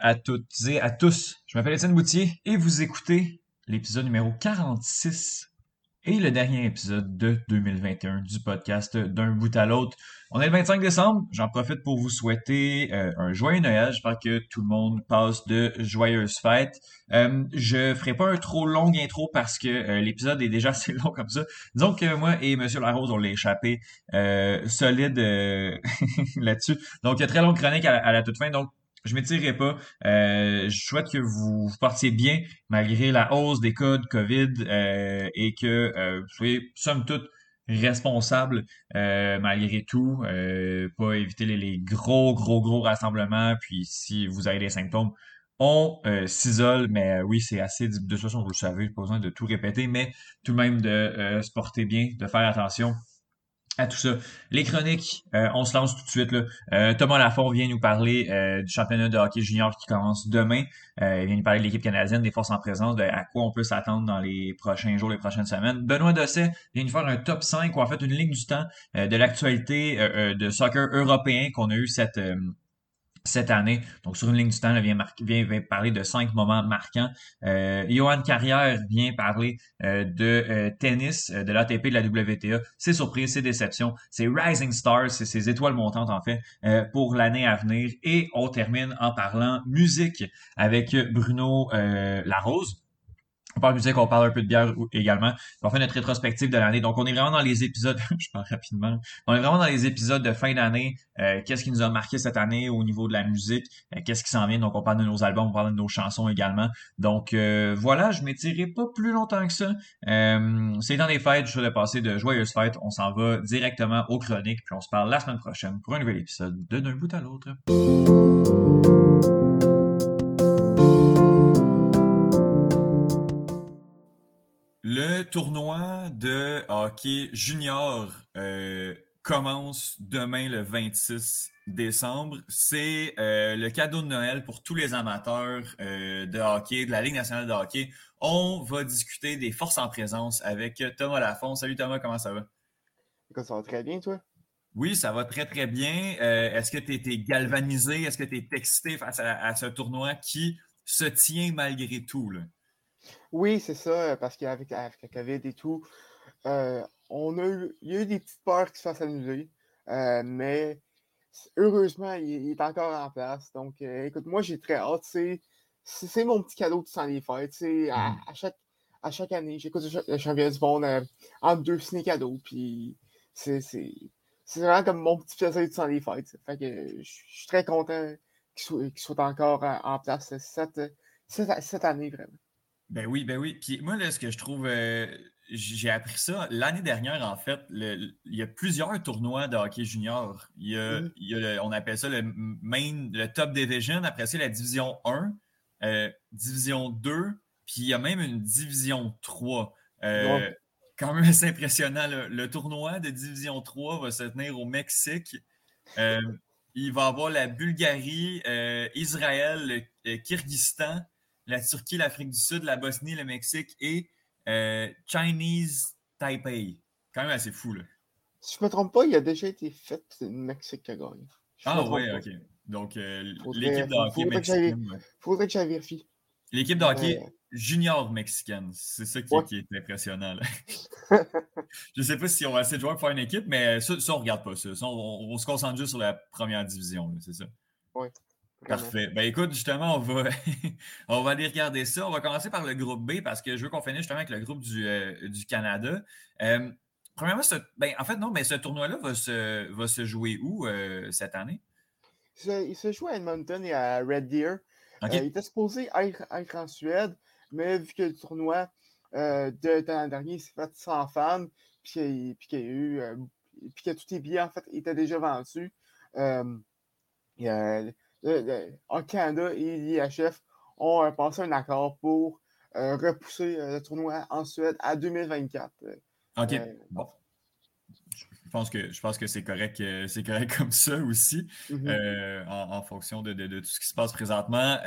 À toutes et à tous. Je m'appelle Étienne Boutier et vous écoutez l'épisode numéro 46 et le dernier épisode de 2021 du podcast d'un bout à l'autre. On est le 25 décembre. J'en profite pour vous souhaiter euh, un joyeux Noël. J'espère que tout le monde passe de joyeuses fêtes. Euh, je ferai pas un trop long intro parce que euh, l'épisode est déjà assez long comme ça. Que moi et Monsieur Larose, on l'a échappé euh, solide là-dessus. Donc, il y a très longue chronique à, à la toute fin. Donc, je m'étirerai pas. Euh, je souhaite que vous, partiez bien malgré la hausse des cas de COVID euh, et que euh, vous soyez somme toute responsable malgré tout. pas éviter les, gros, gros, gros rassemblements. Puis si vous avez des symptômes, on s'isole. Mais oui, c'est assez de toute façon, vous le savez, pas besoin de tout répéter, mais tout de même de se porter bien, de faire attention à tout ça. Les chroniques, euh, on se lance tout de suite. Là. Euh, Thomas Lafont vient nous parler euh, du championnat de hockey junior qui commence demain. il vient nous parler de l'équipe canadienne, des forces en présence, de à quoi on peut s'attendre dans les prochains jours, les prochaines semaines. Benoît Dosset vient nous faire un top 5 ou en fait une ligne du temps de l'actualité de soccer européen qu'on a eu cette cette année. Donc, sur une ligne du temps, il vient, vient, parler de cinq moments marquants. Euh, Johan Carrière vient parler euh, de euh, tennis, euh, de l'ATP, de la WTA. C'est surprise, c'est déception, c'est Rising Stars, c'est ses étoiles montantes en fait pour l'année à venir. Et on termine en parlant musique avec Bruno Larose. On parle de musique, on parle un peu de bière également. On fait notre rétrospective de l'année. Donc, on est vraiment dans les épisodes, je parle rapidement, on est vraiment dans les épisodes de fin d'année. Euh, qu'est-ce qui nous a marqué cette année au niveau de la musique? Euh, qu'est-ce qui s'en vient? Donc, on parle de nos albums, on parle de nos chansons également. Donc, euh, voilà, je m'étirerai pas plus longtemps que ça. c'est dans les fêtes, je voudrais passer de joyeuses fêtes. On s'en va directement aux chroniques, puis on se parle la semaine prochaine pour un nouvel épisode de D'un bout à l'autre. Le tournoi de hockey junior euh, commence demain le 26 décembre. C'est euh, le cadeau de Noël pour tous les amateurs euh, de hockey, de la Ligue nationale de hockey. On va discuter des forces en présence avec Thomas Lafont. Salut Thomas, comment ça va? ça va très bien, toi? Oui, ça va très, très bien. Est-ce que tu es, galvanisé? Est-ce que tu es excité face à, à, ce tournoi qui se tient malgré tout? Là? Oui, c'est ça, parce qu'avec avec la COVID et tout, euh, on a eu, il y a eu des petites peurs qui se fassent annuler, euh, mais heureusement, il, est encore en place. Donc, euh, écoute, moi, j'ai très hâte. C'est mon petit cadeau de sang des fêtes. À, mmh. à, chaque, à chaque année, j'écoute le championnat du monde en deux ciné cadeaux. Puis, c'est vraiment comme mon petit plaisir de sang des fêtes. Fait que je suis très content qu'il soit, soit, encore en, place cette, cette année, vraiment. Ben oui, ben oui. Puis moi, là, ce que je trouve, euh, j'ai appris ça l'année dernière, en fait. il y a plusieurs tournois de hockey junior. Il y a, mmh. on appelle ça le main, le top division. Après ça, la division 1, euh, division 2, puis il y a même une division 3. Euh, quand même assez impressionnant. Le tournoi de division 3 va se tenir au Mexique. il va y avoir la Bulgarie, Israël, le Kyrgyzstan la Turquie, l'Afrique du Sud, la Bosnie, le Mexique et euh, Chinese Taipei. Quand même assez fou, là. Si je ne me trompe pas, il a déjà été fait, le Mexique qui a gagné. ah ouais, ok. Donc, euh, l'équipe de hockey mexicaine. Faudrait que j'aille vérifier. L'équipe de hockey junior mexicaine, c'est ça qui, est impressionnant. je ne sais pas si on a assez de joueurs pour faire une équipe, mais ça, on ne regarde pas ça. on, se concentre juste sur la première division, c'est ça. Oui. Parfait. Ben écoute, justement, on va, on va aller regarder ça. On va commencer par le groupe B parce que je veux qu'on finisse justement avec le groupe du, euh, du Canada. Euh, premièrement, ben, en fait, non, mais ce tournoi-là va se, va se jouer où euh, cette année? Il se joue à Edmonton et à Red Deer. il était supposé être, en Suède, mais vu que le tournoi de l'an dernier s'est fait sans fans, puis qu'il y a eu puis que tous les billets en fait étaient déjà vendus. Y a, en Canada et l'IHF ont passé un accord pour euh, repousser euh, le tournoi en Suède à 2024. OK. Euh, bon. Je pense que, je pense que c'est correct, c'est correct comme ça aussi, mhm. en, fonction de, tout ce qui se passe présentement.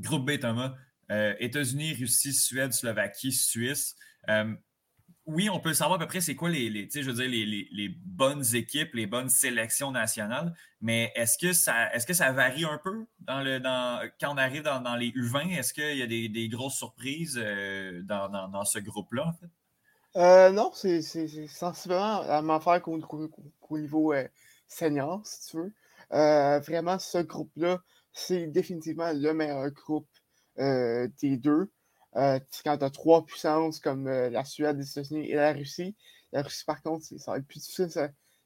groupe B, Thomas. États-Unis, Russie, Suède, Slovaquie, Suisse. Oui, on peut savoir à peu près c'est quoi les, je veux dire, les, bonnes équipes, les bonnes sélections nationales, mais est-ce que ça est-ce que ça varie un peu dans le dans quand on arrive dans, les U20? Est-ce qu'il y a des, grosses surprises euh, dans, ce groupe-là? Euh, non, c'est sensiblement la même affaire qu'au niveau euh, senior, si tu veux. vraiment, ce groupe-là, c'est définitivement le meilleur groupe des deux. Euh, quand tu as trois puissances comme euh, la Suède, les États-Unis et la Russie, la Russie, par contre, ça va être plus difficile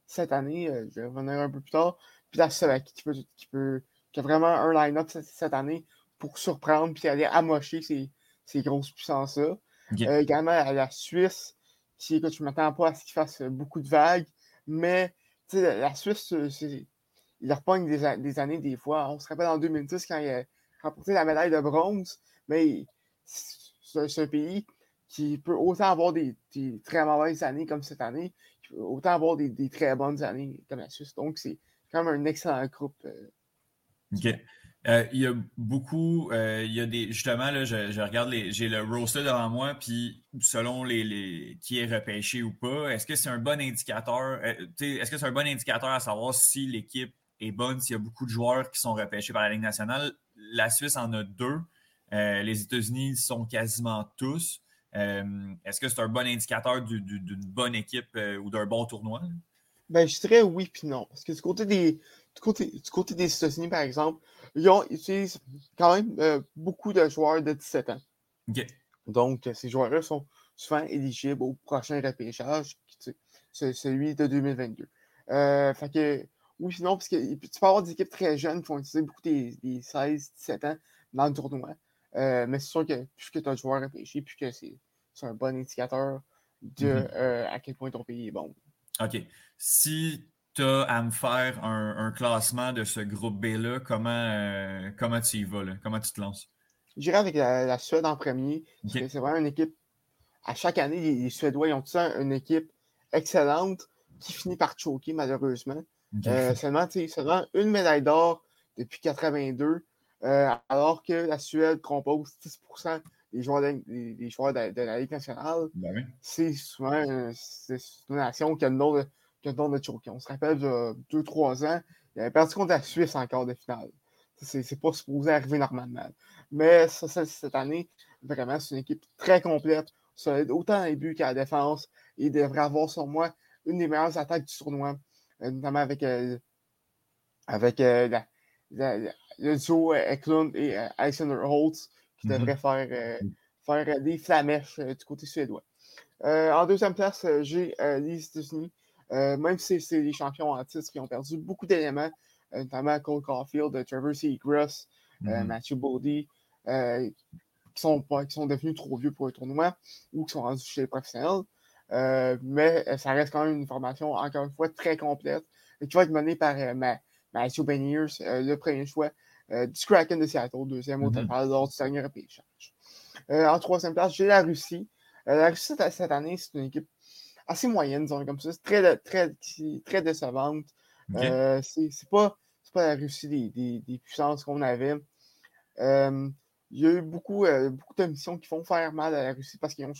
cette année. Euh, je vais revenir un peu plus tard. Puis la Slovaquie qui, peut, qui, peut, qui a vraiment un line-up cette, année pour surprendre puis aller amocher ces, ces grosses puissances-là. également la Suisse, qui, écoute, je ne m'attends pas à ce qu'ils fassent beaucoup de vagues, mais la Suisse, il leur pogne des, des, années des fois. On se rappelle en 2010 quand il a remporté la médaille de bronze, mais c'est un pays qui peut autant avoir des, très mauvaises années comme cette année, qui peut autant avoir des, très bonnes années comme la Suisse. Donc, c'est quand même un excellent groupe. Euh. OK. Euh, il y a beaucoup, euh, il y a des, justement, là, je, regarde, les, j'ai le roster devant moi, puis selon les, qui est repêché ou pas, est-ce que c'est un bon indicateur, est-ce que c'est un bon indicateur à savoir si l'équipe est bonne, s'il y a beaucoup de joueurs qui sont repêchés par la Ligue nationale? La Suisse en a deux. Euh, les États-Unis sont quasiment tous. Euh, est-ce que c'est un bon indicateur d'une bonne équipe euh, ou d'un bon tournoi? Ben, je dirais oui puis non. Parce que du côté des, du côté, des États-Unis, par exemple, ils, utilisent quand même beaucoup de joueurs de 17 ans. Donc, ces joueurs-là sont souvent éligibles au prochain repêchage, celui de 2022. fait que, oui, sinon, parce que tu peux avoir des équipes très jeunes qui vont utiliser beaucoup des, des 16-17 ans dans le tournoi. Euh, mais c'est sûr que plus que tu as un joueur réfléchi, plus que c'est un bon indicateur de mm-hmm. euh, à quel point ton pays est bon. OK. Si tu as à me faire un, classement de ce groupe B-là, comment, euh, comment tu y vas? Là? Comment tu te lances? J'irai avec la, Suède en premier. C'est vraiment une équipe. À chaque année, les, Suédois ils ont tous une équipe excellente qui finit par choquer, malheureusement. seulement, seulement une médaille d'or depuis 82. Euh, alors que la Suède compose 10 des joueurs de, des, joueurs de, la Ligue nationale. Ben c'est souvent une nation qui a le nom de, qui a le nom de. On se rappelle de 2-3 ans, il avait perdu contre la Suisse en quart de finale. C'est pas supposé arriver normalement. Mais ça, cette année, vraiment, c'est une équipe très complète, autant les buts qu'à la défense. Il devrait avoir, sur moi, une des meilleures attaques du tournoi, euh, notamment avec, euh, avec la, le duo euh, Eklund et euh, Alexander Holtz qui mm-hmm. devrait faire, euh, mm. faire des flamèches du côté suédois. en deuxième place, j'ai les États-Unis. même si c'est les champions en titre qui ont perdu beaucoup d'éléments, notamment Cole Caulfield, Trevor Seagrass, mm-hmm. Matthew Bodie, qui sont, qui sont devenus trop vieux pour le tournoi ou qui sont rendus chez les professionnels. mais ça reste quand même une formation, encore une fois, très complète et qui va être menée par Matthew Beniers, le premier choix euh, du Kraken de Seattle, deuxième au mm-hmm. total lors du dernier repêchage. Euh, en troisième place, j'ai la Russie. Euh, la Russie, cette année, c'est une équipe assez moyenne, disons comme ça. C'est très, très, très décevante. c'est pas, pas la Russie des, des, puissances qu'on avait. il y a eu beaucoup, beaucoup de missions qui font faire mal à la Russie parce qu'ils ont.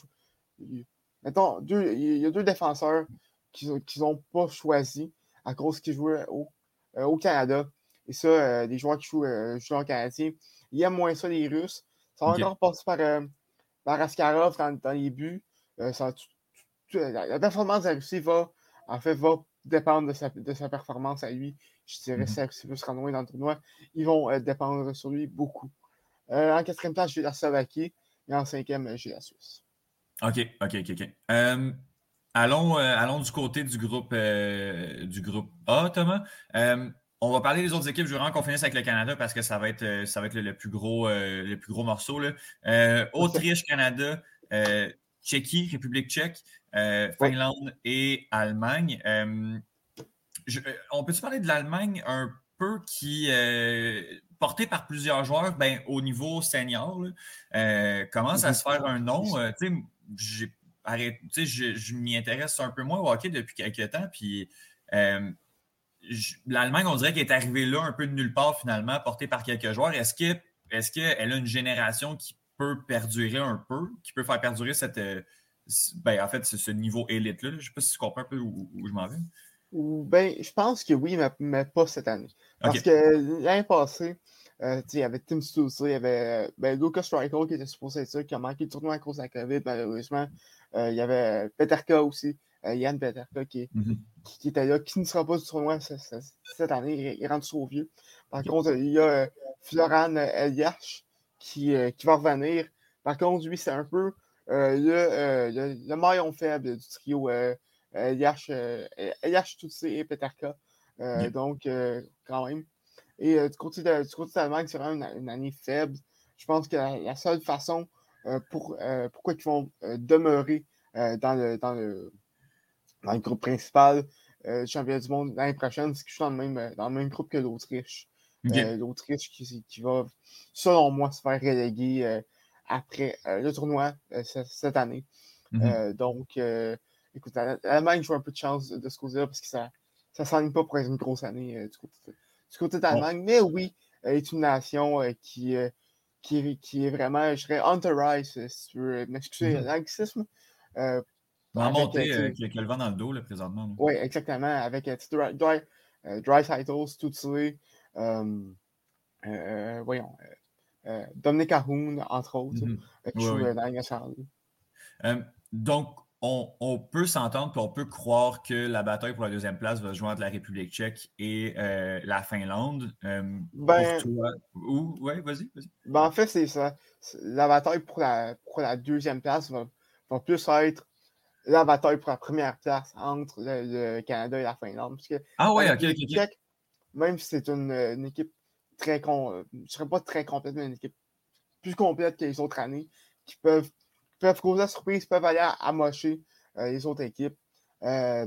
Mettons, deux, il y a deux défenseurs qu'ils n'ont pas choisis à cause qu'ils jouaient au, au Canada. Et ça, euh, les joueurs qui jouent, euh, en canadien, ils aiment moins ça, les Russes. Ça va encore passer par, euh, par Askarov dans, les buts. la, performance de la Russie va, en fait, va dépendre de sa, de sa performance à lui. Je dirais, mm-hmm. si la Russie veut se rendre loin dans le tournoi, ils vont dépendre sur lui beaucoup. en quatrième place, j'ai la Slovaquie. Et en cinquième, j'ai la Suisse. OK, OK, OK, OK. Allons, allons du côté du groupe, du groupe A, Thomas. On va parler des autres équipes. Je veux vraiment qu'on finisse avec le Canada parce que ça va être, euh, ça va être le, plus, gros, euh, le plus gros morceau. Euh, Autriche, Canada, Tchéquie, République tchèque, Finlande et Allemagne. on peut-tu parler de l'Allemagne un peu qui est porté par plusieurs joueurs ben, au niveau senior? commence à se faire un nom? j'ai je, je m'y intéresse un peu moins au hockey depuis quelques temps. Puis l'Allemagne, on dirait qu'elle est arrivée là un peu de nulle part finalement, portée par quelques joueurs. Est-ce qu'elle est a une génération qui peut perdurer un peu, qui peut faire perdurer cette, euh, ben, en fait, ce niveau élite-là? Je ne sais pas si tu comprends un peu où, je m'en vais. Ben, je pense que oui, mais, pas cette année. Parce que l'année passée, euh, il y avait Tim Stutz, il y avait ben, Lucas Striker qui était supposé être ça, qui a manqué le tournoi à cause de la COVID, malheureusement. Euh, il y avait Peterka aussi, euh, Yann Peterka mm-hmm. qui, qui, était là, qui ne sera pas du tournoi cette année, il, rentre trop vieux. Par contre, il y a Florian Eliash qui, qui va revenir. Par contre, lui, c'est un peu le, le, maillon faible du trio Eliash, Eliash Tutsi et Peterka. Donc, quand même. Et du côté de, du côté d'Allemagne, c'est vraiment une, année faible. Je pense que la, seule façon pour pourquoi ils vont demeurer dans, le, dans, le, dans le groupe principal du championnat du monde l'année prochaine, c'est qu'ils sont dans le même, dans le même groupe que l'Autriche. L'Autriche qui, qui, va, selon moi, se faire reléguer après le tournoi cette année. Mm-hmm. donc, écoute, l'Allemagne joue un peu de chance de, ce côté-là parce que ça ne s'enligne pas pour être une grosse année du côté de, du côté d'Allemagne. Mais oui, elle est une nation euh, qui, euh, qui, qui, est vraiment, je dirais, on the rise, si tu veux m'excuser mm l'anglicisme. Euh, va monter, qui a le vent dans le dos, là, présentement. Oui, exactement. Avec Dry, Dry, Dry Titles, Tutsi, voyons, Dominic Ahoun, entre autres, mm -hmm. qui joue dans la Donc, on, peut s'entendre, on peut croire que la bataille pour la deuxième place va se jouer entre la République tchèque et euh, la Finlande. Euh, ben, ou, ouais, vas-y, vas-y. Ben, en fait, c'est ça. La bataille pour la, pour la deuxième place va, plus être la bataille pour la première place entre le, Canada et la Finlande. ah ouais, ok, ok. même si c'est une, équipe très con, je ne serais pas très complète, mais une équipe plus complète que les autres années, qui peuvent peuvent causer la surprise, peuvent aller amocher euh, les autres équipes. Euh,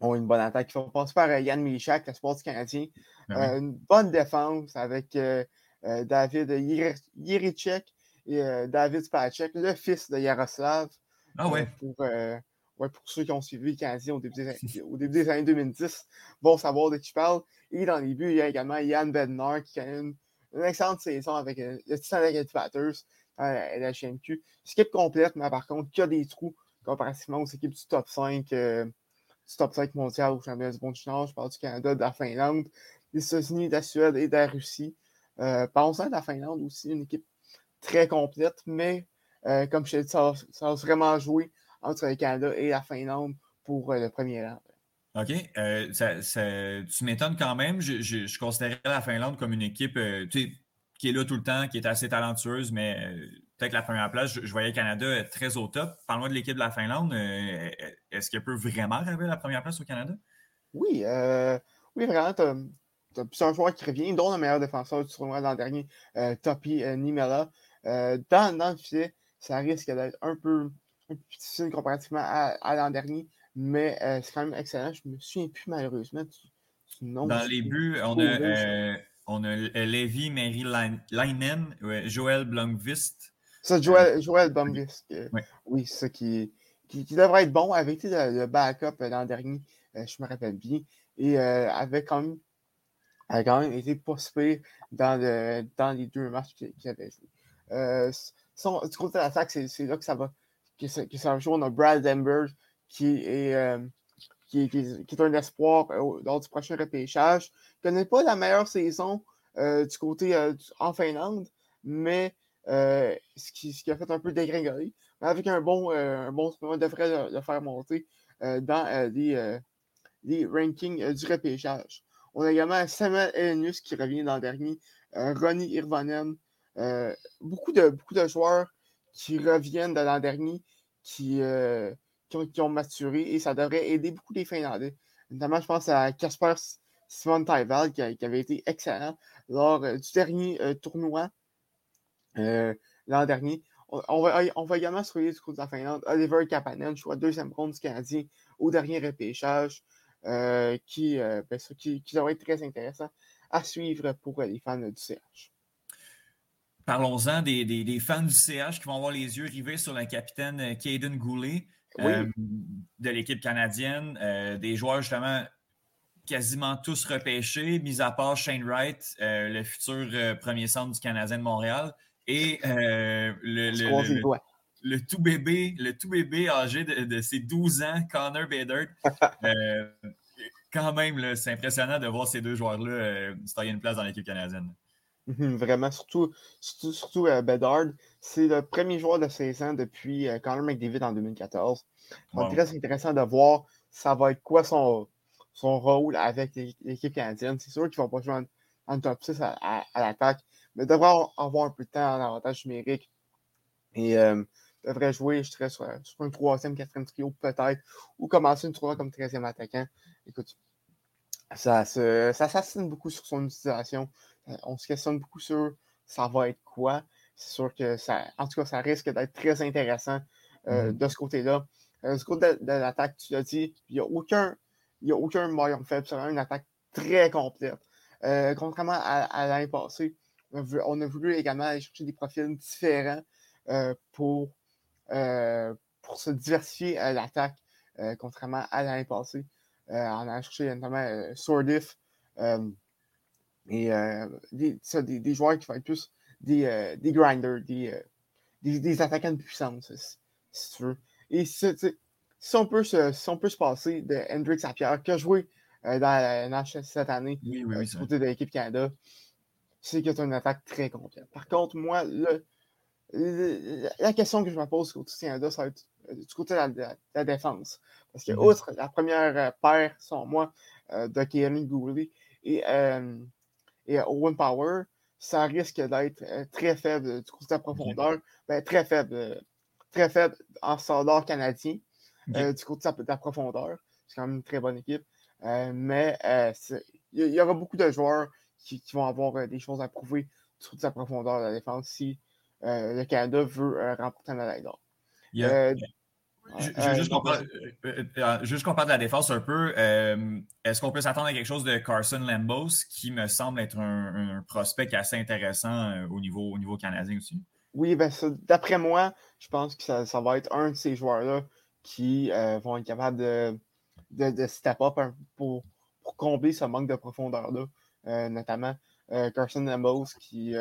ont une bonne attaque. Il faut passer par euh, Yann Michak, le sport canadien. Ben une bonne défense avec David Yirichek et David Spacek, le fils de Yaroslav. Ah ouais. Pour, pour ceux qui ont suivi au début des, au début des années 2010, vont savoir de qui je parle. Et dans les buts, il y a également Yann Bednar qui a une, une excellente saison avec le Titan Batters la CMQ. Équipe complète, mais par contre, il y a des trous comparativement aux équipes du top 5, euh, du top 5 mondial au championnat du monde du Nord. Je parle du Canada, de la Finlande, des États-Unis, de la Suède et de la Russie. Euh, pensons à la Finlande aussi, une équipe très complète, mais euh, comme je t'ai dit, ça, va vraiment jouer entre le Canada et la Finlande pour le premier rang. OK. tu m'étonnes quand même. Je, je, considérais la Finlande comme une équipe qui est là tout le temps, qui est assez talentueuse, mais euh, peut-être la première place, je, voyais le Canada très au top. Parle-moi de l'équipe de la Finlande. Euh, est-ce qu'elle peut vraiment rêver la première place au Canada? Oui, euh, oui, vraiment. As, plusieurs joueurs qui reviennent, dont le meilleur défenseur du tournoi l'an dernier, Topi Nimela. Dans, dans, le filet, ça risque d'être un peu, difficile comparativement à, l'an dernier, mais c'est quand même excellent. Je me souviens plus malheureusement Dans les buts, on a on a Levi, Mary Leinen, Joël Blomqvist. Ça, Joël, Joël Blomqvist. oui, c'est ça qui, qui, devrait être bon. Avec le, backup euh, l'an dernier, euh, je me rappelle bien. Et euh, avait quand même, a quand même été pas dans, le, dans les deux matchs qu'il avait joué. Son, du côté de l'attaque, c'est là que ça va, que ça, que ça. On a Brad Denver qui est qui, est un espoir euh, lors du prochain repêchage. Il connaît pas la meilleure saison euh, du côté euh, en Finlande, mais ce qui, ce, qui, a fait un peu dégringoler. Mais avec un bon, un bon on devrait le, faire monter dans les, les, rankings du repêchage. On a également Samuel Elenius qui revient dans le dernier, Ronnie Irvonen, beaucoup, de, beaucoup de joueurs qui reviennent de l'an dernier, qui, qui ont, maturé et ça devrait aider beaucoup les Finlandais. Notamment, je pense à Casper Simon Taival qui, avait été excellent lors euh, du dernier euh, tournoi euh, l'an dernier. On, va, on va également du côté de la Finlande Oliver Kapanen, choix deuxième ronde du Canadien au dernier repêchage, qui, ben, qui, être très intéressant à suivre pour les fans du CH. Parlons-en des, des, fans du CH qui vont avoir les yeux rivés sur le capitaine Caden Goulet. Euh, de l'équipe canadienne, euh, des joueurs justement quasiment tous repêchés, mis à part Shane Wright, euh, le futur premier centre du Canadien de Montréal. Et le, le tout bébé, le tout bébé âgé de, ses 12 ans, Connor Bedard. Quand même, c'est impressionnant de voir ces deux joueurs-là se tailler une place dans l'équipe canadienne. Vraiment, surtout, surtout, euh, Bedard. C'est le premier joueur de 16 ans depuis Connor McDavid en 2014. C'est très intéressant de voir ça va être quoi son, son rôle avec l'équipe canadienne. C'est sûr qu'ils ne vont pas jouer en, top 6 à, l'attaque, mais devraient avoir un peu de temps en avantage numérique. Et euh, devrait jouer, je dirais, sur, un troisième, quatrième trio peut-être, ou commencer une tournoi comme 13e attaquant. Écoute, ça, ça s'assassine beaucoup sur son utilisation. Euh, on se questionne beaucoup sur ça va être quoi. C'est sûr que ça, en tout cas, ça risque d'être très intéressant euh, mm-hmm. de ce côté-là. Euh, du côté de, l'attaque, tu l'as dit, il n'y a aucun, il y a aucun maillon faible. C'est une attaque très complète. contrairement à, l'année passée, on a, voulu également aller chercher des profils différents pour, pour se diversifier à l'attaque, contrairement à l'année passée. on a cherché notamment Sordif et des, des, joueurs qui vont être plus des, des grinders, des, des, attaquants de puissance, si, tu veux. Et si, on peut se, si on peut se passer de Hendrix à Pierre, qui a joué dans la NHL cette année oui, oui, du côté de l'équipe Canada, c'est que tu une attaque très complète. Par contre, moi, le, la question que je me pose du côté Canada, ça va être euh, du côté de la, défense. Parce que, mm-hmm. outre la première euh, paire, sans moi, euh, de Kenny Gourley et, et, Owen Power, ça risque d'être très faible du côté de la profondeur. Ben, très faible. très faible en standard canadien du côté de la, profondeur. C'est quand même une très bonne équipe. mais il y, aura beaucoup de joueurs qui, qui vont avoir des choses à prouver du côté de la profondeur de la défense si euh, le Canada veut euh, remporter un médaille d'or. Euh, juste qu'on parle, de la défense un peu, est-ce qu'on peut s'attendre à quelque chose de Carson Lambos, qui me semble être un, prospect assez intéressant au, niveau, au niveau canadien aussi? Oui, ben d'après moi, je pense que ça, va être un de ces joueurs-là qui vont être capables de, de, step up pour, pour, combler ce manque de profondeur-là, notamment Carson Lambos qui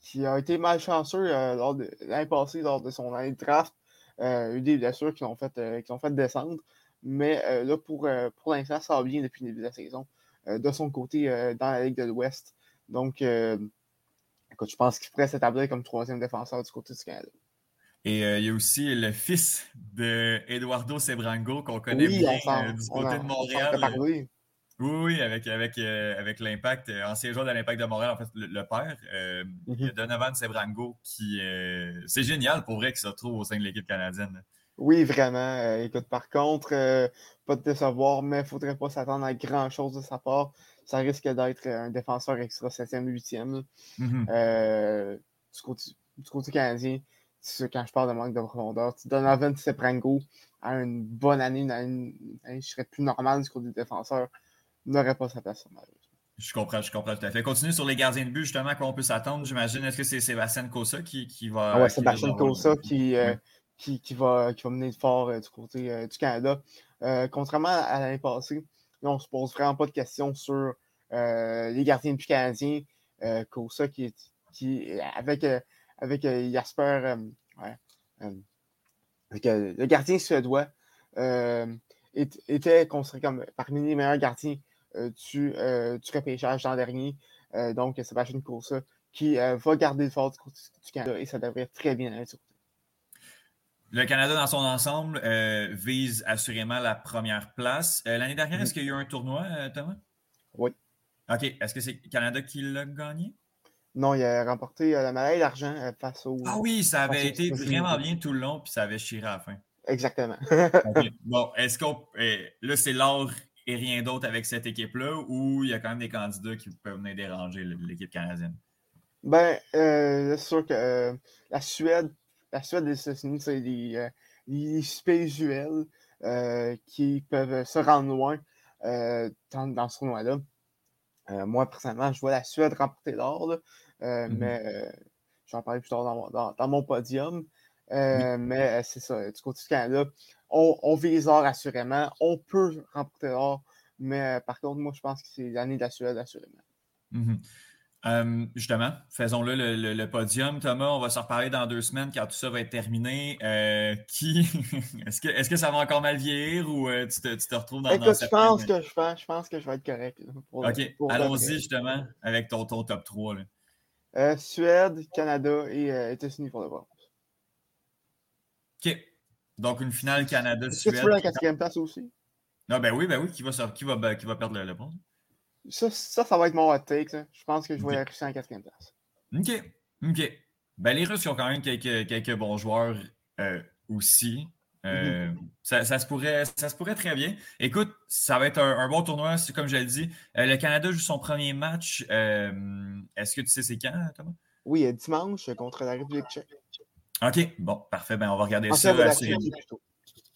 qui a été malchanceux euh, lors de l'année passée, lors de son année de draft. Euh, eu des blessures qui l'ont fait, euh, qui fait descendre. Mais là, pour, pour l'instant, ça va bien depuis le début de la saison. de son côté, dans la Ligue de l'Ouest. Donc, écoute, je pense qu'il pourrait s'établir comme troisième défenseur du côté du Canada. Et il y a aussi le fils de Eduardo Sebrango qu'on connaît bien du côté de Montréal. Oui, oui, avec, avec, euh, avec l'impact, euh, ancien joueur de l'impact de Montréal, en fait, le, père. Euh, mhm. Donovan Sebrango qui. c'est génial pour vrai qu'il se retrouve au sein de l'équipe canadienne. Oui, vraiment. écoute, par contre, pas de décevoir, mais il ne faudrait pas s'attendre à grand-chose de sa part. Ça risque d'être un défenseur extra 7e, 8e. Mhm. du, côté, du côté canadien, quand je parle de manque de profondeur, Donovan Sebrango a une bonne année, une année, je serais plus normal du côté du défenseur n'aurait pas sa place, Je comprends, je comprends tout à fait. Continue sur les gardiens de but, justement, à quoi on peut s'attendre, j'imagine. Est-ce que c'est Sébastien Kosa qui, qui va. Ah ouais, Sébastien Kosa qui, euh, qui, qui, va, qui va mener fort euh, du côté euh, du Canada. contrairement à l'année passée, on ne se pose vraiment pas de questions sur les gardiens de but canadiens. Kosa qui, qui avec, avec Jasper, ouais, avec le gardien suédois, était considéré comme parmi les meilleurs gardiens du, euh, du repêchage l'an dernier. Euh, donc, Sébastien Coursa qui va garder le fort du, Canada et ça devrait très bien aller Le Canada, dans son ensemble, vise assurément la première place. L'année dernière, est-ce qu'il y a eu un tournoi, Thomas? Oui. OK. Est-ce que c'est le Canada qui l'a gagné? Non, il a remporté la médaille d'argent face au. Ah oui, ça avait été vraiment bien tout le long, puis ça avait chiré à la fin. Exactement. Bon, est-ce qu'on. Là, c'est l'or et rien d'autre avec cette équipe-là ou il y a quand même des candidats qui peuvent venir déranger l'équipe canadienne? Ben, euh, c'est sûr que euh, la Suède, la Suède et les États-Unis, c'est des, euh, super usuels qui peuvent se rendre loin dans, ce tournoi-là. moi, personnellement, je vois la Suède remporter l'or, mm-hmm. mais j'en parlerai plus tard dans, mon podium. Mais c'est ça, du côté du Canada, on, vise l'or assurément. On peut remporter l'or, mais euh, par contre, moi, je pense que c'est l'année de la Suède, assurément. Mhm. justement, faisons-le le, podium. Thomas, on va se reparler dans deux semaines quand tout ça va être terminé. Euh, qui est-ce que, est que ça va encore mal vieillir ou euh, tu, te, tu, te, retrouves dans, Écoute, je pense, que je, pense, je pense que je vais être correct. OK, allons-y justement avec ton, ton top 3. Euh, Suède, Canada et États-Unis pour le bronze. OK. Donc une finale Canada-Suède. Est-ce que tu veux la quatrième place aussi? Non, ben oui, ben oui, qui va, qui va, ben, qui va perdre le, le bronze? Ça, ça, ça, va être mon hot take. Je pense que je vais okay. la en quatrième place. OK. OK. Ben, les Russes ont quand même quelques, quelques bons joueurs euh, aussi. Euh, mm-hmm. ça, ça, se pourrait, ça se pourrait très bien. Écoute, ça va être un, un bon tournoi, comme je l'ai dit. Euh, le Canada joue son premier match. Euh, est-ce que tu sais c'est quand, Thomas? Oui, dimanche contre la République tchèque. OK, bon, parfait. Ben, on va regarder en ça. Fait,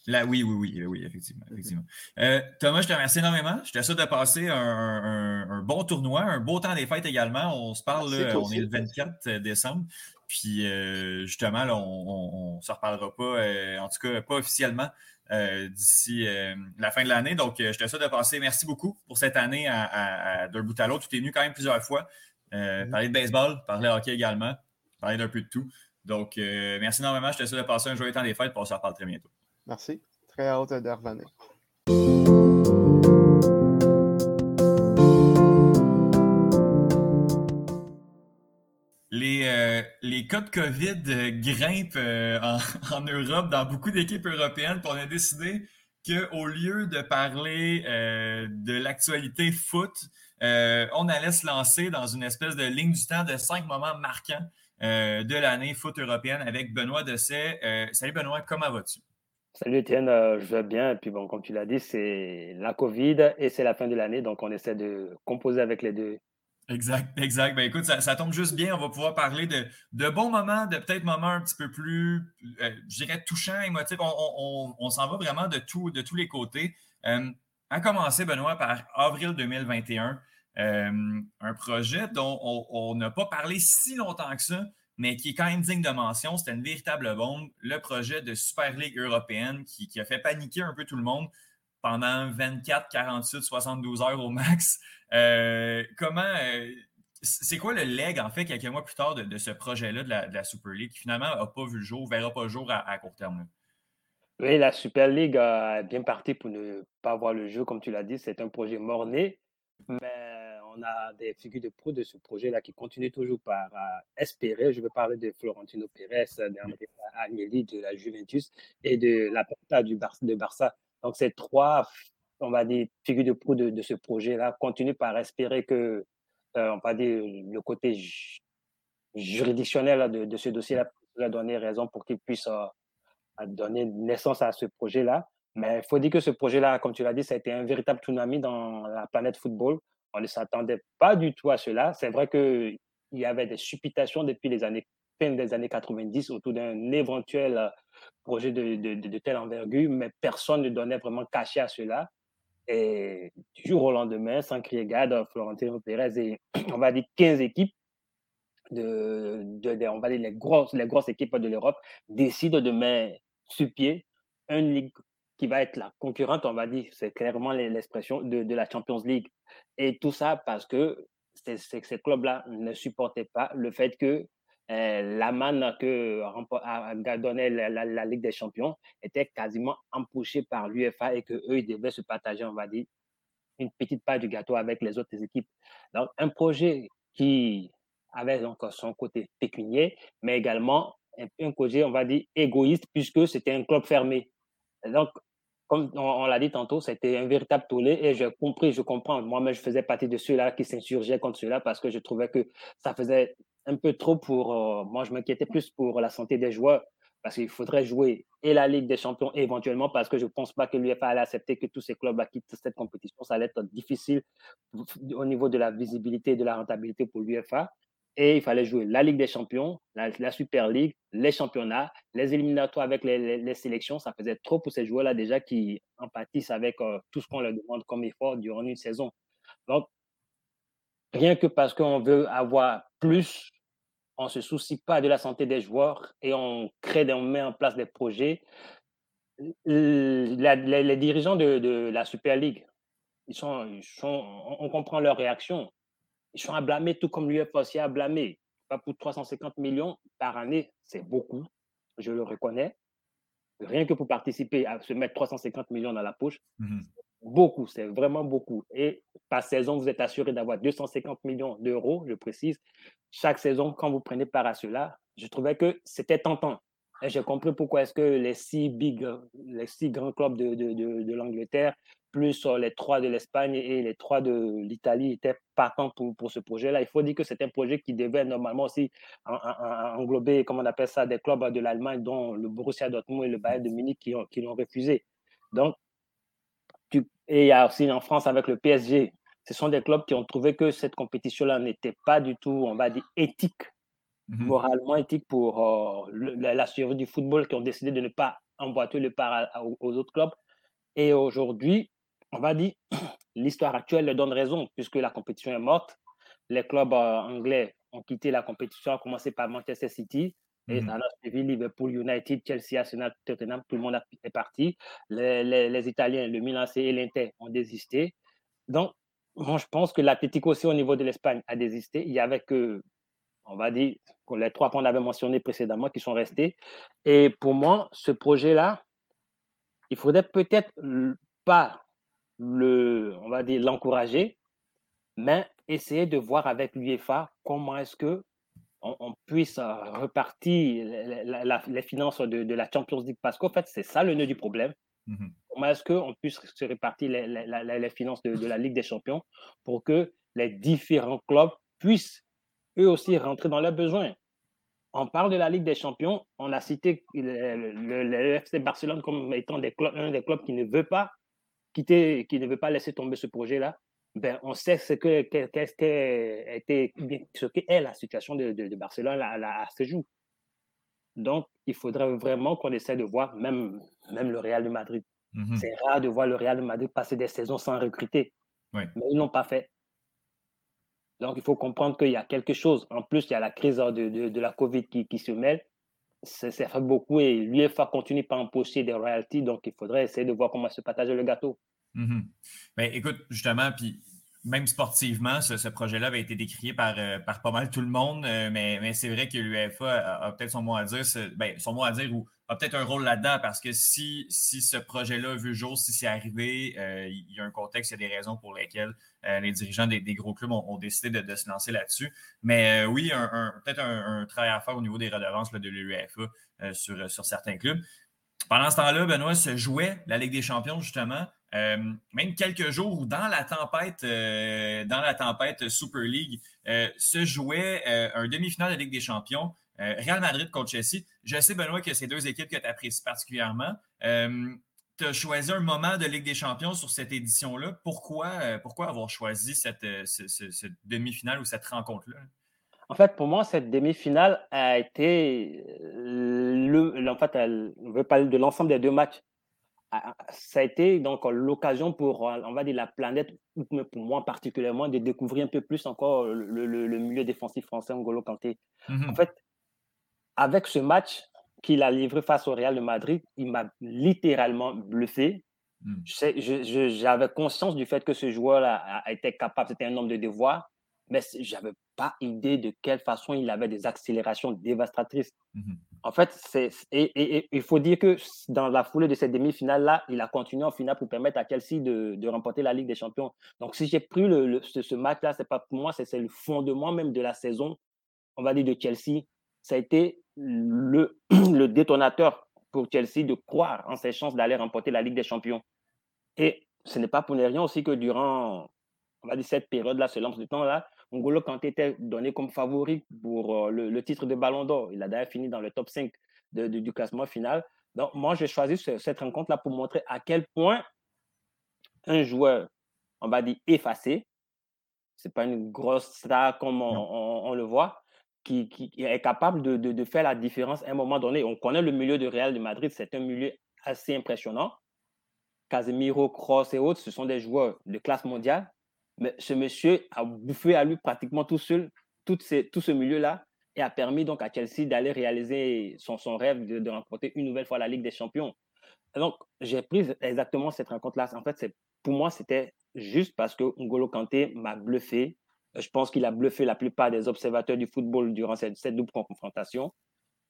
Là, oui, oui, oui, oui, effectivement. effectivement. Euh, Thomas, je te remercie énormément. Je t'assure de passer un, un, un, bon tournoi, un beau temps des fêtes également. On se parle, là, on est le 24 décembre. Puis euh, justement, là, on ne se reparlera pas, euh, en tout cas pas officiellement, euh, d'ici euh, la fin de l'année. Donc, je t'assure de passer. Merci beaucoup pour cette année à, à, d'un bout à l'autre. Tu es venu quand même plusieurs fois. Mm-hmm. Parler de baseball, parler de hockey également, parler d'un peu de tout. Donc, merci énormément. Je t'assure de passer un joyeux temps des fêtes. On se reparle très bientôt. Merci. Très hâte de revenir. Les, euh, les cas de COVID euh, grimpent euh, en, en, Europe, dans beaucoup d'équipes européennes, puis on a décidé qu'au lieu de parler euh, de l'actualité foot, euh, on allait se lancer dans une espèce de ligne du temps de cinq moments marquants de l'année foot européenne avec Benoît Dessay. salut Benoît, comment vas-tu? Salut Étienne, euh, je vais bien. Et puis bon, comme tu l'as dit, c'est la COVID et c'est la fin de l'année, donc on essaie de composer avec les deux. Exact, exact. Ben écoute, ça, ça tombe juste bien. On va pouvoir parler de, de bons moments, de peut-être moments un petit peu plus, euh, je dirais, touchants, émotifs. On, on, on s'en va vraiment de, tout, de tous les côtés. Euh, à commencer, Benoît, par avril 2021, euh, un projet dont on n'a pas parlé si longtemps que ça, mais qui est quand même digne de mention. C'était une véritable bombe, le projet de Super League européenne qui, a fait paniquer un peu tout le monde pendant 24, 48, 72 heures au max. Euh, comment. Euh, c'est quoi le leg, en fait, quelques mois plus tard, de, ce projet-là de la, Super League qui finalement n'a pas vu le jour, verra pas le jour à, court terme? Oui, la Super League a bien parti pour ne pas voir le jeu, comme tu l'as dit. C'est un projet mort-né, mais on a des figures de pro de ce projet-là qui continuent toujours par euh, espérer. Je veux parler de Florentino Pérez, d'André Agnelli, de la Juventus et de la Porta du Bar de Barça. Donc, ces trois, on va dire, figures de pro de, de ce projet-là continuent par espérer que, euh, on va dire, le côté juridictionnel de, de ce dossier-là a donné raison pour qu'il puisse euh, donner naissance à ce projet-là. Mais il faut dire que ce projet-là, comme tu l'as dit, ça a été un véritable tsunami dans la planète football. On ne s'attendait pas du tout à cela. C'est vrai qu'il y avait des supputations depuis les années, fin des années 90 autour d'un éventuel euh, projet de, de, telle envergure, mais personne ne donnait vraiment cachet à cela. Et du jour au lendemain, sans crier garde, Florentino Pérez et on va dire 15 équipes, de, on va dire les grosses, les grosses équipes de l'Europe, décident de mettre sur pied une ligue qui va être la concurrente, on va dire, c'est clairement l'expression de, la Champions League. Et tout ça parce que que ces clubs-là ne supportaient pas le fait que euh, la manne que a, donné la, Ligue des Champions était quasiment empochée par l'UFA et qu'eux, ils devaient se partager, on va dire, une petite part du gâteau avec les autres équipes. Donc, un projet qui avait donc son côté pécunier, mais également un, un côté, on va dire, égoïste, puisque c'était un club fermé. donc, comme on, l'a dit tantôt, c'était un véritable tollé et j'ai compris, je comprends. Moi-même, je faisais partie de ceux-là qui s'insurgeaient contre cela parce que je trouvais que ça faisait un peu trop pour. Euh, moi, je m'inquiétais plus pour la santé des joueurs parce qu'il faudrait jouer et la Ligue des Champions éventuellement parce que je ne pense pas que l'UEFA allait accepter que tous ces clubs quittent cette compétition. Ça allait être difficile au niveau de la visibilité et de la rentabilité pour l'UEFA et il fallait jouer la Ligue des Champions, la, Super League, les championnats, les éliminatoires avec les, sélections. Ça faisait trop pour ces joueurs-là déjà qui empathissent avec euh, tout ce qu'on leur demande comme effort durant une saison. Donc, rien que parce qu'on veut avoir plus, on ne se soucie pas de la santé des joueurs et on crée, on met en place des projets. Les, dirigeants de, la Super League, ils sont, on comprend leur réaction ils sont à blâmer, tout comme l'UEFA aussi à blâmer. Pas pour 350 millions par année, c'est beaucoup, je le reconnais. Rien que pour participer à se mettre 350 millions dans la poche, Mhm. beaucoup, c'est vraiment beaucoup. Et par saison, vous êtes assuré d'avoir 250 millions d'euros, je précise. Chaque saison, quand vous prenez part à cela, je trouvais que c'était tentant. J'ai compris pourquoi est-ce que les six big, les six grands clubs de, de, de, de l'Angleterre, plus les trois de l'Espagne et les trois de l'Italie étaient partants pour, pour ce projet-là. Il faut dire que c'est un projet qui devait normalement aussi en- en- en- englober, comment on appelle ça, des clubs de l'Allemagne, dont le Borussia Dortmund et le Bayern de Munich qui ont- qui l'ont refusé. Donc, tu- et il y a aussi en France avec le PSG. Ce sont des clubs qui ont trouvé que cette compétition-là n'était pas du tout, on va dire, éthique, Mhm. moralement éthique pour euh, le- la, la survie du football, qui ont décidé de ne pas emboîter le pas aux autres clubs. Et aujourd'hui, on va dire, l'histoire actuelle leur donne raison, puisque la compétition est morte. Les clubs euh, anglais ont quitté la compétition, à commencer par Manchester City. Et Mhm. ça a suivi Liverpool, United, Chelsea, Arsenal, Tottenham, tout le monde est parti. Les, les- les Italiens, le Milan AC et l'Inter ont désisté. Donc, moi, je pense que l'Atlético aussi au niveau de l'Espagne a désisté. Il y avait que, on va dire, que les trois qu'on avait mentionnés précédemment qui sont restés. Et pour moi, ce projet-là, il faudrait peut-être pas le, on va dire, l'encourager, mais essayer de voir avec l'UEFA comment est-ce que on, on puisse euh, repartir la- la- la- les finances de, de la Champions League parce qu'en fait, c'est ça le nœud du problème. Mhm. Comment est-ce qu'on puisse se répartir les, les- les- les finances de, de la Ligue des Champions pour que les différents clubs puissent eux aussi rentrer dans leurs besoins. On parle de la Ligue des Champions, on a cité le, le- le FC Barcelone comme étant des clubs- un des clubs qui ne veut pas quitter, qui ne veut pas laisser tomber ce projet-là. Ben, on sait ce que qu'est été ce la situation de, de- de Barcelone à, à- à ce jour. Donc, il faudrait vraiment qu'on essaie de voir même, même le Real de Madrid. Mhm. C'est rare de voir le Real de Madrid passer des saisons sans recruter. Mais ils ne l'ont pas fait. Donc, il faut comprendre qu'il y a quelque chose. En plus, il y a la crise de, la COVID qui, qui se mêle. Ça fait beaucoup et l'UEFA continue par empocher des royalties. Donc, il faudrait essayer de voir comment se partager le gâteau. Mhm. Ben, écoute, justement, puis même sportivement, ce, projet-là avait été décrié par, euh, par pas mal tout le monde, euh, mais, c'est vrai que l'UEFA a, peut-être son mot à dire, ben, peut-être un rôle là-dedans parce que si, si ce projet-là vu jour, si c'est arrivé, euh, il y a un contexte, il y a des raisons pour lesquelles euh, les dirigeants des, gros clubs ont, décidé de, se lancer là-dessus. Mais euh, oui, peut-être un, travail à faire au niveau des redevances de l'UEFA sur, sur certains clubs. Pendant ce temps-là, Benoît se jouait la Ligue des Champions, justement. Même quelques jours où dans la tempête, dans la tempête Super League, se jouait un demi-finale de Ligue des Champions. Euh, Real Madrid contre Chelsea. Je sais, Benoît, que c'est deux équipes que tu apprécies particulièrement. tu as choisi un moment de Ligue des Champions sur cette édition-là. Pourquoi, euh, pourquoi avoir choisi cette, euh, cette demi-finale ou cette rencontre-là? En fait, pour moi, cette demi-finale a été euh, le, en fait, elle, on veut parler de l'ensemble des deux matchs. Ça a été donc l'occasion pour, euh, on va dire, la planète, mais pour moi particulièrement, de découvrir un peu plus encore le, le- le milieu défensif français, N'Golo Kanté. Mhm. En fait, avec ce match qu'il a livré face au Real de Madrid, il m'a littéralement bluffé. Je je- je- J'avais conscience du fait que ce joueur-là été capable, c'était un homme de devoir, mais c- j'avais pas idée de quelle façon il avait des accélérations dévastatrices. Mhm. En fait, c'est, et, il faut dire que dans la foulée de cette demi-finale-là, il a continué en finale pour permettre à Chelsea de, de remporter la Ligue des Champions. Donc, si j'ai pris le, le- ce, ce match-là, c'est pas pour moi, c'est le fondement même de la saison, on va dire, de Chelsea. Ça a été le, le détonateur pour Chelsea de croire en ses chances d'aller remporter la Ligue des Champions. Et ce n'est pas pour ne rien aussi que durant, on va dire, cette période-là, ce laps de temps-là, N'Golo Kanté était donné comme favori pour euh, le, le titre de Ballon d'Or. Il a d'ailleurs fini dans le top 5 de- de- du classement final. Donc, moi, j'ai choisi ce- cette rencontre-là pour montrer à quel point un joueur, on va dire, effacé, c'est pas une grosse star comme on, Non. on- on le voit, qui, est capable de, de- faire la différence à un moment donné. On connaît le milieu de Real de Madrid, c'est un milieu assez impressionnant. Casemiro, Kroos et autres, ce sont des joueurs de classe mondiale. Mais ce monsieur a bouffé à lui pratiquement tout seul tout, ces- tout ce milieu-là et a permis donc à Chelsea d'aller réaliser son, son rêve de, de remporter une nouvelle fois la Ligue des Champions. Donc, j'ai pris exactement cette rencontre-là. En fait, pour moi, c'était juste parce que N'Golo Kanté m'a bluffé. Je pense qu'il a bluffé la plupart des observateurs du football durant cette, cette double confrontation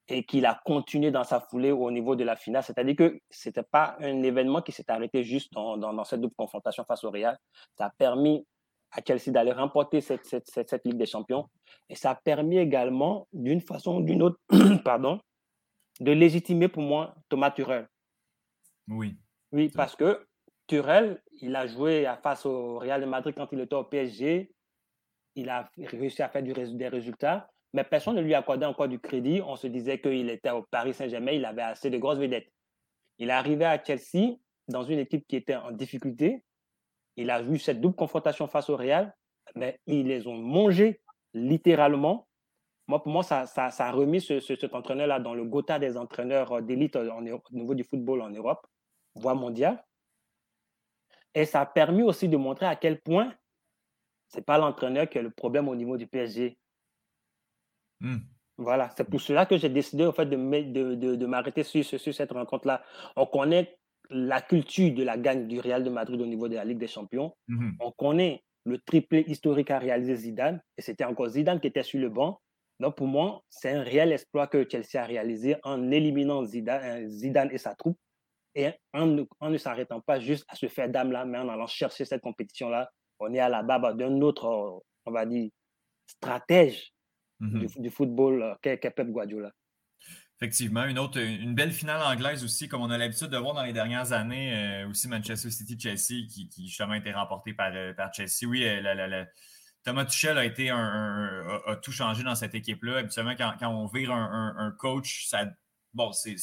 et qu'il a continué dans sa foulée au niveau de la finale. C'est-à-dire que ce n'était pas un événement qui s'est arrêté juste dans, dans, cette double confrontation face au Real. Ça a permis à Chelsea d'aller remporter cette, cette, cette, Ligue des Champions. Et ça a permis également, d'une façon ou d'une autre, pardon, de légitimer pour moi Thomas Turel. Oui. Oui, parce que Turel, il a joué face au Real de Madrid quand il était au PSG. Il a réussi à faire des résultats mais personne ne lui accordait encore du crédit. On se disait qu'il était au Paris Saint-Germain, il avait assez de grosses vedettes. Il est arrivé à Chelsea dans une équipe qui était en difficulté. Il a vu cette double confrontation face au Real, mais ils les ont mangés littéralement. Moi, pour moi, ça, a remis ce, cet entraîneur-là dans le Gotha des entraîneurs d'élite au niveau du football en Europe, voire mondiale. Et ça a permis aussi de montrer à quel point n'est pas l'entraîneur qui a le problème au niveau du PSG. Hmm. Voilà, c'est pour cela que j'ai décidé en fait, de, de, de, m'arrêter sur, sur, cette rencontre-là. On connaît la culture de la gagne du Real de Madrid au niveau de la Ligue des Champions. Hmm. On connaît le triplé historique à réaliser Zidane, et c'était encore Zidane qui était sur le banc. Donc pour moi, c'est un réel exploit que Chelsea a réalisé en éliminant Zidane, euh, Zidane et sa troupe, et en ne, en ne s'arrêtant pas juste à se faire dame-là, mais en allant chercher cette compétition-là. On est à la barbe d'un autre, on va dire, stratège du, mmh football euh, qu'est Pep Guardiola. Effectivement, une autre, une belle finale anglaise aussi, comme on a l'habitude de voir dans les dernières années, euh, aussi Manchester City-Chelsea, qui, qui, justement a été remporté par, euh, par Chelsea. Oui, Thomas Tuchel a été un, a, tout changé dans cette équipe-là. Habituellement, quand, quand, on vire un, coach, ça, bon, c'est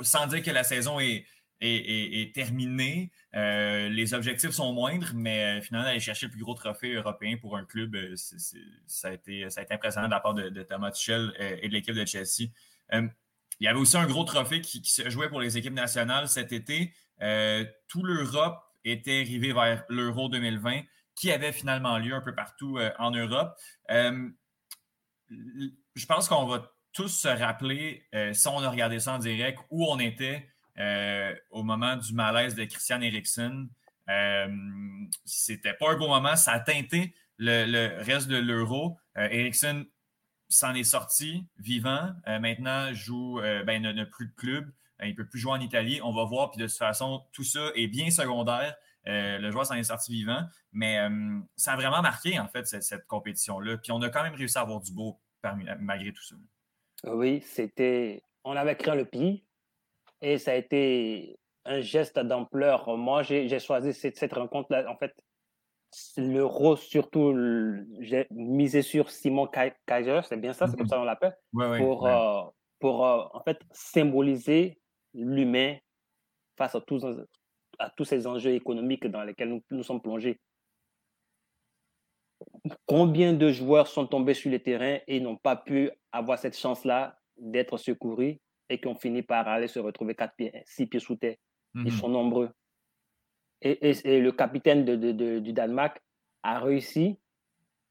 sans dire que la saison est, est, terminé. Euh, les objectifs sont moindres, mais euh, finalement, aller chercher le plus gros trophée européen pour un club, euh, ça, a été, ça a été impressionnant de la part de, Thomas Tuchel et de l'équipe de Chelsea. il y avait aussi un gros trophée qui, se jouait pour les équipes nationales cet été. tout l'Europe était arrivé vers l'Euro 2020 qui avait finalement lieu un peu partout en Europe. je pense qu'on va tous se rappeler, si on a regardé ça en direct, où on était euh, au moment du malaise de Christian Eriksen. Euh, c'était pas un bon moment. Ça a teinté le, reste de l'euro. Euh, Eriksen s'en est sorti vivant. Euh, maintenant, joue, ben, n'a plus de club. il ne peut plus jouer en Italie. On va voir. Puis de toute façon, tout ça est bien secondaire. le joueur s'en est sorti vivant. Mais ça a vraiment marqué, en fait, cette, compétition-là. Puis on a quand même réussi à avoir du beau malgré tout ça. Oui, c'était. On avait créé le pays et ça a été un geste d'ampleur. Moi, j'ai choisi cette, cette rencontre-là. En fait, l'euro, surtout, j'ai misé sur Simon Kaiser, c'est bien ça, c'est comme mm-hmm. ça qu'on l'appelle, pour, euh, pour euh, en fait symboliser l'humain face à tous, à tous ces enjeux économiques dans lesquels nous, nous sommes plongés. Combien de joueurs sont tombés sur le terrain et n'ont pas pu avoir cette chance-là d'être secourus? Et qui ont fini par aller se retrouver quatre pieds, six pieds sous terre. Ils mhm. sont nombreux. Et, et, le capitaine de, de, du Danemark a réussi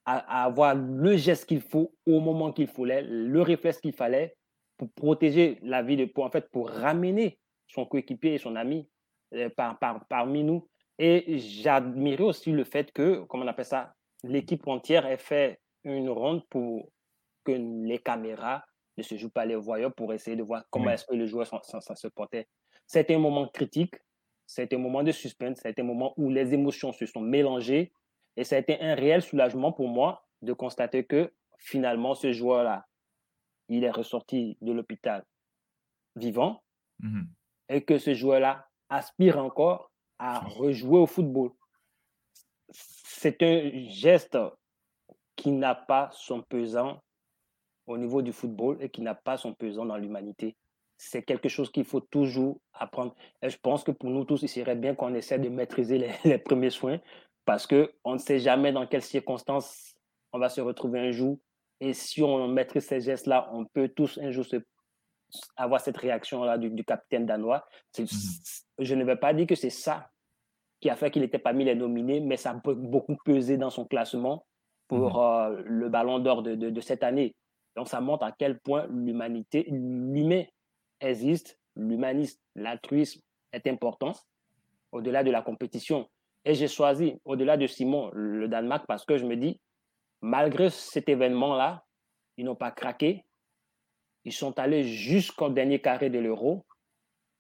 à, avoir le geste qu'il faut au moment qu'il fallait, le réflexe qu'il fallait pour protéger la vie de, pour, en fait, pour ramener son coéquipier et son ami euh, par, par, parmi nous. Et j'admirais aussi le fait que, comment on appelle ça, l'équipe entière ait fait une ronde pour que les caméras ne se joue pas les voyeurs pour essayer de voir comment est-ce que le joueur se portait. C'était un moment critique, c'était un moment de suspense, c'était un moment où les émotions se sont mélangées et ça a été un réel soulagement pour moi de constater que finalement ce joueur-là, il est ressorti de l'hôpital vivant mmh et que ce joueur-là aspire encore à rejouer au football. C'est un geste qui n'a pas son pesant au niveau du football et qui n'a pas son pesant dans l'humanité. C'est quelque chose qu'il faut toujours apprendre. Et je pense que pour nous tous, il serait bien qu'on essaie de maîtriser les, premiers soins parce qu'on ne sait jamais dans quelles circonstances on va se retrouver un jour. Et si on maîtrise ces gestes-là, on peut tous un jour avoir cette réaction-là du, capitaine danois. Mhm. Je ne vais pas dire que c'est ça qui a fait qu'il n'était pas mis les nominés, mais ça a beaucoup pesé dans son classement pour mhm. euh, le ballon d'or de, de, cette année. Donc, ça montre à quel point l'humanité, l'humain existe, l'humanisme, l'altruisme est important au-delà de la compétition. Et j'ai choisi, au-delà de Simon, le Danemark parce que je me dis, malgré cet événement-là, ils n'ont pas craqué. Ils sont allés jusqu'au dernier carré de l'euro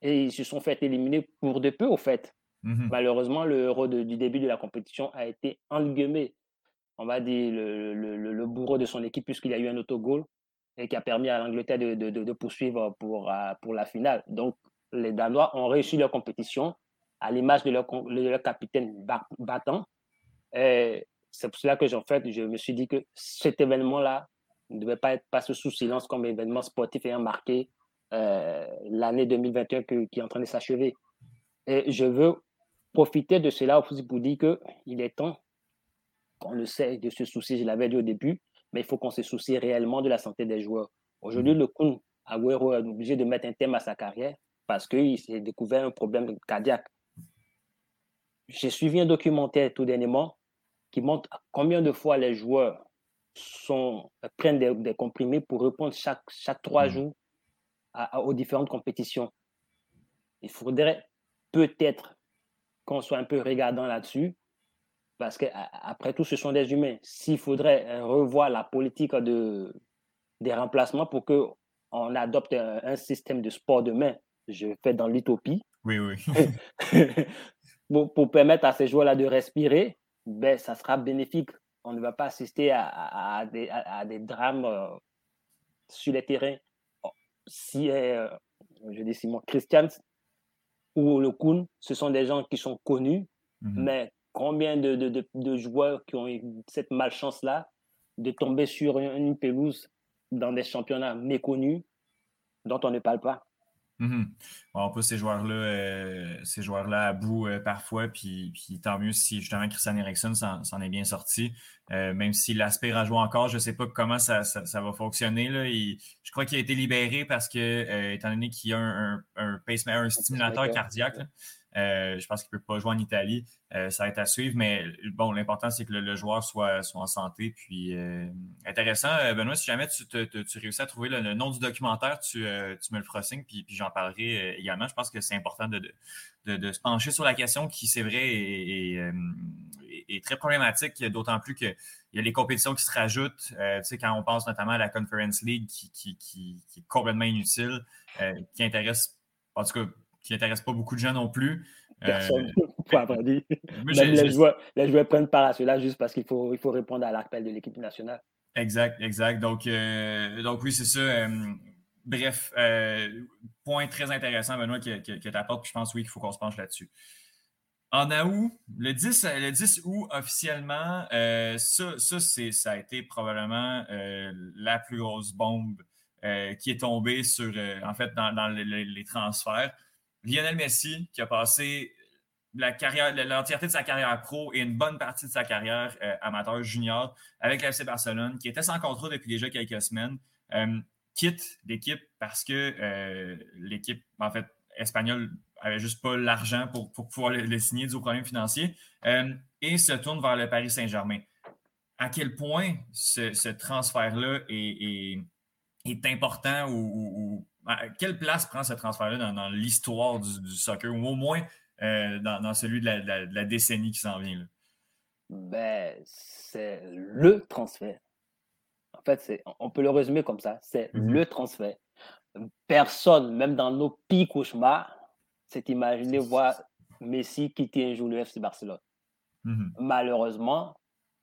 et ils se sont fait éliminer pour de peu, au fait. Mhm. Malheureusement, le euro du début de la compétition a été engueumé, on va dire, le, le, le, bourreau de son équipe, puisqu'il a eu un autogol et qui a permis à l'Angleterre de, de, de, poursuivre pour, euh, pour la finale. Donc, les Danois ont réussi leur compétition à l'image de leur, leur capitaine battant. C'est pour cela que, en fait, je me suis dit que cet événement-là ne devait pas être passé sous silence comme événement sportif ayant marqué euh, l'année 2021 qui est en train de s'achever. Et je veux profiter de cela aussi pour dire qu'il est temps qu'on le sait de se soucier, je l'avais dit au début, mais il faut qu'on se soucie réellement de la santé des joueurs. Aujourd'hui, le Kun Agüero est obligé de mettre un thème à sa carrière parce qu'il s'est découvert un problème cardiaque. J'ai suivi un documentaire tout dernièrement qui montre combien de fois les joueurs sont, prennent des, comprimés pour répondre chaque, chaque trois mmh. jours aux différentes compétitions. Il faudrait peut-être qu'on soit un peu regardant là-dessus, parce qu'après tout, ce sont des humains. S'il faudrait euh, revoir la politique de, des remplacements pour qu'on adopte un, système de sport de main, je fais dans l'utopie. Oui, oui. pour, permettre à ces joueurs-là de respirer, ben, ça sera bénéfique. On ne va pas assister à, des, à des, drames euh, sur les terrains. Si, euh, je dis Simon, Christian ou le Kuhn, ce sont des gens qui sont connus, mhm. mais combien de, de, de, joueurs qui ont eu cette malchance-là de tomber sur une pelouse dans des championnats méconnus dont on ne parle pas? Mhm. On pousse ces joueurs-là euh, ces joueurs-là à bout euh, parfois, puis, puis, tant mieux si justement Christian Eriksson s'en est bien sorti. Euh, même s'il aspire à jouer encore, je ne sais pas comment ça, ça, va fonctionner. Là. je crois qu'il a été libéré parce que, étant donné qu'il y a un, un, pacemaker, un stimulateur cardiaque, euh, je pense qu'il ne peut pas jouer en Italie. Euh, ça va être à suivre, mais bon, l'important, c'est que le, joueur soit, soit, en santé. Puis euh, intéressant, Benoît, si jamais tu, réussis à trouver le, nom du documentaire, tu, me le feras signe, puis, j'en parlerai également. Je pense que c'est important de, se pencher sur la question qui, c'est vrai, est, très problématique, d'autant plus qu'il y a les compétitions qui se rajoutent. tu sais, quand on pense notamment à la Conference League qui est complètement inutile, qui intéresse, en tout cas, qui n'intéresse pas beaucoup de gens non plus. Personne, euh, pas dire. Même les, joueurs, les joueurs prennent part à cela juste parce qu'il faut, il faut répondre à l'appel de l'équipe nationale. Exact, exact. Donc, euh, donc oui, c'est ça. Euh, bref, point très intéressant, Benoît, que, que, que tu apportes. Je pense, oui, qu'il faut qu'on se penche là-dessus. En août, le 10, le 10 août, officiellement, ça, ça, ça a été probablement la plus grosse bombe qui est tombée sur, en fait, dans, dans les transferts. Lionel Messi, qui a passé la carrière, l'entièreté de sa carrière pro et une bonne partie de sa carrière euh, amateur junior avec l'FC Barcelone, qui était sans contrat depuis déjà quelques semaines, euh, quitte l'équipe parce que euh, l'équipe, en fait, espagnole avait juste pas l'argent pour, pouvoir le, signer dû aux financiers et se tourne vers le Paris Saint-Germain. À quel point ce, transfert-là est, important ou quelle place prend ce transfert-là dans, l'histoire du, soccer, ou au moins euh, dans, celui de la, décennie qui s'en vient? Ben, c'est le transfert. En fait, on peut le résumer comme ça. C'est mm-hmm. le transfert. Personne, même dans nos pires cauchemars, s'est imaginé voir Messi quitter un jour le FC Barcelone. Mm-hmm. Malheureusement,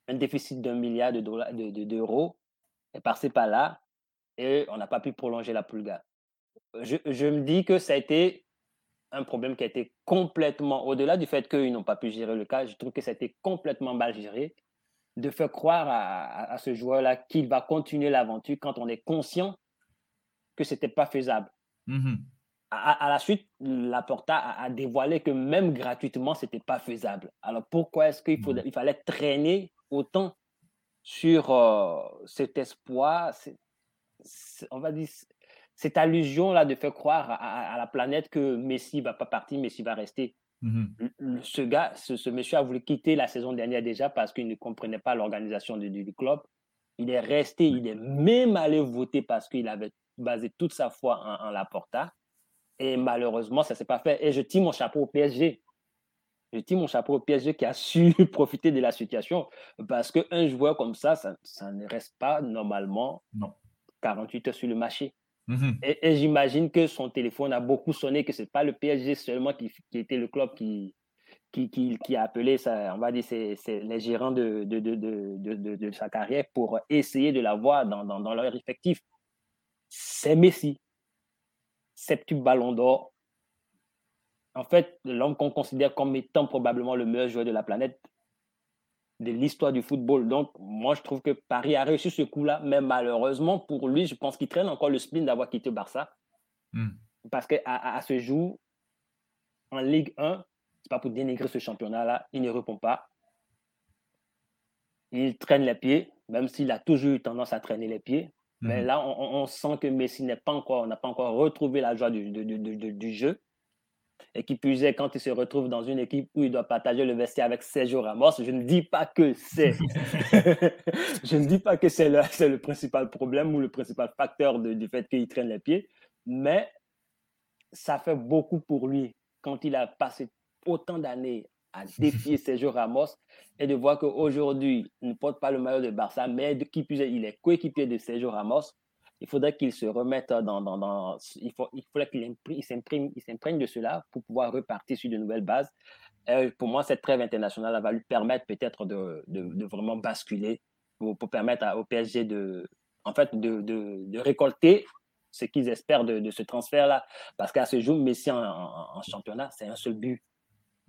un déficit d'un milliard d'euros de, de, est passé par là et on n'a pas pu prolonger la pulga je, me dis que ça a été un problème qui a été complètement, au-delà du fait qu'ils n'ont pas pu gérer le cas, je trouve que ça a été complètement mal géré de faire croire à, ce joueur-là qu'il va continuer l'aventure quand on est conscient que ce n'était pas faisable. Mm-hmm. À, la suite, Laporta a, a, dévoilé que même gratuitement, ce n'était pas faisable. Alors pourquoi est-ce qu'il mm. il fallait traîner autant sur euh, cet espoir? On va dire, cette allusion-là de faire croire à, la planète que Messi va pas partir, Messi va rester. Mmh ce gars, ce, monsieur a voulu quitter la saison dernière déjà parce qu'il ne comprenait pas l'organisation du, club. Il est resté, il est même allé voter parce qu'il avait basé toute sa foi en, en Laporta. Et malheureusement, ça ne s'est pas fait. Et je tire mon chapeau au PSG. Je tire mon chapeau au PSG qui a su profiter de la situation parce qu'un joueur comme ça, ça, ne reste pas normalement non. 48 heures sur le marché. Mhm. Et, j'imagine que son téléphone a beaucoup sonné, que ce n'est pas le PSG seulement qui, était le club qui, qui, qui, a appelé, ça, on va dire, c'est, les gérants de, de, de, de, sa carrière pour essayer de l'avoir dans, dans, dans leur effectif. C'est Messi. Septuple ballon d'or. En fait, l'homme qu'on considère comme étant probablement le meilleur joueur de la planète, de l'histoire du football. Donc, moi, je trouve que Paris a réussi ce coup-là, mais malheureusement pour lui, je pense qu'il traîne encore le spin d'avoir quitté Barça. Hmm. Parce qu'à à, ce jour, en Ligue 1, c'est pas pour dénigrer ce championnat-là, il ne répond pas. Il traîne les pieds, même s'il a toujours eu tendance à traîner les pieds. Mais hmm. là, on, sent que Messi n'est pas encore, n'a pas encore retrouvé la joie du, du jeu et qui puisait quand il se retrouve dans une équipe où il doit partager le vestiaire avec Sergio Ramos, je ne dis pas que c'est je ne dis pas que c'est le, le, principal problème ou le principal facteur du fait qu'il traîne les pieds, mais ça fait beaucoup pour lui quand il a passé autant d'années à défier Sergio Ramos et de voir qu'aujourd'hui, il ne porte pas le maillot de Barça, mais qui puisait, il est coéquipier de Sergio Ramos il faudrait qu'il se remette dans, dans, dans il, faut, il faudrait qu'il s'imprime, il s'imprègne de cela pour pouvoir repartir sur de nouvelles bases. Euh, pour moi, cette trêve internationale va lui permettre peut-être de, de, vraiment basculer pour, pour permettre au PSG de, en fait, de, de récolter ce qu'ils espèrent de, ce transfert-là. Parce qu'à ce jour, Messi en, en, championnat, c'est un seul but.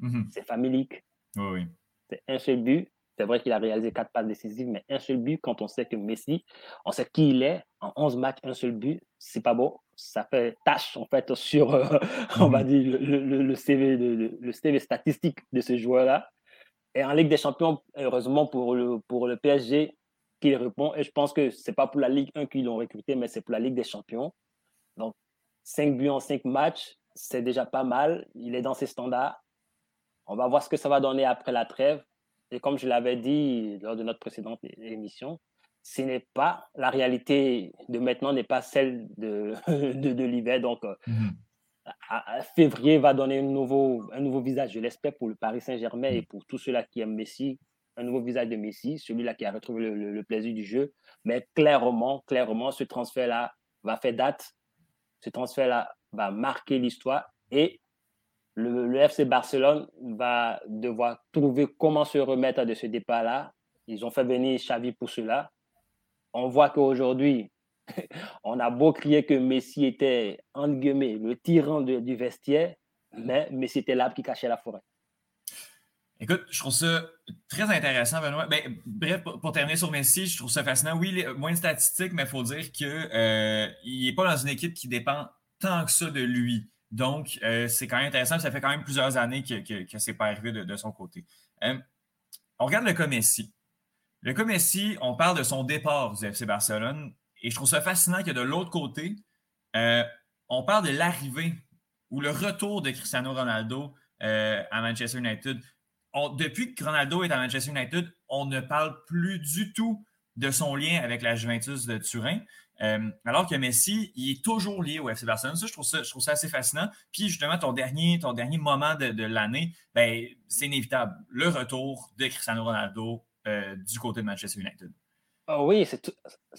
Mm-hmm. C'est familique. oui. C'est un seul but. C'est vrai qu'il a réalisé quatre passes décisives, mais un seul but, quand on sait que Messi, on sait qui il est, en 11 matchs, un seul but, c'est pas beau. Ça fait tâche, en fait, sur, euh, on va mhm. dire, le, CV, le, CV statistique de ce joueur-là. Et en Ligue des Champions, heureusement pour le, pour le PSG, qui répond. Et je pense que c'est pas pour la Ligue 1 qu'ils l'ont recruté, mais c'est pour la Ligue des Champions. Donc, 5 buts en 5 matchs, c'est déjà pas mal. Il est dans ses standards. On va voir ce que ça va donner après la trêve. Et comme je l'avais dit lors de notre précédente émission, ce n'est pas la réalité de maintenant n'est pas celle de, de, l'hiver. Donc, euh, mhm. février va donner un nouveau, un nouveau visage, je l'espère, pour le Paris Saint-Germain et pour tous ceux-là qui aiment Messi, un nouveau visage de Messi, celui-là qui a retrouvé le, plaisir du jeu. Mais clairement, clairement, ce transfert-là va faire date. Ce transfert-là va marquer l'histoire et le, FC Barcelone va devoir trouver comment se remettre de ce départ-là. Ils ont fait venir Xavi pour cela. On voit qu'aujourd'hui, on a beau crier que Messi était, entre guillemets, le tyran du vestiaire, mais Messi était l'arbre qui cachait la forêt. Écoute, je trouve ça très intéressant, Benoît. Ben, bref, pour, terminer sur Messi, je trouve ça fascinant. Oui, moins de statistiques, mais il faut dire qu'il euh, n'est pas dans une équipe qui dépend tant que ça de lui. Donc, euh, c'est quand même intéressant. Ça fait quand même plusieurs années que, que, ce n'est pas arrivé de, son côté. Euh, on regarde le cas Messi. Le cas Messi, on parle de son départ du FC Barcelone. Et je trouve ça fascinant que de l'autre côté, euh, on parle de l'arrivée ou le retour de Cristiano Ronaldo à Manchester United. depuis que Ronaldo est à Manchester United, on ne parle plus du tout de son lien avec la Juventus de Turin. Euh, alors que Messi, il est toujours lié au FC Barcelone. Ça, je trouve ça, je trouve ça assez fascinant. Puis justement, ton dernier, ton dernier moment de, l'année, ben, c'est inévitable. Le retour de Cristiano Ronaldo euh, du côté de Manchester United. Oh oui, c'est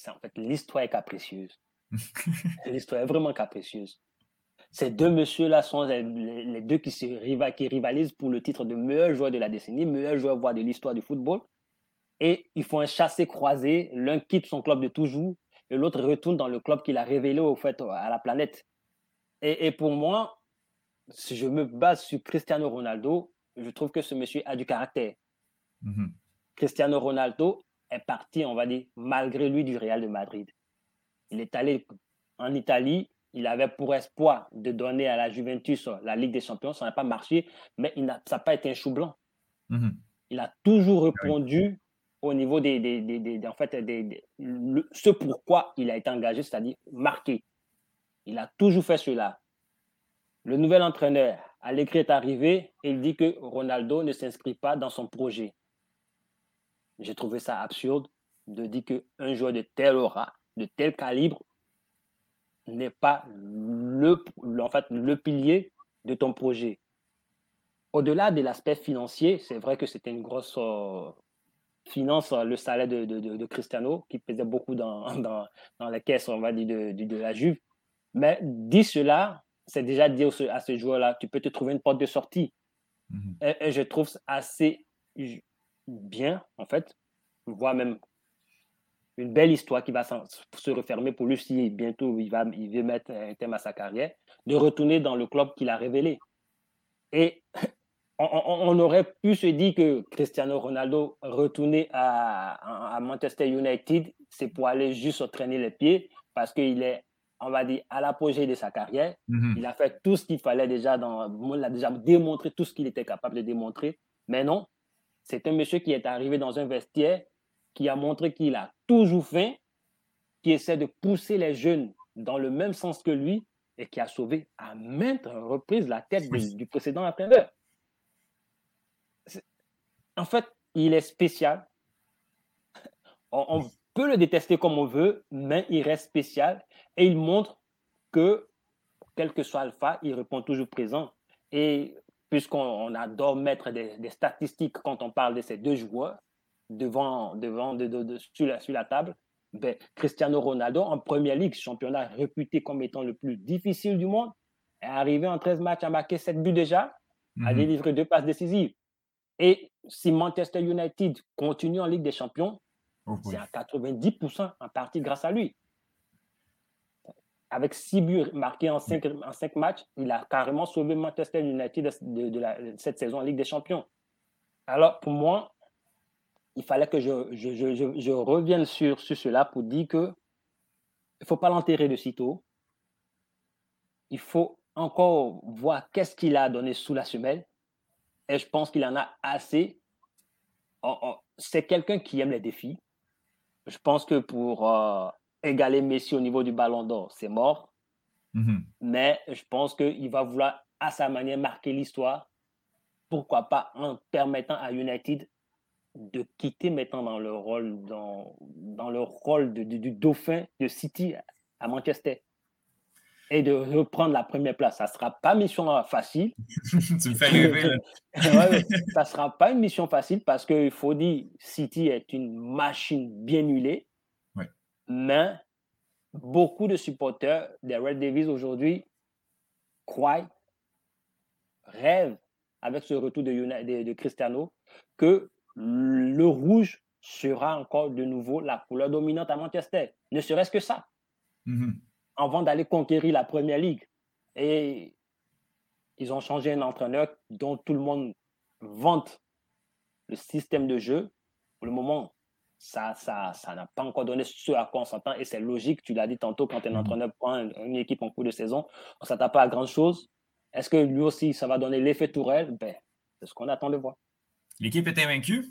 en fait l'histoire est capricieuse. l'histoire est vraiment capricieuse. Ces deux messieurs-là sont les, deux qui, se qui rivalisent pour le titre de meilleur joueur de la décennie, meilleur joueur voire de l'histoire du football. Et ils font un chassé-croisé. L'un quitte son club de toujours et l'autre retourne dans le club qu'il a révélé au fait à la planète. Et, pour moi, si je me base sur Cristiano Ronaldo, je trouve que ce monsieur a du caractère. Mm-hmm. Cristiano Ronaldo est parti, on va dire, malgré lui du Real de Madrid. Il est allé en Italie, il avait pour espoir de donner à la Juventus la Ligue des Champions, ça n'a pas marché, mais il ça n'a pas été un chou blanc. Mm-hmm. Il a toujours répondu au niveau des, des, en fait, ce pourquoi il a été engagé, c'est-à-dire marqué. Il a toujours fait cela. Le nouvel entraîneur, Allegri est arrivé et il dit que Ronaldo ne s'inscrit pas dans son projet. J'ai trouvé ça absurde de dire qu'un joueur de tel aura, de tel calibre, n'est pas le, en fait, le pilier de ton projet. au-delà de l'aspect financier, c'est vrai que c'était une grosse euh, finance, euh, le salaire de, de, de, Cristiano, qui pesait beaucoup dans, dans, dans la caisse, on va dire, de, de, la Juve. Mais dit cela, c'est déjà dire à ce joueur-là, tu peux te trouver une porte de sortie. Mhm. et, je trouve assez bien, en fait, voire même une belle histoire qui va se refermer pour lui si bientôt il, va, il veut mettre un thème à sa carrière, de retourner dans le club qu'il a révélé. Et on, aurait pu se dire que Cristiano Ronaldo retourner à, à Manchester United, c'est pour aller juste traîner les pieds parce qu'il est, on va dire, à l'apogée de sa carrière. Mm-hmm. Il a fait tout ce qu'il fallait déjà, dans, il a déjà démontré tout ce qu'il était capable de démontrer. Mais non, c'est un monsieur qui est arrivé dans un vestiaire qui a montré qu'il a toujours faim, qui essaie de pousser les jeunes dans le même sens que lui et qui a sauvé à maintes reprises la tête du, précédent entraîneur. En fait, il est spécial. On, peut le détester comme on veut, mais il reste spécial et il montre que, quel que soit Alpha, il répond toujours présent. Et puisqu'on adore mettre des, statistiques quand on parle de ces deux joueurs devant, devant de, sur, la, sur la table, ben, Cristiano Ronaldo, en première ligue, championnat réputé comme étant le plus difficile du monde, est arrivé en 13 matchs à marquer 7 buts déjà, à mhm. délivrer deux passes décisives. Et si Manchester United continue en Ligue des Champions, oh, c'est à 90% en partie grâce à lui. Avec 6 buts marqués en 5, en cinq matchs, il a carrément sauvé Manchester United de, cette saison en Ligue des Champions. Alors, pour moi, il fallait que je, je, revienne sur, sur, cela pour dire que il ne faut pas l'enterrer de sitôt. Il faut encore voir qu'est-ce qu'il a donné sous la semelle. Et je pense qu'il en a assez. C'est quelqu'un qui aime les défis. Je pense que pour euh, égaler Messi au niveau du ballon d'or, c'est mort. Mm-hmm. Mais je pense qu'il va vouloir, à sa manière, marquer l'histoire. Pourquoi pas en permettant à United de quitter maintenant dans le rôle, dans, dans le rôle de, du dauphin de City à Manchester et de reprendre la première place. Ça ne sera pas mission facile. tu me fais rêver. ça ne sera pas une mission facile parce qu'il faut dire City est une machine bien huilée. Mais beaucoup de supporters des Red Devils aujourd'hui croient, rêvent avec ce retour de, de, de Cristiano que le rouge sera encore de nouveau la couleur dominante à Manchester. Ne serait-ce que ça. Mm-hmm. Avant d'aller conquérir la première ligue. Et ils ont changé un entraîneur dont tout le monde vante le système de jeu. Pour le moment, ça ça, ça n'a pas encore donné ce à quoi on s'entend. Et c'est logique, tu l'as dit tantôt, quand un mm-hmm. entraîneur prend une équipe en cours de saison, on ne s'attend pas à grand-chose. Est-ce que lui aussi, ça va donner l'effet Tourelle? Ben, C'est ce qu'on attend de voir. L'équipe est invaincue?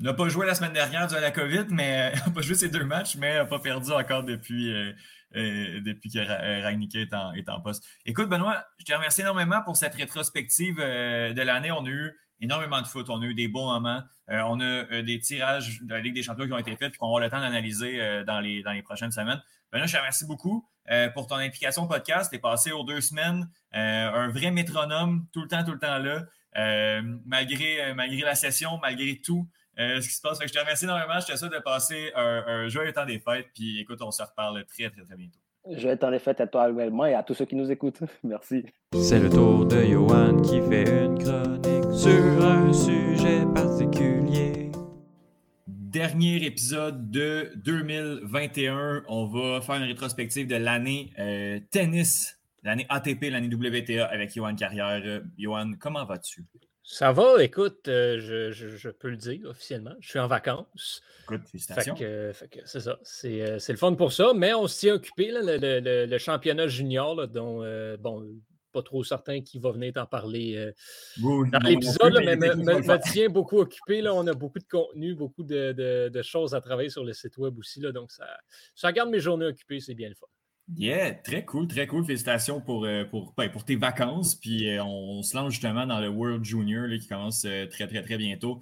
N'a pas joué la semaine dernière de la COVID, mais n'a pas joué ces deux matchs, mais n'a pas perdu encore depuis, euh, euh, depuis que euh, Ragnick est en, est en poste. Écoute, Benoît, je te remercie énormément pour cette rétrospective de l'année. On a eu énormément de foot, on a eu des bons moments. on a des tirages de la Ligue des champions qui ont été faits et qu'on aura le temps d'analyser dans, les, dans les prochaines semaines. Benoît, je te remercie beaucoup pour ton implication au podcast. Tu es passé aux deux semaines, un vrai métronome, tout le temps, tout le temps là. Euh, malgré, euh, malgré la session, malgré tout euh, ce qui se passe. je te remercie énormément. Je te souhaite de passer un, joyeux temps des fêtes. Puis écoute, on se reparle très, très, très bientôt. Joyeux temps des fêtes à toi également et à tous ceux qui nous écoutent. Merci. C'est le tour de Johan qui fait une chronique sur un sujet particulier. Dernier épisode de 2021. On va faire une rétrospective de l'année tennis l'année ATP, l'année WTA avec Johan Carrière. Euh, Johan, comment vas-tu? Ça va, écoute, euh, je, peux le dire officiellement. Je suis en vacances. Écoute, félicitations. c'est ça. Euh, c'est, le fun pour ça, mais on s'y est occupé, le, championnat junior, dont, bon, pas trop certain qui va venir t'en parler dans l'épisode, mais me, tient beaucoup occupé. Là. On a beaucoup de contenu, beaucoup de, choses à travailler sur le site web aussi. Là, donc, ça, ça garde mes journées occupées, c'est bien le fun. Yeah, très cool, très cool. Félicitations pour, euh, pour, ben, pour tes vacances. Puis euh, on, se lance justement dans le World Junior qui commence euh, très, très, très bientôt.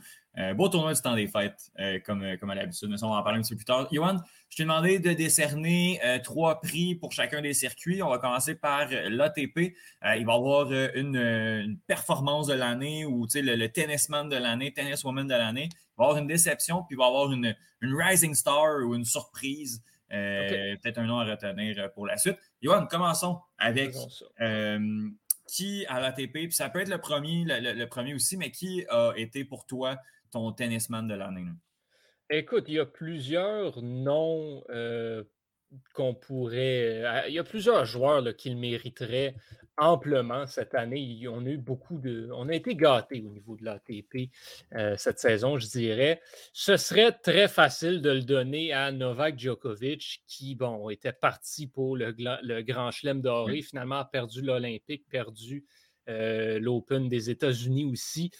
beau tournoi du temps des fêtes, comme, comme à l'habitude. Mais on va en parler un petit peu plus tard. Johan, je t'ai demandé de décerner trois prix pour chacun des circuits. On va commencer par l'ATP. il va y avoir une, performance de l'année ou le, tennisman de l'année, tenniswoman de l'année. Il va y avoir une déception, puis il va y avoir une rising star ou une surprise. Euh, peut-être un nom à retenir euh, pour la suite. Johan, commençons avec euh, qui à l'ATP, puis ça peut être le premier, le, premier aussi, mais qui a été pour toi ton tennisman de l'année? Écoute, il y a plusieurs noms qu'on pourrait. Il y a plusieurs joueurs qui le mériteraient amplement cette année. On a eu beaucoup de. On a été gâtés au niveau de l'ATP euh, cette saison, je dirais. Ce serait très facile de le donner à Novak Djokovic, qui, bon, était parti pour le, Grand Chelem doré, finalement a perdu l'Olympique, perdu euh, l'Open des États-Unis aussi.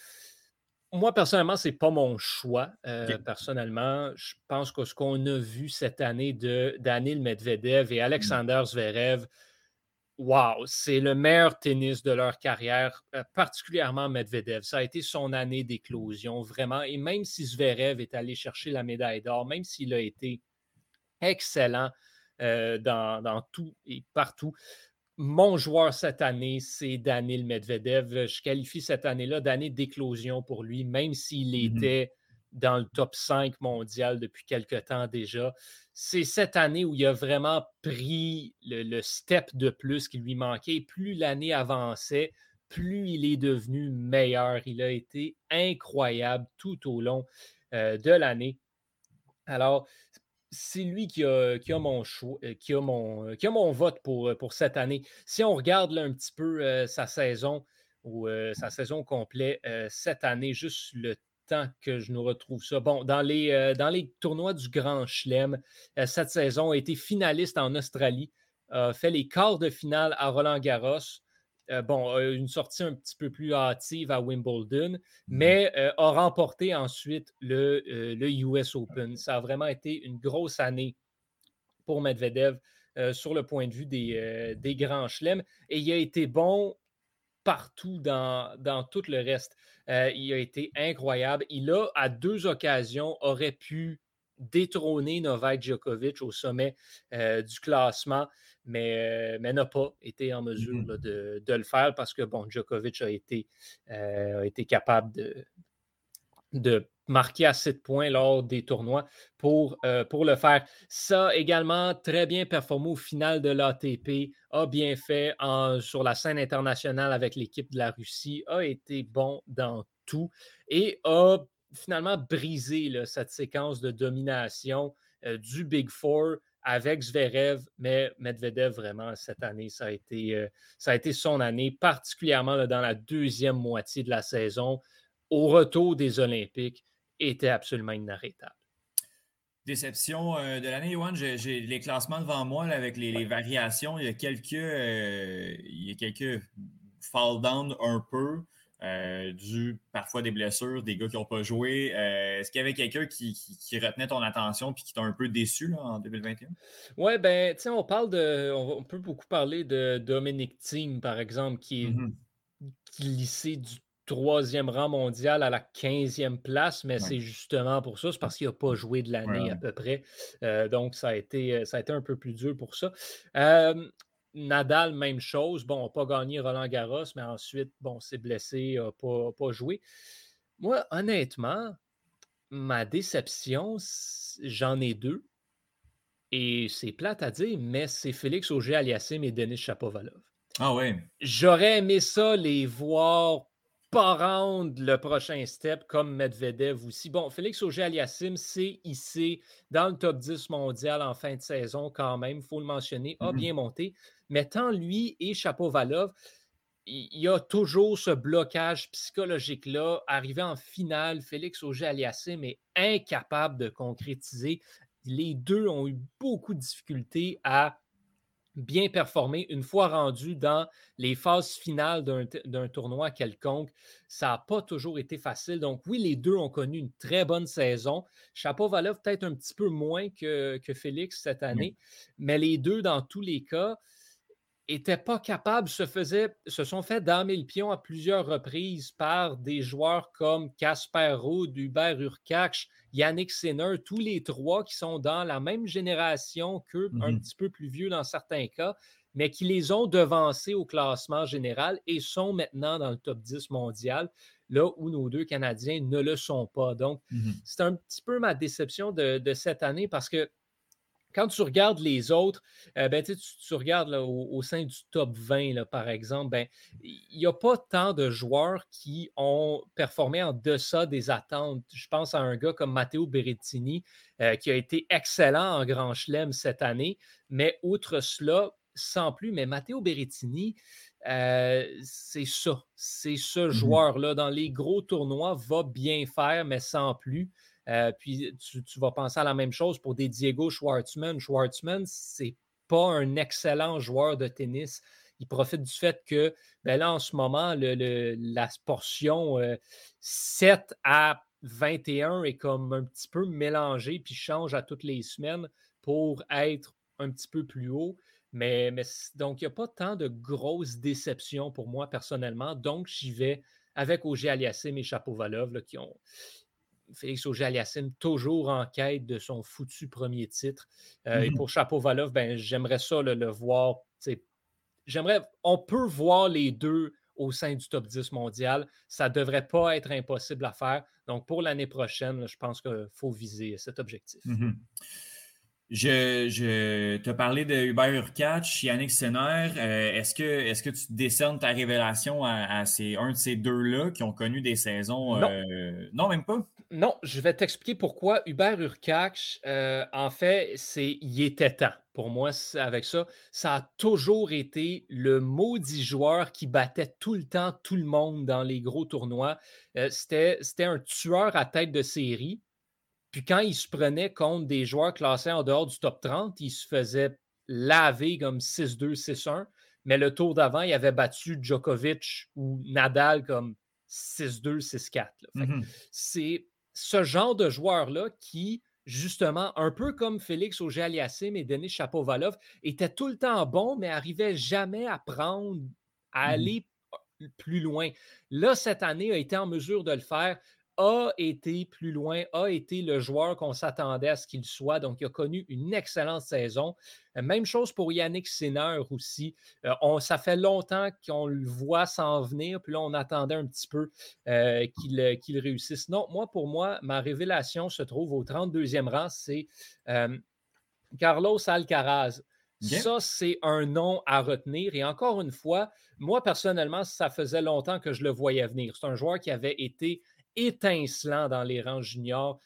Moi, personnellement, ce n'est pas mon choix. Euh, personnellement, je pense que ce qu'on a vu cette année de Daniel Medvedev et mmh. Alexander Zverev, wow, c'est le meilleur tennis de leur carrière, euh, particulièrement Medvedev. Ça a été son année d'éclosion, vraiment. Et même si Zverev est allé chercher la médaille d'or, même s'il a été excellent euh, dans, tout et partout, mon joueur cette année, c'est Daniel Medvedev. Je qualifie cette année-là d'année d'éclosion pour lui, même s'il mmh était dans le top 5 mondial depuis quelque temps déjà. C'est cette année où il a vraiment pris le, step de plus qui lui manquait. plus l'année avançait, plus il est devenu meilleur. Il a été incroyable tout au long euh, de l'année. Alors, c'est lui qui a, mon choix, euh, qui a mon, qui a mon vote pour, pour cette année. Si on regarde un petit peu euh, sa saison ou sa saison complète cette année, juste le temps que je nous retrouve ça. Bon, dans les, euh, dans les tournois du Grand Chelem, euh, cette saison a été finaliste en Australie, a fait les quarts de finale à Roland Garros. Euh, bon, une sortie un petit peu plus hâtive à Wimbledon, mmh mais a remporté ensuite le, le, US Open. Ça a vraiment été une grosse année pour Medvedev sur le point de vue des, des grands chelems. Et il a été bon partout dans, dans tout le reste. Euh, il a été incroyable. Il a, à deux occasions, aurait pu détrôner Novak Djokovic au sommet euh, du classement, mais, euh, mais n'a pas été en mesure mmh de, le faire parce que bon, Djokovic a été, a été capable de, de marqué à 7 points lors des tournois pour, euh, pour le faire. Ça également, très bien performé au final de l'ATP, a bien fait sur la scène internationale avec l'équipe de la Russie, a été bon dans tout et a finalement brisé cette séquence de domination euh, du Big Four avec Zverev, mais Medvedev, vraiment, cette année, ça a été, euh, ça a été son année, particulièrement dans la deuxième moitié de la saison, au retour des Olympiques était absolument inarrêtable. Déception euh, de l'année, Yohan, j'ai les classements devant moi avec les, variations. Il y a quelques, euh, il y a quelques fall down un peu, euh, dû parfois des blessures, des gars qui n'ont pas joué. Est-ce qu'il y avait quelqu'un qui, retenait ton attention et qui t'a un peu déçu en 2021? Oui, ben, tu sais, on parle de. On, peut beaucoup parler de Dominic Thiem, par exemple, qui est mm-hmm. glissé du troisième rang mondial à la 15e place, mais c'est justement pour ça, c'est parce qu'il n'a pas joué de l'année à peu près. Euh, donc, ça a, été, ça a été un peu plus dur pour ça. Nadal, même chose. Bon, n'a pas gagné Roland Garros, mais ensuite, bon, s'est blessé, n'a pas, pas joué. Moi, honnêtement, ma déception, j'en ai deux. Et c'est plate à dire, mais c'est Félix Auger-Aliassime et Denis Chapovalov. Ah oui. J'aurais aimé ça les voir pas rendre le prochain step comme Medvedev aussi. Bon, Félix Auger-Aliassime s'est hissé dans le top 10 mondial en fin de saison quand même, il faut le mentionner, a mmh bien monté. Mais tant lui et Chapovalov, il y a toujours ce blocage psychologique-là. Arrivé en finale, Félix Auger-Aliassime est incapable de concrétiser. Les deux ont eu beaucoup de difficultés à bien performé une fois rendu dans les phases finales d'un tournoi quelconque. Ça n'a pas toujours été facile. Donc, oui, les deux ont connu une très bonne saison. Chapeau-Valov peut-être un petit peu moins que, que Félix cette année, mais les deux, dans tous les cas, n'étaient pas capables, se, se sont fait damer le pion à plusieurs reprises par des joueurs comme Casper Ruud, Hubert Urkach, Yannick Sinner, tous les trois qui sont dans la même génération qu'eux, un mmh petit peu plus vieux dans certains cas, mais qui les ont devancés au classement général et sont maintenant dans le top 10 mondial, là où nos deux Canadiens ne le sont pas. Donc, mmh c'est un petit peu ma déception de, de cette année parce que quand tu regardes les autres, euh, ben, tu, regardes au, sein du top 20, par exemple, ben, il n'y a pas tant de joueurs qui ont performé en deçà des attentes. Je pense à un gars comme Matteo Berrettini, euh, qui a été excellent en Grand Chelem cette année, mais outre cela, sans plus, mais Matteo Berrettini, euh, c'est ça. C'est ce mmh joueur-là. Dans les gros tournois, va bien faire, mais sans plus. Euh, puis tu, vas penser à la même chose pour des Diego Schwartzman. Schwartzman, c'est pas un excellent joueur de tennis. Il profite du fait que ben là, en ce moment, la portion 7 euh, à 21 est comme un petit peu mélangée, puis change à toutes les semaines pour être un petit peu plus haut. Mais, donc, il n'y a pas tant de grosses déceptions pour moi personnellement. Donc, j'y vais avec Auger Aliassim et Chapeau-Valov qui ont, Félix Auger-Aliassime, toujours en quête de son foutu premier titre. Euh, et mmh pour Chapeau-Valov, ben, j'aimerais ça le, le voir. J'aimerais, on peut voir les deux au sein du top 10 mondial. Ça ne devrait pas être impossible à faire. Donc, pour l'année prochaine, je pense qu'il faut viser cet objectif. Mmh je, je te parlais de Hubert Urkach, Yannick Senner. Euh, est-ce, que, est que tu décernes ta révélation à, ces, un de ces deux-là qui ont connu des saisons? Non, euh, non même pas? Non, je vais t'expliquer pourquoi. Hubert Urkach, euh, en fait, c'est il était temps. Pour moi, avec ça, ça a toujours été le maudit joueur qui battait tout le temps tout le monde dans les gros tournois. c'était, c'était un tueur à tête de série. Puis quand il se prenait contre des joueurs classés en dehors du top 30, il se faisait laver comme 6-2, 6-1. Mais le tour d'avant, il avait battu Djokovic ou Nadal comme 6-2, 6-4. Mmh c'est ce genre de joueur-là qui, justement, un peu comme Félix Auger-Aliassime et Denis Chapovalov, était tout le temps bon, mais n'arrivait jamais à prendre, à mmh aller plus loin. Là, cette année, a été en mesure de le faire a été plus loin, a été le joueur qu'on s'attendait à ce qu'il soit. Donc, il a connu une excellente saison. Euh, même chose pour Yannick Sinner aussi. Euh, on, ça fait longtemps qu'on le voit s'en venir, puis là, on attendait un petit peu euh, qu'il réussisse. Non, moi, pour moi, ma révélation se trouve au 32e rang, c'est Carlos Alcaraz. Ça, c'est un nom à retenir. Et encore une fois, moi, personnellement, ça faisait longtemps que je le voyais venir. C'est un joueur qui avait été étincelant dans les rangs juniors.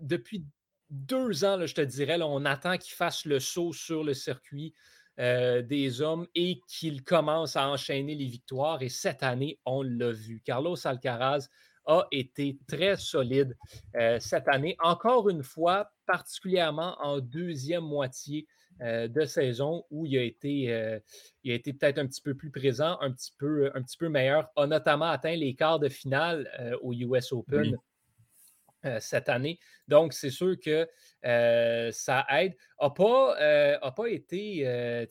Depuis deux ans, je te dirais, on attend qu'il fasse le saut sur le circuit euh, des hommes et qu'il commence à enchaîner les victoires. Et cette année, on l'a vu. Carlos Alcaraz a été très solide euh, cette année. Encore une fois, particulièrement en deuxième moitié euh, de saison où il a été, euh, été peut-être un petit peu plus présent, un petit peu, un petit peu meilleur, a notamment atteint les quarts de finale au US Open. cette année. Donc, c'est sûr que ça aide. N'a pas, a pas été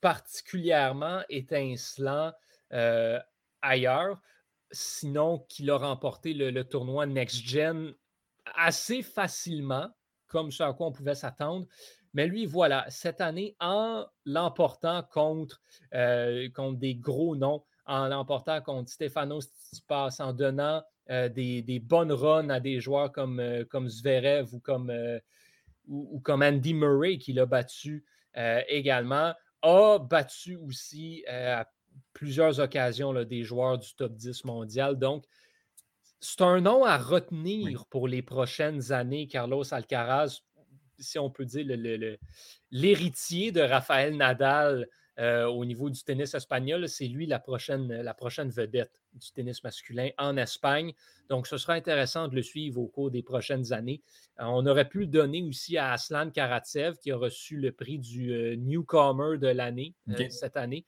particulièrement étincelant ailleurs sinon qu'il a remporté le, tournoi Next Gen assez facilement, comme ce à quoi on pouvait s'attendre. Mais lui, voilà, cette année, en l'emportant contre, euh, contre des gros noms, en l'emportant contre Stefano Tsitsipas, en donnant euh, des, bonnes runs à des joueurs comme, euh, comme Zverev ou comme, ou, comme Andy Murray, qui l'a battu également, a battu aussi à plusieurs occasions là, des joueurs du top 10 mondial. Donc, c'est un nom à retenir pour les prochaines années, Carlos Alcaraz, si on peut dire l'héritier de Raphaël Nadal euh, au niveau du tennis espagnol. C'est lui la prochaine, la prochaine vedette du tennis masculin en Espagne. Donc, ce sera intéressant de le suivre au cours des prochaines années. Euh, on aurait pu le donner aussi à Aslan Karatsev, qui a reçu le prix du Newcomer de l'année cette année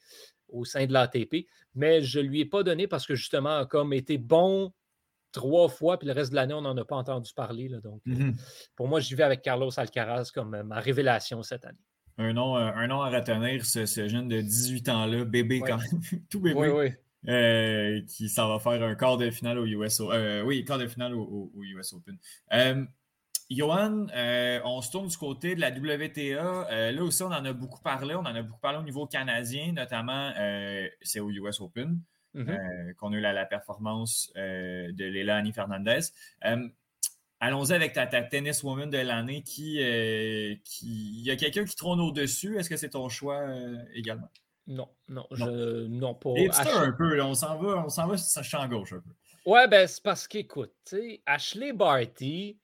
au sein de l'ATP, mais je ne lui ai pas donné parce que justement, comme été bon trois fois, puis le reste de l'année, on n'en a pas entendu parler. donc, mmh pour moi, j'y vais avec Carlos Alcaraz comme ma révélation cette année. Un nom, euh, un nom à retenir, ce, jeune de 18 ans-là, bébé quand même, tout bébé. Euh, qui s'en va faire un quart de finale au US Open. Euh, oui, quart de finale au, US Open. Johan, on se tourne du côté de la WTA. là aussi, on en a beaucoup parlé. On en a beaucoup parlé au niveau canadien, notamment, c'est au US Open mmh qu'on a eu la, performance de Leila Annie Fernandez. Allons-y avec ta, ta tenniswoman de l'année qui, euh, qui. Il y a quelqu'un qui trône au-dessus. Est-ce que c'est ton choix euh, également? Non, non, non. Je, non pas. Et un peu, on s'en va, on s'en va sur champ gauche un peu. Ouais, ben c'est parce qu'écoute, Ashley Barty,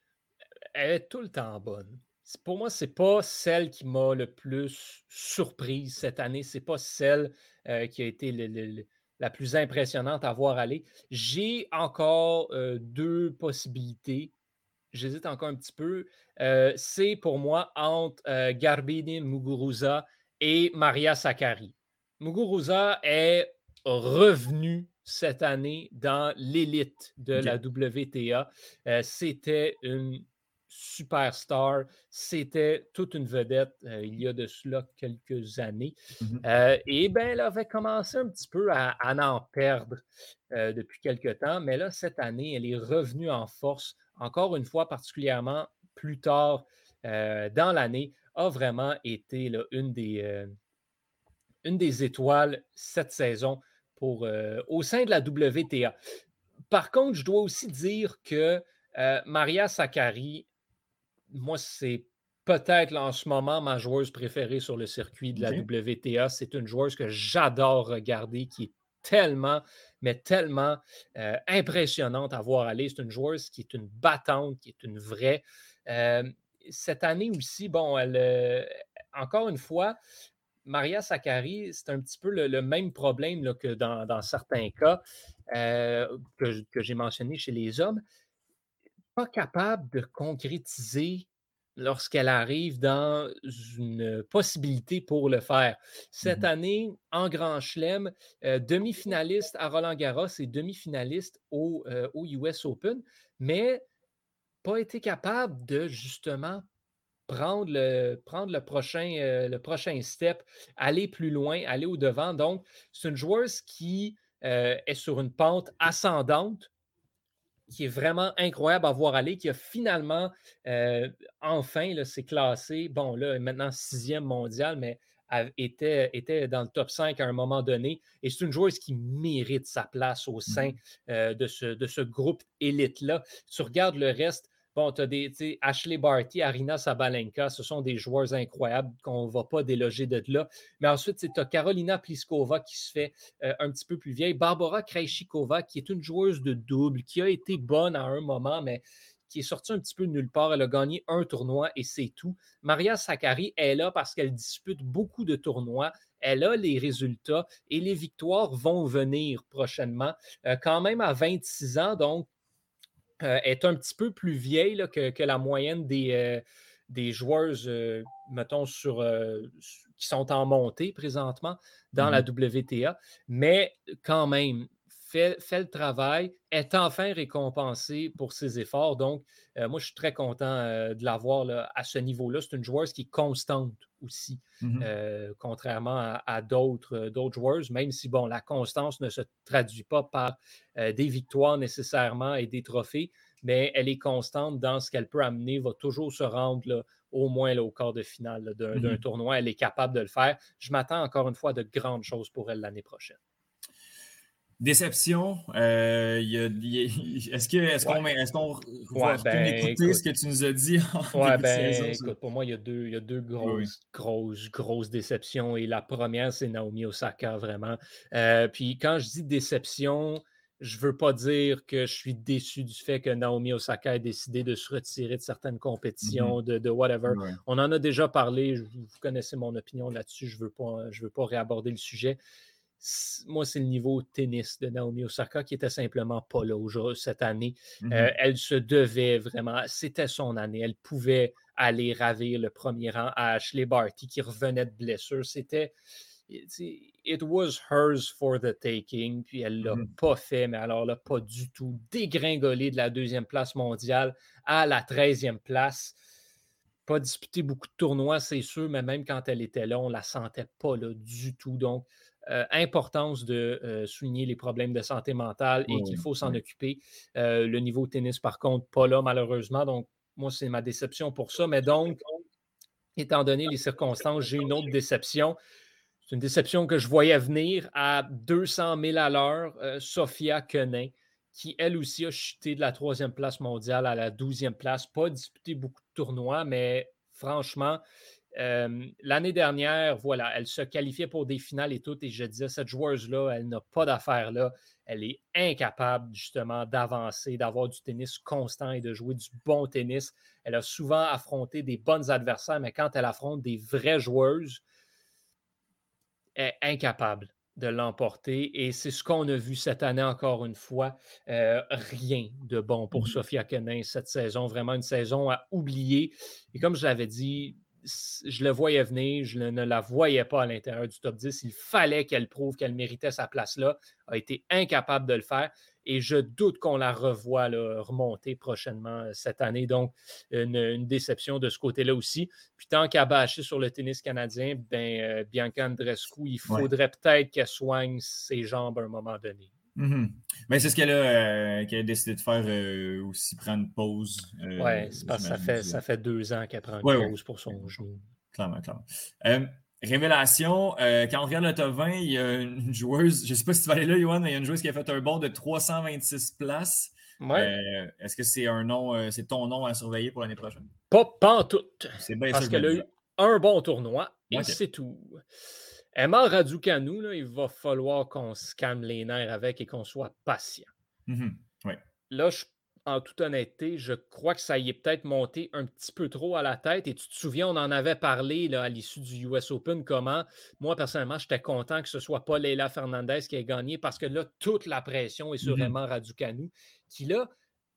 elle est tout le temps bonne. Pour moi, c'est pas celle qui m'a le plus surprise cette année. C'est pas celle euh, qui a été la plus impressionnante à voir aller. J'ai encore deux possibilités j'hésite encore un petit peu. Euh, c'est pour moi entre euh, Garbini Muguruza et Maria Sakkari. Muguruza est revenu cette année dans l'élite de la WTA. Euh, c'était une superstar, c'était toute une vedette il y a de cela quelques années. Mmh et bien, elle avait commencé un petit peu à, à en perdre depuis quelques temps, mais là, cette année, elle est revenue en force encore une fois, particulièrement plus tard euh, dans l'année, a vraiment été une, des, euh, une des étoiles cette saison pour, euh, au sein de la WTA. Par contre, je dois aussi dire que Maria Sakkari, moi, c'est peut-être en ce moment ma joueuse préférée sur le circuit de la WTA. C'est une joueuse que j'adore regarder, qui est tellement, mais tellement euh, impressionnante à voir aller. C'est une joueuse qui est une battante, qui est une vraie. Euh, cette année aussi, bon, elle, euh, encore une fois, Maria Sakkari, c'est un petit peu le, même problème que dans, certains cas que, que j'ai mentionné chez les hommes. Pas capable de concrétiser lorsqu'elle arrive dans une possibilité pour le faire. Cette mmh année, en Grand Chelem, euh, demi-finaliste à Roland Garros et demi-finaliste au, euh, US Open, mais pas été capable de justement prendre le, prendre le, prochain, euh, le prochain step, aller plus loin, aller au-devant. Donc, c'est une joueuse qui est sur une pente ascendante qui est vraiment incroyable à voir aller, qui a finalement, euh, enfin, s'est classé, bon, là, maintenant sixième mondial, mais était, était dans le top 5 à un moment donné. Et c'est une joueuse qui mérite sa place au sein mmh euh, de, ce, de ce groupe élite-là. Tu regardes le reste, Bon, tu as des Ashley Barty, Arina Sabalenka, ce sont des joueurs incroyables qu'on ne va pas déloger de là. Mais ensuite, tu as Carolina Pliskova qui se fait euh, un petit peu plus vieille. Barbara Krejcikova, qui est une joueuse de double, qui a été bonne à un moment, mais qui est sortie un petit peu de nulle part. Elle a gagné un tournoi et c'est tout. Maria Sakkari est là parce qu'elle dispute beaucoup de tournois. Elle a les résultats et les victoires vont venir prochainement. Euh, quand même à 26 ans, donc euh, est un petit peu plus vieille que, la moyenne des, euh, des joueuses, euh, mettons, sur, qui sont en montée présentement dans la mmh WTA. Mais quand même, fait, le travail, est enfin récompensé pour ses efforts. Donc, moi, je suis très content de l'avoir à ce niveau-là. C'est une joueuse qui est constante aussi, mmh contrairement à, d'autres, d'autres joueuses, même si, bon, la constance ne se traduit pas par des victoires nécessairement et des trophées, mais elle est constante dans ce qu'elle peut amener, va toujours se rendre au moins au quart de finale d'un, mmh tournoi. Elle est capable de le faire. Je m'attends encore une fois à de grandes choses pour elle l'année prochaine. Déception. Euh, est-ce, que, est-ce qu'on, est-ce qu'on va ben, écouter ce que tu nous as dit en ouais, ben, écoute, pour moi, il y a deux, il y a deux grosses, grosses, grosses déceptions. Et la première, c'est Naomi Osaka, vraiment. Euh, puis quand je dis déception, Je ne veux pas dire que je suis déçu du fait que Naomi Osaka ait décidé de se retirer de certaines compétitions, mm-hmm. de, whatever. On en a déjà parlé, vous connaissez mon opinion là-dessus, je ne veux, pas, veux pas réaborder le sujet. Moi, c'est le niveau tennis de Naomi Osaka qui était simplement pas là cette année. Euh, mm-hmm. elle se devait vraiment, c'était son année. Elle pouvait aller ravir le premier rang à Ashley Barty qui revenait de blessure. C'était it was hers for the taking, puis elle ne l'a mm-hmm. pas fait, mais alors là, pas du tout. Dégringolé de la deuxième place mondiale à la treizième place. Pas disputé beaucoup de tournois, c'est sûr, mais même quand elle était là, on ne la sentait pas là du tout. Donc, euh, importance de euh, souligner les problèmes de santé mentale et qu'il faut s'en occuper. Euh, le niveau tennis, par contre, pas là, malheureusement. Donc, moi, c'est ma déception pour ça. Mais donc, étant donné les circonstances, j'ai une autre déception. C'est une déception que je voyais venir à 200 000 à l'heure. Sophia Kenin, qui elle aussi a chuté de la troisième place mondiale à la douzième place. Pas disputé beaucoup de tournois, mais franchement, euh, l'année dernière, voilà, elle se qualifiait pour des finales et tout. Et je disais, cette joueuse-là, elle n'a pas d'affaires là. Elle est incapable justement d'avancer, d'avoir du tennis constant et de jouer du bon tennis. Elle a souvent affronté des bonnes adversaires, mais quand elle affronte des vraies joueuses, est incapable de l'emporter. Et c'est ce qu'on a vu cette année encore une fois. Euh, rien de bon pour mmh Sophia Kenin cette saison. Vraiment une saison à oublier. Et comme je l'avais dit, je le voyais venir, je ne la voyais pas à l'intérieur du top 10. Il fallait qu'elle prouve qu'elle méritait sa place là. A été incapable de le faire et je doute qu'on la revoie remonter prochainement euh, cette année. Donc, une, déception de ce côté-là aussi. Puis tant qu'à bâcher sur le tennis canadien, ben, euh, Bianca Andrescu, il faudrait peut-être qu'elle soigne ses jambes à un moment donné. Mais c'est ce qu'elle a, euh, a, décidé de faire aussi, prendre une pause. oui, c'est parce que ça fait, ça fait deux ans qu'elle prend une pause pour son genou. Clairement, clairement. Révélation, euh, quand on regarde le top 20, il y a une joueuse, je ne sais pas si tu vas aller là, Johan, mais il y a une joueuse qui a fait un bond de 326 places. Euh, est-ce que c'est un nom, euh, c'est ton nom à surveiller pour l'année prochaine? Pas, pas en tout. C'est bien Parce qu'elle a eu un bon tournoi et c'est tout. Emma Raducanu, là, il va falloir qu'on se calme les nerfs avec et qu'on soit patient. Mm-hmm. Là, je en toute honnêteté, je crois que ça y est peut-être monté un petit peu trop à la tête. Et tu te souviens, on en avait parlé là, à l'issue du US Open, comment moi, personnellement, j'étais content que ce ne soit pas Leila Fernandez qui ait gagné parce que là, toute la pression est sur mm Emma Raducanu, qui là,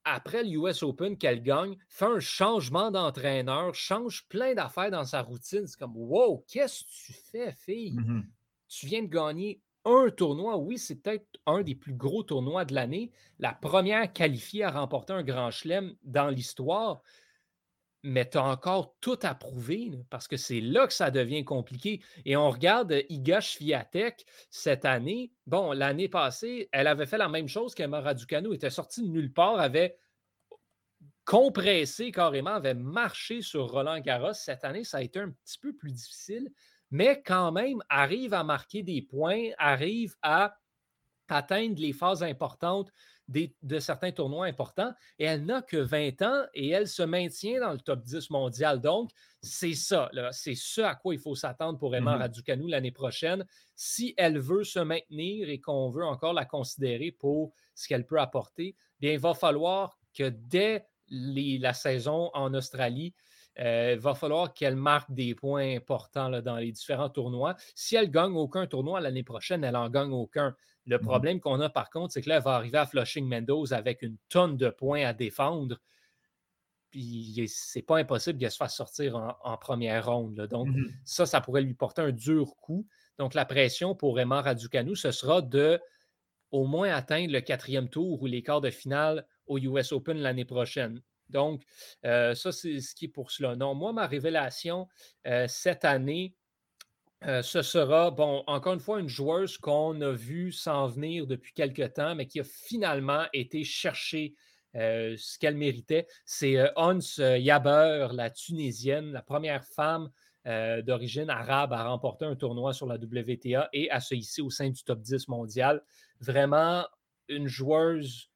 après le US Open qu'elle gagne, fait un changement d'entraîneur, change plein d'affaires dans sa routine. C'est comme Wow, qu'est-ce que tu fais, fille? Mm-hmm. Tu viens de gagner un tournoi, oui, c'est peut-être un des plus gros tournois de l'année, la première qualifiée à remporter un grand chelem dans l'histoire, mais tu as encore tout à prouver parce que c'est là que ça devient compliqué. Et on regarde Iga Swiatek cette année. Bon, l'année passée, elle avait fait la même chose qu'Emma Raducanu, était sortie de nulle part, avait compressé carrément, avait marché sur Roland Garros. Cette année, ça a été un petit peu plus difficile mais quand même arrive à marquer des points, arrive à atteindre les phases importantes de certains tournois importants. Et elle n'a que 20 ans et elle se maintient dans le top 10 mondial. Donc, c'est ça, c'est ce à quoi il faut s'attendre pour Emma mm-hmm. Raducanu l'année prochaine. Si elle veut se maintenir et qu'on veut encore la considérer pour ce qu'elle peut apporter, bien, il va falloir que dès la saison en Australie, euh, il va falloir qu'elle marque des points importants dans les différents tournois. Si elle gagne aucun tournoi l'année prochaine, elle n'en gagne aucun. Le mmh problème qu'on a par contre, c'est que là, elle va arriver à Flushing Mendoza avec une tonne de points à défendre. Puis c'est pas impossible qu'elle se fasse sortir en, première ronde. Donc, mmh ça, ça pourrait lui porter un dur coup. Donc, la pression pour Emma Raducanu, ce sera de au moins atteindre le quatrième tour ou les quarts de finale au US Open l'année prochaine. Donc, euh, ça, c'est ce qui est pour cela. Non, moi, ma révélation euh, cette année, euh, ce sera, bon, encore une fois, une joueuse qu'on a vue s'en venir depuis quelque temps, mais qui a finalement été chercher ce qu'elle méritait. C'est Hans Jaber, la Tunisienne, la première femme d'origine arabe à remporter un tournoi sur la WTA et à se hisser au sein du top 10 mondial. Vraiment une joueuse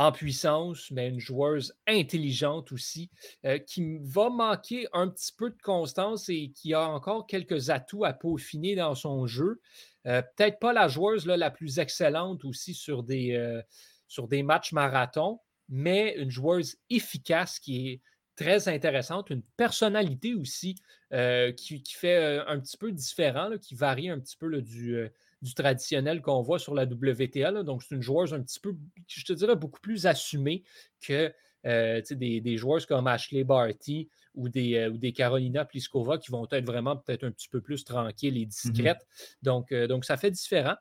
en puissance, mais une joueuse intelligente aussi, euh, qui va manquer un petit peu de constance et qui a encore quelques atouts à peaufiner dans son jeu. Peut-être pas la joueuse la plus excellente aussi sur des, sur des matchs marathons, mais une joueuse efficace qui est très intéressante, une personnalité aussi qui, fait un petit peu différent, qui varie un petit peu du, du traditionnel qu'on voit sur la WTA. Donc, c'est une joueuse un petit peu, je te dirais, beaucoup plus assumée que euh, des, des, joueuses comme Ashley Barty ou des, euh, ou des Carolina Pliskova qui vont être vraiment peut-être un petit peu plus tranquilles et mmh discrètes. donc, euh, donc, ça fait différent.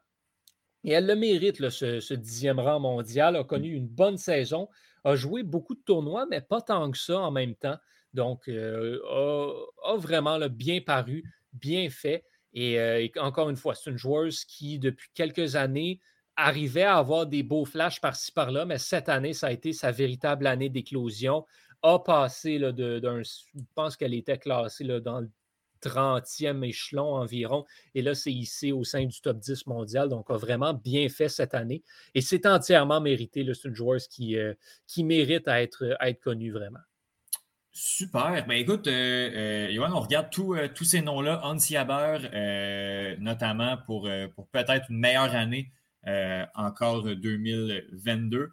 Et elle le mérite, ce, dixième rang mondial, a connu une bonne saison, a joué beaucoup de tournois, mais pas tant que ça en même temps. Donc, a, a, vraiment bien paru, bien fait. Et, encore une fois, c'est une joueuse qui, depuis quelques années, arrivait à avoir des beaux flashs par-ci par-là, mais cette année, ça a été sa véritable année d'éclosion. A passé d'un. Je pense qu'elle était classée là, dans le 30e échelon environ. Et là, c'est ici au sein du top 10 mondial. Donc, a vraiment bien fait cette année. Et c'est entièrement mérité. C'est une joueuse qui, qui mérite à être, à être connue vraiment. Super. Ben écoute, euh, euh on regarde euh, tous ces noms-là, Hans Jaber, euh, notamment pour, pour peut-être une meilleure année encore 2022.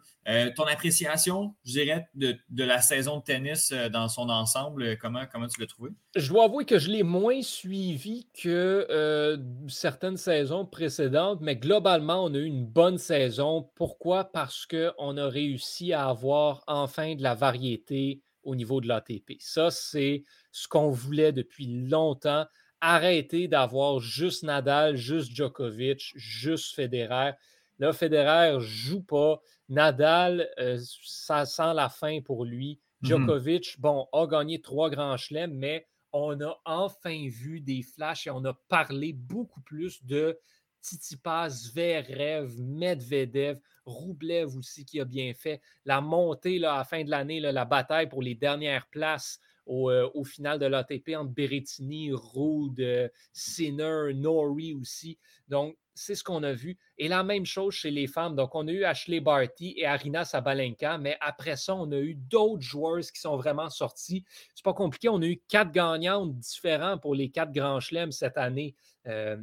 ton appréciation, je dirais, de, la saison de tennis dans son ensemble, comment, comment tu l'as trouvé? Je dois avouer que je l'ai moins suivi que certaines saisons précédentes, mais globalement, on a eu une bonne saison. Pourquoi? Parce qu'on a réussi à avoir enfin de la variété au niveau de l'ATP. Ça, c'est ce qu'on voulait depuis longtemps. Arrêter d'avoir juste Nadal, juste Djokovic, juste Federer. Là, Federer joue pas. Nadal, euh, ça sent la fin pour lui. Mmh Djokovic, bon, a gagné trois grands chelems, mais on a enfin vu des flashs et on a parlé beaucoup plus de Tsitsipas, Zverev, Medvedev, Roublev aussi qui a bien fait. La montée là, à la fin de l'année, la bataille pour les dernières places au, euh, final de l'ATP entre Berrettini, Rude, euh, Sinner, Nori aussi. Donc, c'est ce qu'on a vu. Et la même chose chez les femmes. Donc, on a eu Ashley Barty et Arina Sabalenka, mais après ça, on a eu d'autres joueurs qui sont vraiment sortis. C'est pas compliqué. On a eu quatre gagnantes différents pour les quatre grands chelems cette année. Euh,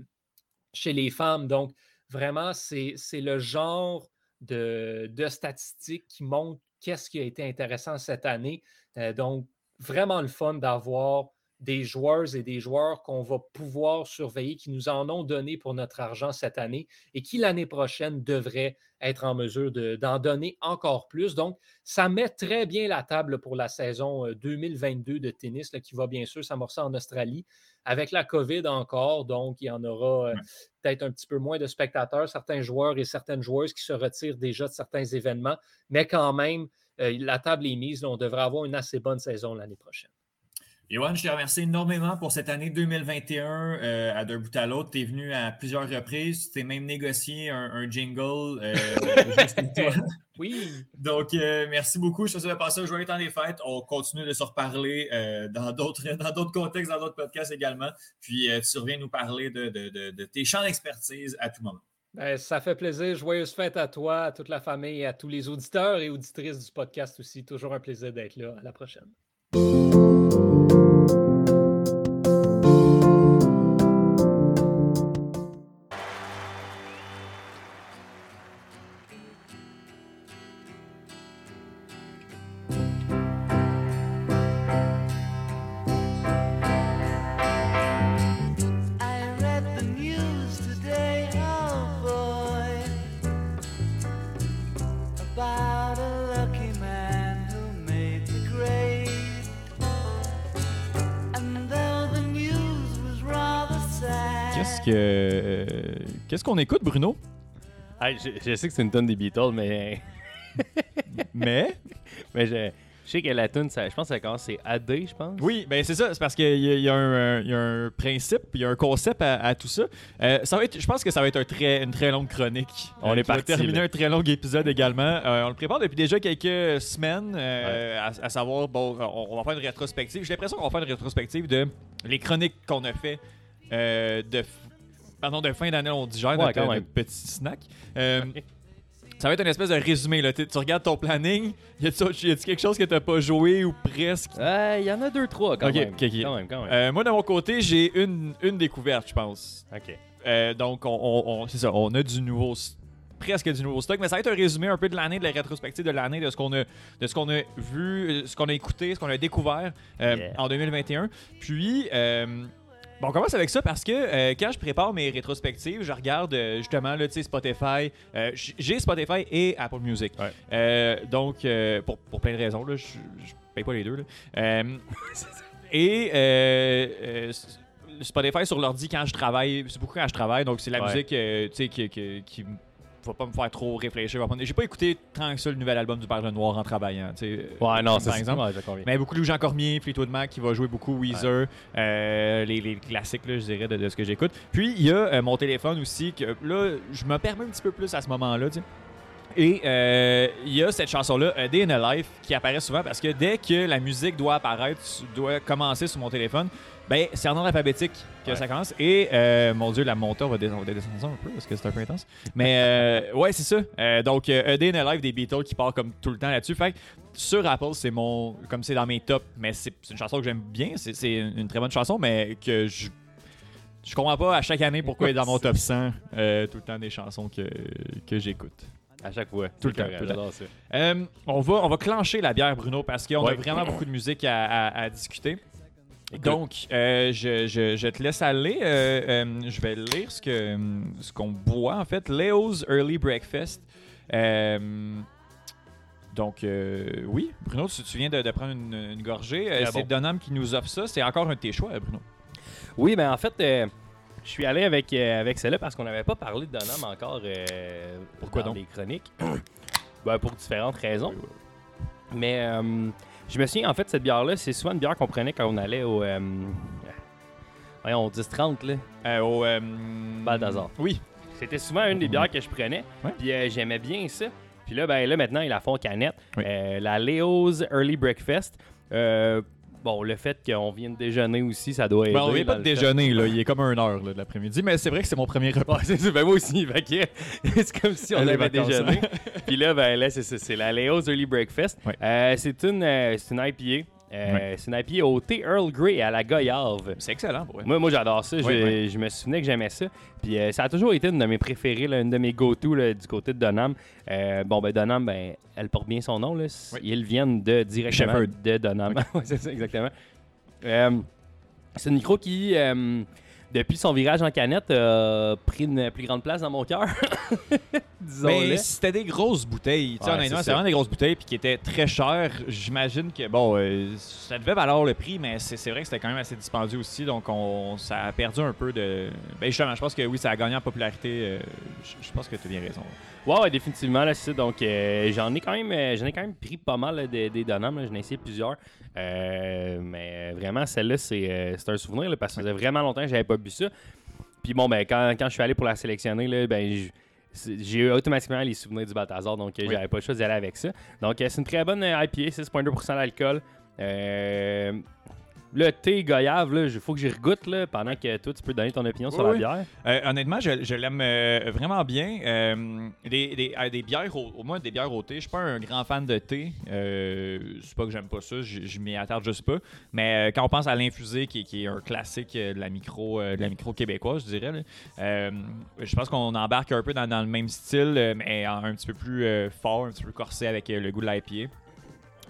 chez les femmes. Donc, vraiment, c'est le genre de, statistiques qui montrent qu'est-ce qui a été intéressant cette année. Euh, donc, vraiment le fun d'avoir des joueurs et des joueurs qu'on va pouvoir surveiller, qui nous en ont donné pour notre argent cette année et qui l'année prochaine devraient être en mesure d'en donner encore plus. Donc, ça met très bien la table pour la saison 2022 euh, de tennis qui va bien sûr s'amorcer en Australie avec la COVID encore. Donc, il y en aura euh, peut-être un petit peu moins de spectateurs, certains joueurs et certaines joueuses qui se retirent déjà de certains événements, mais quand même, euh, la table est mise. on devrait avoir une assez bonne saison l'année prochaine. Yoann, je te remercie énormément pour cette année 2021 euh, à d'un bout à l'autre. Tu es venu à plusieurs reprises. Tu t'es même négocié un, jingle euh, Oui. Donc, euh, merci beaucoup. Je te souhaite de passer un joyeux temps des fêtes. On continue de se reparler dans d'autres dans contextes, dans d'autres podcasts également. Puis, tu reviens nous parler de, tes champs d'expertise à tout moment. Ben, ça fait plaisir. Joyeuse fête à toi, à toute la famille, à tous les auditeurs et auditrices du podcast aussi. Toujours un plaisir d'être là. À la prochaine. Qu'est-ce qu'on écoute, Bruno? je, sais que c'est une tonne des Beatles, mais. mais? mais je, sais que la tune, je pense que ça commence, c'est AD, je pense. Oui, ben c'est ça. C'est parce qu'il y, a un principe, il y a un concept à, tout ça. Euh, ça va être, je pense que ça va être un très, une très longue chronique. On est parti terminer un très long épisode également. Euh, on le prépare depuis déjà quelques semaines, euh, à, savoir, bon, on, va faire une rétrospective. J'ai l'impression qu'on va faire une rétrospective de les chroniques qu'on a fait de pardon, de fin d'année, on digère ouais, notre, petit snack. Euh, ça va être une espèce de résumé. Là. Tu regardes ton planning, y a-t-il quelque chose que tu n'as pas joué ou presque? Il euh, y en a deux, trois quand, même. quand même. Euh, moi, de mon côté, j'ai une, une découverte, je pense. OK. donc, on, on- c'est ça, on a du nouveau presque du nouveau stock, mais ça va être un résumé un peu de l'année, de la rétrospective de l'année, de ce qu'on a, de ce qu'on a vu, ce qu'on a écouté, ce qu'on a découvert euh, Yeah. en 2021. Puis, euh, bon, on commence avec ça parce que euh, quand je prépare mes rétrospectives, je regarde euh, justement là, Spotify. Euh, J'ai Spotify et Apple Music. Ouais. Donc, pour, pour plein de raisons, là, je, je paye pas les deux. là. Et Spotify sur l'ordi quand je travaille, c'est beaucoup quand je travaille, donc c'est la Ouais. musique qui, qui va pas me faire trop réfléchir. J'ai pas écouté tant que ça le nouvel album du Père Noir en travaillant. Ouais, non, c'est exemple. Ouais. Mais beaucoup de Jean Cormier, Fleetwood Mac qui va jouer beaucoup Weezer, euh, les, les classiques, là, je dirais, de, de ce que j'écoute. Puis il y a euh, mon téléphone aussi, que là, je me permets un petit peu plus à ce moment-là. Et euh, il y a cette chanson-là, A Day in a Life, qui apparaît souvent parce que dès que la musique doit apparaître, doit commencer sur mon téléphone, ben c'est en ordre alphabétique que Ouais. ça commence. Et euh, mon Dieu, la montée, on va descendre, on va descendre un peu parce que c'est un peu intense. Mais euh, ouais, c'est ça. Euh, donc, euh, A Day in a Life des Beatles qui part comme tout le temps là-dessus. Fait que sur Apple, c'est mon. Comme c'est dans mes tops, mais c'est une chanson que j'aime bien. C'est une, très bonne chanson, mais que je. Je comprends pas à chaque année pourquoi elle est dans mon top 100 euh, tout le temps des chansons que, que j'écoute. À chaque fois. Tout le temps, tout le. Euh, on, va, on va clencher la bière, Bruno, parce qu'on a vraiment beaucoup de musique à, à- à discuter. Écoute. Donc, euh, je, je- je te laisse aller. Euh, euh, je vais lire ce que ce qu'on boit, en fait. Leo's Early Breakfast. Euh, donc, euh, oui, Bruno, tu, tu viens de, de prendre une, une gorgée. Très c'est bon? Donham qui nous offre ça. C'est encore un de tes choix, Bruno. Oui, ben en fait, euh, je suis allé avec, euh, avec celle-là parce qu'on n'avait pas parlé de Donham encore euh, Pourquoi dans donc? les chroniques. ben, pour différentes raisons. Mais euh, je me souviens, en fait, cette bière-là, c'est souvent une bière qu'on prenait quand on allait au. Voyons, au 10-30, là. Au, Balthazar. Oui. C'était souvent une des bières que je prenais. Ouais. Puis j'aimais bien ça. Puis là, ben là, maintenant, ils la font canette. Oui. La Leo's Early Breakfast. Euh, bon, le fait qu'on vienne déjeuner aussi, ça doit aider. Ben, on vient pas de déjeuner, là. Il est comme une heure là, de l'après-midi, mais c'est vrai que c'est mon premier repas. C'est. Ben moi aussi. C'est comme si on Les avait déjeuné. Puis là, ben là, c'est ça. C'est la Leo's Early Breakfast. Ouais. Euh, c'est une, euh, c'est une IPA. Euh, C'est IPA au thé Earl Grey à la goyave. C'est excellent, vrai. Moi, moi j'adore ça. Je, Oui, oui. je me souvenais que j'aimais ça. Puis euh, ça a toujours été une de mes préférées, là, une de mes go-to du côté de Donham. Euh, bon, ben Donham, ben, elle porte bien son nom. Là. Ils viennent de, directement Shepherd. de Donham. Ouais, c'est ça, exactement. C'est une micro qui, depuis son virage en canette, a pris une plus grande place dans mon cœur. Mais c'était des grosses bouteilles. Ouais, honnêtement, c'est vraiment des grosses bouteilles puis qui étaient très chères. J'imagine que, bon, euh, ça devait valoir le prix, mais c'est vrai que c'était quand même assez dispendieux aussi. Donc, on, ça a perdu un peu de. Ben, justement, je pense que oui, ça a gagné en popularité. euh, je, je pense que tu as bien raison. Ouais, ouais, définitivement, là, c'est ça. Donc, euh, j'en ai quand même euh, j'en ai quand même pris pas mal là, des, des Donham. J'en ai essayé plusieurs. Euh, mais vraiment, celle-là, c'est euh, c'est un souvenir là, parce que ça faisait vraiment longtemps que j'avais pas bu ça. Puis bon, ben, quand, quand je suis allé pour la sélectionner, là, ben, c'est- j'ai eu automatiquement les souvenirs du Balthazar, donc euh, Oui. j'avais pas le choix d'y aller avec ça. Donc, euh, c'est une très bonne euh, IPA, 6,2% d'alcool. Euh, le thé goyave, il faut que j'y regoute là, pendant que toi, tu peux donner ton opinion sur la bière. Euh, honnêtement, je, je l'aime euh, vraiment bien. Euh, des, des- des bières, au, au moins des bières au thé. Je suis pas un grand fan de thé. C'est pas que j'aime pas ça, je, je m'y attarde juste pas. Mais quand on pense à l'infusé, qui, est- qui est un classique de la micro, de la micro québécoise, je dirais, je pense qu'on embarque un peu dans, dans le même style, mais un petit peu plus fort, un petit peu corsé avec le goût de l'IPA.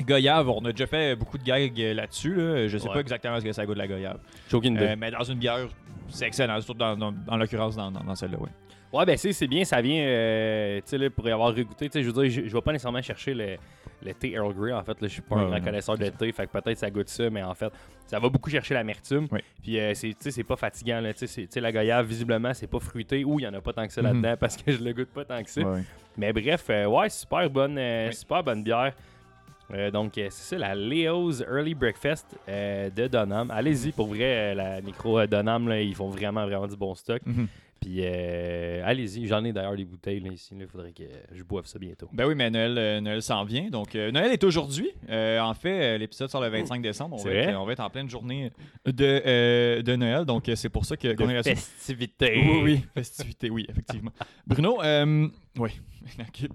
Goyave, on a déjà fait beaucoup de gags là-dessus. là. Je sais Ouais. pas exactement ce que ça goûte la goyave. Euh, mais dans une bière, c'est excellent, surtout dans, dans, dans l'occurrence dans, celle-là, oui. Ouais, ben c'est c'est bien, ça vient, euh, tu sais, là, pour y avoir regoûté, tu sais, je veux dire, je, je vais pas nécessairement chercher le, le thé Earl Grey, en fait, là, je suis pas un Ouais, grand ouais, connaisseur de thé, fait que peut-être ça goûte ça, mais en fait, ça va beaucoup chercher l'amertume, Oui. puis euh, c'est, tu sais, c'est pas fatigant, là, tu sais, la goyave, visiblement, c'est pas fruité, ou il y en a pas tant que ça Mhm. là-dedans, parce que je le goûte pas tant que ça, Ouais. mais bref, euh, ouais, super bonne, Oui. super bonne bière. Euh, donc, euh, c'est ça, la Leo's Early Breakfast euh, de Donham. Allez-y, pour vrai, la micro Donham, là, ils font vraiment, vraiment du bon stock. Mhm. Puis euh, allez-y, j'en ai d'ailleurs des bouteilles là, ici. Il faudrait que je boive ça bientôt. Ben oui, mais Noël, euh, Noël s'en vient. Donc, euh, Noël est aujourd'hui. En fait, l'épisode sort le 25 décembre. On va, être, vrai? on va être en pleine journée de, de Noël. Donc, c'est pour ça que- qu'on est là festivité. Oui, oui, festivité, oui, effectivement. Bruno, oui,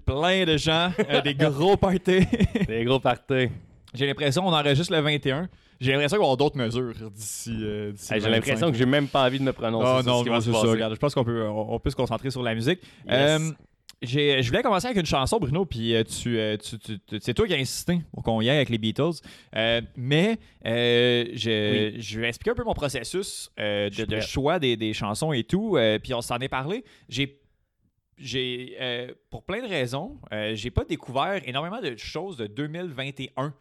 plein de gens, des gros parties. Des gros parties. J'ai l'impression qu'on enregistre le 21. J'ai l'impression qu'il va y avoir d'autres mesures d'ici. euh, d'ici Hey, le J'ai 25. l'impression que j'ai même pas envie de me prononcer Oh sur non, non, va se c'est ça. Regarde, je pense qu'on peut, on, on peut se concentrer sur la musique. Yes. Euh, j'ai- je voulais commencer avec une chanson, Bruno, puis euh, tu, tu- tu- tu- c'est toi qui as insisté pour qu'on y aille avec les Beatles. Euh, mais euh, je, je vais expliquer un peu mon processus euh, de, choix des, des chansons et tout. puis on s'en est parlé. J'ai j'ai pour plein de raisons, j'ai pas découvert énormément de choses de 2021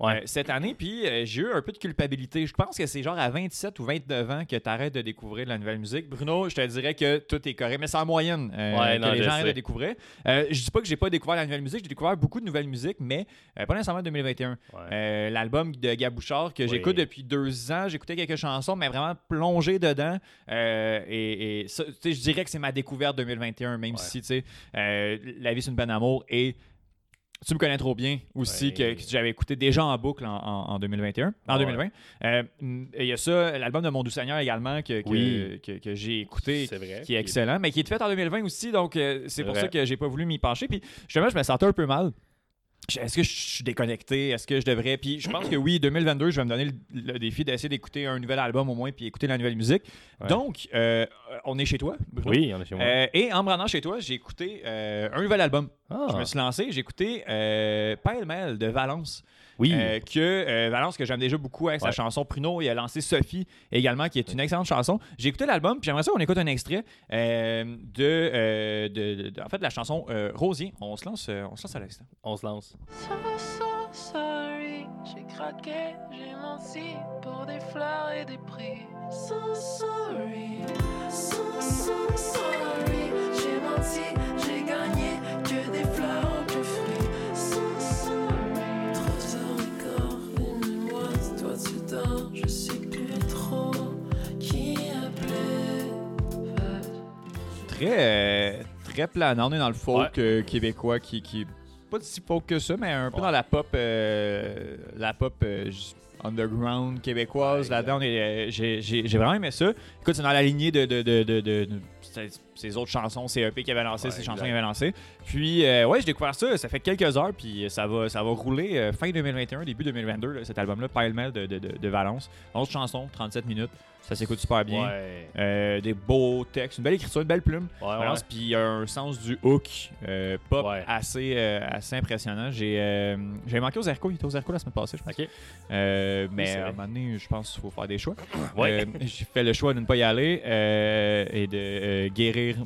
Ouais. euh, cette année, puis euh, j'ai eu un peu de culpabilité. Je pense que c'est genre à 27 ou 29 ans que tu arrêtes de découvrir de la nouvelle musique. Bruno, je te dirais que tout est correct, mais c'est en moyenne euh, Ouais, que non, les gens arrêtent de découvrir. Euh, je dis pas que j'ai pas découvert la nouvelle musique, j'ai découvert beaucoup de nouvelles musiques, mais euh, pas nécessairement 2021. Ouais. Euh, L'album de Gabouchard que Oui. j'écoute depuis deux ans, j'écoutais quelques chansons, mais vraiment plongé dedans. Et je dirais que c'est ma découverte 2021, même si tu sais, La vie c'est une peine d'amour et tu me connais trop bien aussi Ouais. que, que j'avais écouté déjà en boucle en, en- en 2021, en Ouais. 2020. Euh, Il y a ça, l'album de Mon Doux Seigneur également que, que, Oui. que- que j'ai écouté vrai. qui est excellent, mais qui est fait en 2020 aussi, donc euh, c'est C'est pour vrai. ça que j'ai pas voulu m'y pencher. Puis justement, je me sentais un peu mal. Est-ce que je suis déconnecté? Est-ce que je devrais? Puis je pense que oui, 2022, je vais me donner le, le défi d'essayer d'écouter un nouvel album au moins, puis écouter la nouvelle musique. Ouais. Donc, euh, on est chez toi, Bruno. Oui, on est chez moi. Euh, et en me rendant chez toi, j'ai écouté euh, un nouvel album. Ah. Je me suis lancé, j'ai écouté Mel de Valence. Oui. Euh, que euh, Valence, que j'aime déjà beaucoup avec sa Ouais. chanson Pruno, il a lancé Sophie également, qui est une excellente chanson. J'ai écouté l'album, puis j'aimerais ça qu'on écoute un extrait euh, de, euh, de, de- de- en fait, de la chanson euh, Rosier. On se lance, euh, on se lance à l'instant. On se lance. So, so sorry, j'ai craqué, j'ai menti pour des fleurs et des prix. So sorry, so, so sorry, j'ai menti, j'ai gagné que des fleurs, Très, euh, très planant. On est dans le folk Ouais. euh, québécois qui, qui pas si folk que ça, mais un peu Ouais. dans la pop, euh, la pop euh, underground québécoise. Ouais, Là-dedans, j'ai vraiment aimé ça. Écoute, c'est dans la lignée de, de, de, de, de- ces autres chansons, CEP qui avait lancé, Ouais, ces chansons qu'il avait lancé. Puis, euh, ouais, j'ai découvert ça. Ça fait quelques heures, puis ça va, ça va rouler euh, fin 2021, début 2022, là, cet album-là, Pile Mel de, de, de, de Valence. 11 chansons, 37 minutes. Ça s'écoute super bien. Ouais. Euh, des beaux textes, une belle écriture, une belle plume. Ouais. Valence, puis il y a un sens du hook euh, pop assez, assez impressionnant. J'ai j'ai manqué aux Erco, il était aux Erco la semaine passée, je pense. Mais à un moment donné, je pense qu'il faut faire des choix. Ouais. J'ai fait le choix de ne pas y aller et de euh,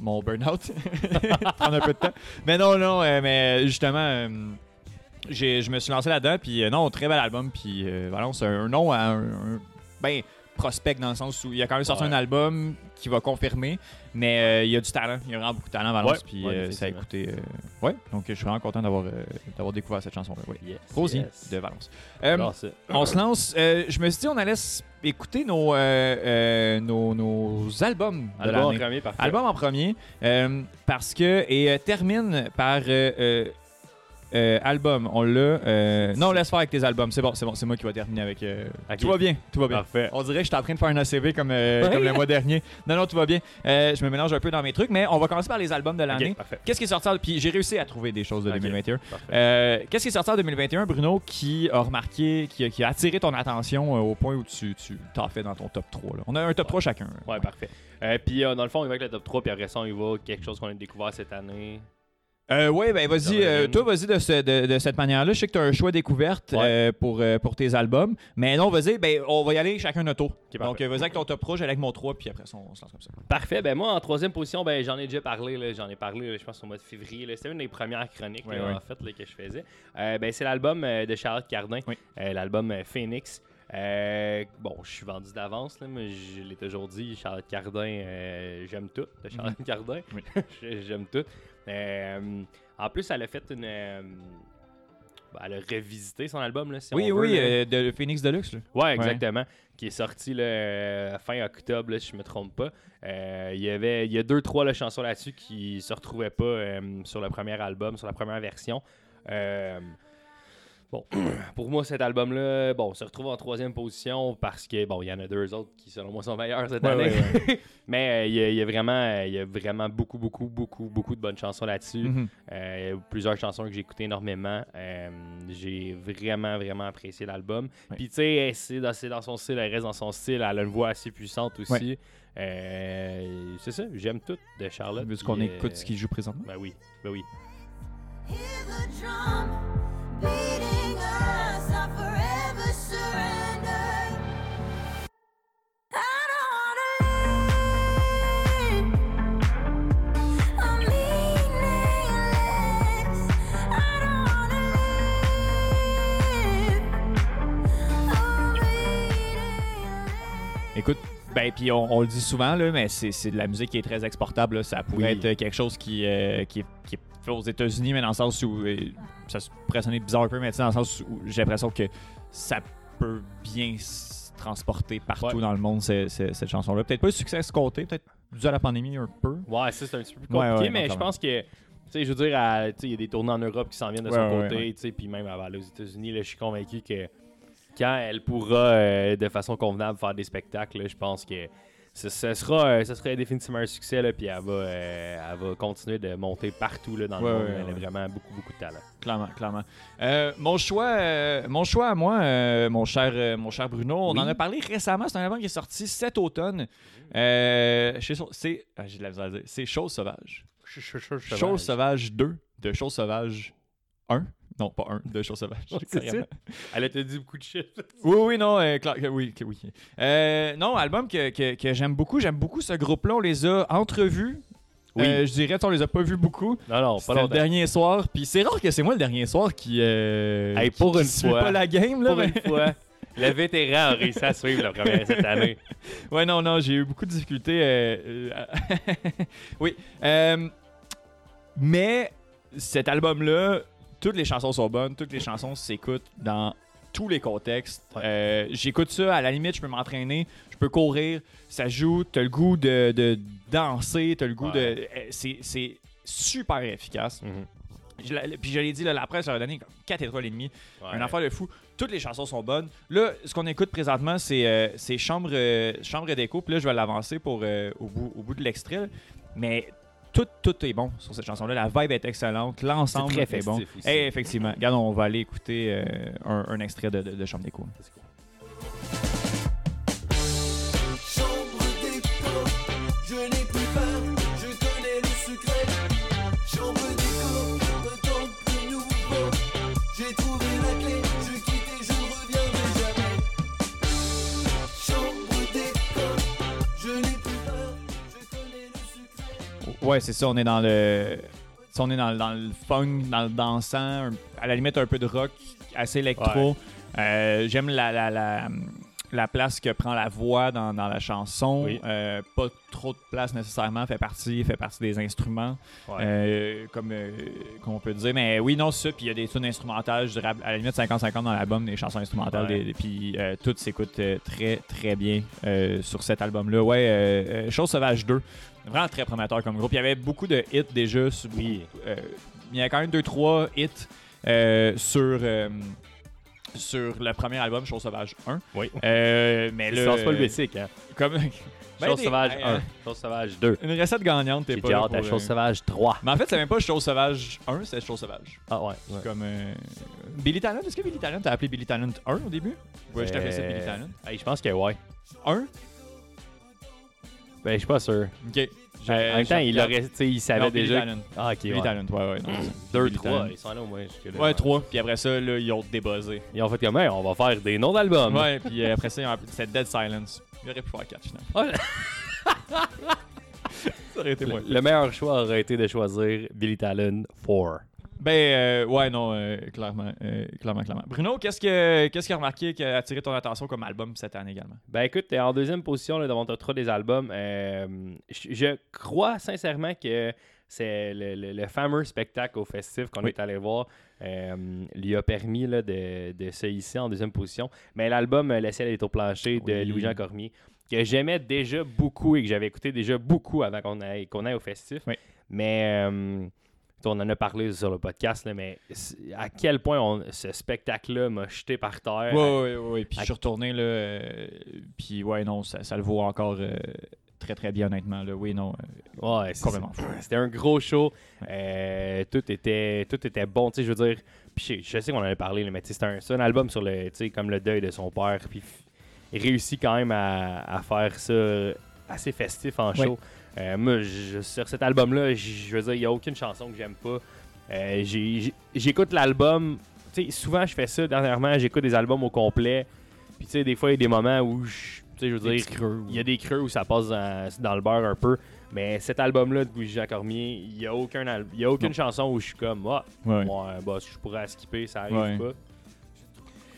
mon burn-out. Un peu de temps. Mais non, non, euh, mais justement, euh, je me suis lancé là-dedans. Puis euh, non, très bel album. Puis euh, Valence, c'est un nom à un- ben, prospect dans le sens où il a quand même sorti Ouais. un album qui va confirmer. Mais euh, il y a du talent. Il y a vraiment beaucoup de talent, Valence. Ouais, Puis ouais, euh, ça a écouté. euh, ouais, donc je suis vraiment content d'avoir d'avoir découvert cette chanson-là. Yes, yes. de Valence. On se lance. je me suis dit, on allait écouter nos, nos, nos albums de Album en premier, parfait. Album en premier, parce que. Et termine par. Euh, album, on l'a. euh, non, laisse faire avec tes albums. C'est bon, c'est bon, c'est moi qui va terminer avec. euh, Ok. Tout va bien, tout va bien. Parfait. On dirait que j'étais en train de faire un ACV comme, euh, Ouais. comme le mois dernier. Non, non, tout va bien. Euh, je me mélange un peu dans mes trucs, mais on va commencer par les albums de l'année. Ok, parfait. Qu'est-ce qui est sorti en- Puis j'ai réussi à trouver des choses de Ok. 2021. Parfait. Euh, Qu'est-ce qui est sorti en 2021, Bruno, qui a remarqué, qui a, qui a attiré ton attention euh, au point où tu tu t'as fait dans ton top 3 là? On a un top 3 chacun. Ouais, parfait. Euh, puis euh, dans le fond, on y va avec le top 3, puis après ça, on y va quelque chose qu'on a découvert cette année. Euh, ouais, ben vas-y, euh, toi vas-y de, ce- de, de cette manière-là. Je sais que tu as un choix découverte Ouais. euh, pour, euh, pour tes albums. Mais non, vas-y, ben, on va y aller chacun notre tour. Donc vas-y avec ton top 3, j'allais avec mon 3, puis après ça, on se lance comme ça. Parfait. Ben moi, en troisième position, ben j'en ai déjà parlé. J'en ai parlé, je pense, au mois de février. C'était une des premières chroniques, Ouais, là, ouais. en fait, là, que je faisais. Euh, ben, c'est l'album euh, de Charlotte Cardin, Oui. Euh, l'album euh, Phoenix. Euh, bon, je suis vendu d'avance, là, mais je l'ai toujours dit, Charlotte Cardin, euh, j'aime tout de Charlotte Cardin. Mhm. Oui. Je- j'aime tout. Euh, en plus, elle a fait une... euh, elle a revisité son album, là, si oui, on veut, oui, euh, de Phoenix Deluxe. Là. Ouais, exactement. Qui est sorti là, euh, fin octobre, là, si je me trompe pas. Il y avait, il y a deux, trois là, chansons là-dessus qui se retrouvaient pas sur le premier album, sur la première version. Euh, Bon, pour moi, cet album-là, bon, se retrouve en troisième position parce que, bon, il y en a deux autres qui, selon moi, sont meilleurs cette Ouais, année. ouais, Mais euh, il y, a- il y a vraiment, euh, il y a vraiment beaucoup, beaucoup, beaucoup, beaucoup de bonnes chansons là-dessus. Euh, il y a plusieurs chansons que j'ai écoutées énormément. Euh, j'ai vraiment, vraiment apprécié l'album. Ouais. Puis, tu sais, c'est dans, dans son style, elle reste dans son style. Elle a une voix assez puissante aussi. Euh, c'est ça, j'aime tout de Charlotte. Veux-tu qu'on écoute euh, ce qu'il joue présentement? Ben oui, ben oui. Hear the drum ben puis on, on le dit souvent là, mais c'est de la musique qui est très exportable. là. Ça pourrait Oui. être quelque chose qui, euh, qui, est, qui est fait aux États-Unis, mais dans le sens où euh, ça se- pourrait sonner bizarre un peu, mais dans le sens où j'ai l'impression que ça peut bien se transporter partout Ouais. dans le monde cette chanson-là. Peut-être pas le succès escompté, peut-être dû à la pandémie un peu. Ouais, ça c'est un petit peu Ouais, compliqué, ouais, mais je pense que, tu sais, je veux dire, à- il y a des tournées en Europe qui s'en viennent de Ouais, son ouais, côté, puis même aller aux États-Unis, là, je suis convaincu que quand elle pourra euh, de façon convenable faire des spectacles, là, je pense que ce, ce sera, euh, ce serait définitivement un succès, là, puis elle va, euh, elle va continuer de monter partout là, dans le Ouais, monde. ouais, elle a vraiment beaucoup, beaucoup de talent. Clairement, clairement. Euh, mon choix, euh, mon choix à moi, euh, mon cher, euh, mon cher Bruno, on Oui. en a parlé récemment. C'est un album qui est sorti cet automne. Euh, c'est, ah, j'ai de la misère à dire. C'est Chose Sauvage. Chose Sauvage 2 de Chose Sauvage 1. Non, pas 1, de Chose Sauvage. C'est ça? Elle a te dit beaucoup de shit. Oui, oui, non, euh, clair- que oui, que oui. Euh, non, album que, que- que j'aime beaucoup. J'aime beaucoup ce groupe-là. On les a entrevus. Oui. Euh, je dirais, on les a pas vus beaucoup. Non, non, pas le dernier soir. Puis c'est rare que c'est moi le dernier soir qui. Euh, Hey, qui- pour qui une suit fois. pas la game, là. Pour mais- une fois, le vétéran a réussi à suivre la première cette année. Ouais, non, non, j'ai eu beaucoup de difficultés. euh, euh, oui. euh, mais cet album-là, toutes les chansons sont bonnes, toutes les chansons s'écoutent dans tous les contextes. Euh, J'écoute ça, à la limite, je peux m'entraîner, je peux courir, ça joue, t'as le goût de, de danser, t'as le goût Ouais. de. euh, c'est- super efficace. Mhm. Je Puis je l'ai dit, là, la presse leur a donné 4 étoiles et demie. Ouais. Un affaire de fou. Toutes les chansons sont bonnes. Là, ce qu'on écoute présentement, c'est euh, Chambre, euh, Chambre d'écho. Puis là, je vais l'avancer pour euh, au, bout, au bout de l'extrait. Mais tout, tout est bon sur cette chanson-là. La vibe est excellente. L'ensemble très est bon. aussi. Eh, effectivement. Regarde, on va aller écouter euh, un, un extrait de, de- de Chambre d'écho. Chambre Ouais, c'est ça. On est dans le. On est dans, dans le funk, dans le dansant, à la limite un peu de rock, assez électro. Euh, J'aime la, la, la, la place que prend la voix dans, dans la chanson. Oui. Euh, pas trop de place nécessairement, fait partie, fait partie des instruments, Ouais. euh, comme, comme on peut dire. Mais oui, non, c'est ça. Puis il y a des tunes instrumentales, je dirais à la limite 50-50 dans l'album, des chansons instrumentales. Ouais. puis euh, tout s'écoute euh, très, très bien sur cet album-là. Ouais, Chose Sauvage 2. Vraiment très prometteur comme groupe. Il y avait beaucoup de hits déjà. sur- Oui. euh, il y a quand même 2-3 hits euh, sur, euh, sur le premier album, Chose Sauvage 1. Oui. Euh, mais là, lance pas le euh, basic, hein. Comme... Ben, Chose des- sauvage euh, 1, chose sauvage 2. Une recette gagnante, t'es J'ai pas là hâte à chose euh, sauvage 3. Mais en fait, c'est même pas Chose Sauvage 1, c'est Chose Sauvage. Ah ouais. ouais. Comme euh, Billy Talent, est-ce que Billy Talent t'a appelé Billy Talent 1 au début? Ouais, je t'appelais ça Billy Euh, Talent. hey, je pense que ouais. 1 Ben, je suis pas sûr. Ok. en même temps, il, aurait, tu sais, il savait Non, Billy déjà. Talent. Ah, ok. Billy ouais. Talent, ouais, ouais. non, c'est 2, Billy 3, Talent. ils sont allés au moins jusque-là. Ouais, 3. Puis après ça, là, ils ont débuzzé. Ils ont fait comme, Hey, on va faire des noms d'albums. Ouais, puis euh, après ça, ils ont c'était Dead Silence. Il aurait pu faire 4 finalement. Ça aurait été Le, moins. le meilleur choix aurait été de choisir Billy Talon 4. Ben, euh, ouais, non, euh, clairement, euh, clairement, clairement. Bruno, qu'est-ce que qu'est-ce qui a remarqué qui a attiré ton attention comme album cette année également? Ben écoute, t'es en deuxième position là, top 3 des albums. Euh, je, crois sincèrement que c'est le, le- le fameux spectacle au festif qu'on Oui. est allé voir euh, lui a permis là, de, de se hisser en deuxième position. Mais l'album Le ciel est au plancher de Oui. Louis-Jean Cormier, que j'aimais déjà beaucoup et que j'avais écouté déjà beaucoup avant qu'on aille, qu'on aille au festif. Oui. Mais euh, on en a parlé sur le podcast, là, mais à quel point on- ce spectacle-là m'a jeté par terre? Ouais, ouais, ouais. Puis je suis retourné, là. euh, puis ouais, non, ça, ça le vaut encore euh, très, très bien, honnêtement. Là. Oui, non. euh, Ouais, c'est- Complètement. C'était un gros show. Euh, tout, était, tout était bon, tu sais, je veux dire. Puis je, sais qu'on en avait parlé, là, mais c'est un, album sur le, tu sais, comme le deuil de son père. Puis réussit quand même à, à faire ça assez festif en show. Euh, moi, je- sur cet album-là, je veux dire, il n'y a aucune chanson que j'aime pas. Euh, J'écoute l'album. Tu sais, souvent, je fais ça dernièrement. J'écoute des albums au complet. Puis, tu sais, des fois, il y a des moments où, je- tu sais, je veux des dire, creux. il y a des creux où ça passe dans, dans le beurre un peu. Mais cet album-là de Bougie Cormier, il n'y a, aucun al- il y a aucune Non. chanson où je suis comme, ah, Ouais. moi, bah, je pourrais skipper, ça arrive Ouais. pas.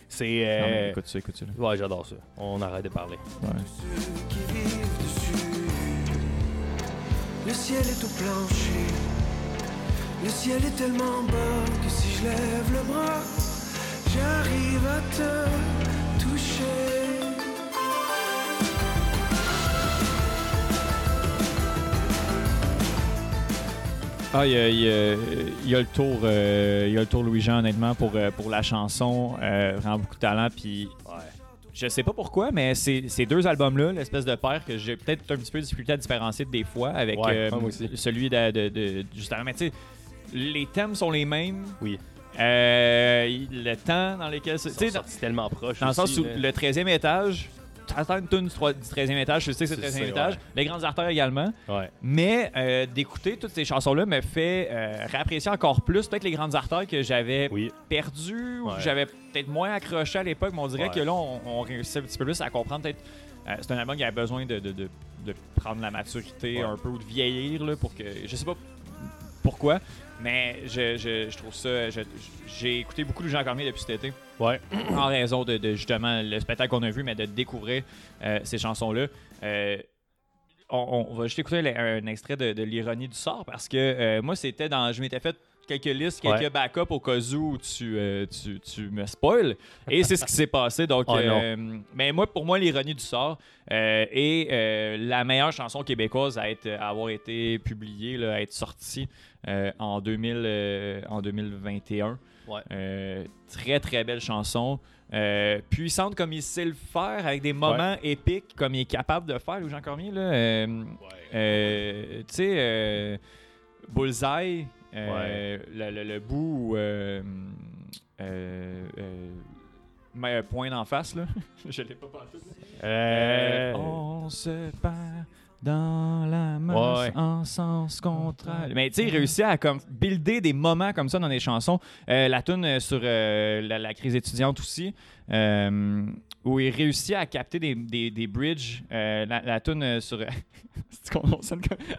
C'est. Euh, écoute ça, écoute ça. Ouais, j'adore ça. On arrête de parler. Ouais. Le ciel est au plancher. Le ciel est tellement bas que si je lève le bras, j'arrive à te toucher. Ah, il y a, il y a- il y a le tour, euh, il y a le tour Louis-Jean, honnêtement, pour, euh, pour la chanson. Euh, vraiment beaucoup de talent. Puis je sais pas pourquoi, mais ces, ces deux albums-là, l'espèce de paire que j'ai peut-être un petit peu de difficulté à différencier des fois avec Ouais, euh, moi aussi. celui de, de- de- justement. Mais tu sais, les thèmes sont les mêmes. Oui. Euh, le temps dans lequel. c'est- tellement proche. dans le sens où là. le 13e étage, t'entends une tune du troi- du 13e étage, je sais que c'est le C'est 13e ça, étage. ouais. Les grandes artères également. Ouais. Mais euh, d'écouter toutes ces chansons-là me fait euh, réapprécier encore plus peut-être les grandes artères que j'avais Oui. perdues ou que j'avais peut-être moins accroché à l'époque. Mais on dirait que là, on, on réussit un petit peu plus à comprendre peut-être. euh, c'est un album qui avait besoin de, de- de- de prendre la maturité un peu ou de vieillir là, pour que. Je sais pas pourquoi, mais je, je- je trouve ça. J'ai écouté beaucoup de Jean Cormier depuis cet été Ouais. en raison de, de, justement le spectacle qu'on a vu, mais de découvrir euh, ces chansons-là. Euh, on, on va juste écouter un extrait de, de l'ironie du sort parce que euh, moi, c'était dans. Je m'étais fait quelques listes, quelques Ouais. backups au cas où tu, euh, tu, tu me spoil. Et c'est ce qui s'est passé. Donc, Oh, euh, mais moi, pour moi, l'ironie du sort euh, est euh, la meilleure chanson québécoise à, être, à avoir été publiée, là, à être sortie en, 2000, euh, en 2021. Ouais. Euh, très très belle chanson. Puissante comme il sait le faire, avec des moments épiques comme il est capable de faire, Jean Cormier. Là, tu sais, Bullseye, euh, le, le- le bout où, euh, euh, euh, mais, point d'en face, là. Je l'ai pas. Euh, on se perd dans la masse Ouais, en sens contraire. Mais tu sais, il réussit à comme builder des moments comme ça dans des chansons. Euh, la tune sur euh, la, la crise étudiante aussi, euh, où il réussit à capter des, des, des bridges. Euh, la, la euh, sur.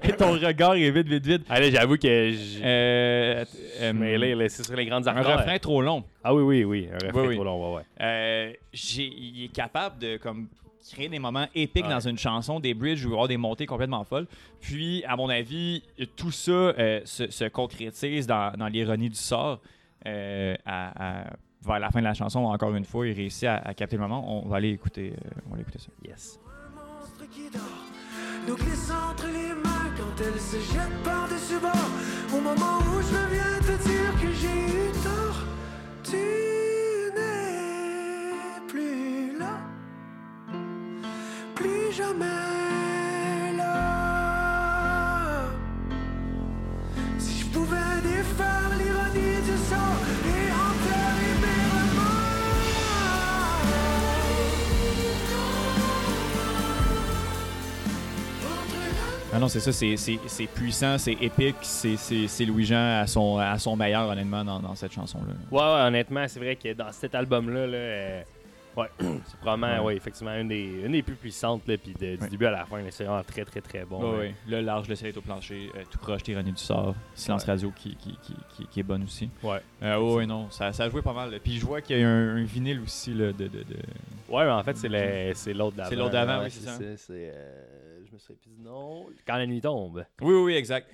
Et ton regard est vite, vite, vite. Allez, j'avoue que Euh, euh, mêlé, là, c'est sur les grandes un artères. refrain trop long. Ah oui, oui, oui. Un refrain Oui, oui. trop long, ouais, ouais. Euh, il est capable de comme créer des moments épiques Ouais. dans une chanson, des bridges ou avoir des montées complètement folles. Puis, à mon avis, tout ça euh, se, se concrétise dans, dans l'ironie du sort. Euh, à- à- vers la fin de la chanson, encore une fois, il réussit à, à capter le moment. On va aller écouter, euh, on va écouter ça. Yes. monstre qui dort nous glisse entre les mains quand elle se jette par-dessus bord. Au moment où je viens te dire que j'ai eu tort, tu n'es plus là, plus jamais Ah non, c'est ça, c'est- c'est c'est puissant, c'est épique, c'est- c'est c'est Louis-Jean à son, à son meilleur, honnêtement, dans, dans cette chanson-là. Ouais, ouais, honnêtement, c'est vrai que dans cet album-là, là, euh, ouais, c'est probablement, Ouais. ouais. effectivement, une des, une des plus puissantes, là, puis de- du Ouais. début à la fin, c'est vraiment très, très, très bon. Ouais, là. ouais. Le large, le ciel est au plancher, euh, tout croche, tyrannie du sort, silence Ouais. radio qui, qui, qui, qui, qui est bonne aussi. Ouais. Euh, ouais, ouais, non, ça, ça a joué pas mal. là. Puis je vois qu'il y a un, un vinyle aussi là, de, de, de- Ouais, mais en fait, c'est le- c'est l'autre d'avant. C'est l'autre d'avant, Ouais, oui, c'est ça. C'est, euh, me nom. Quand la nuit tombe. Oui, oui, oui, exact.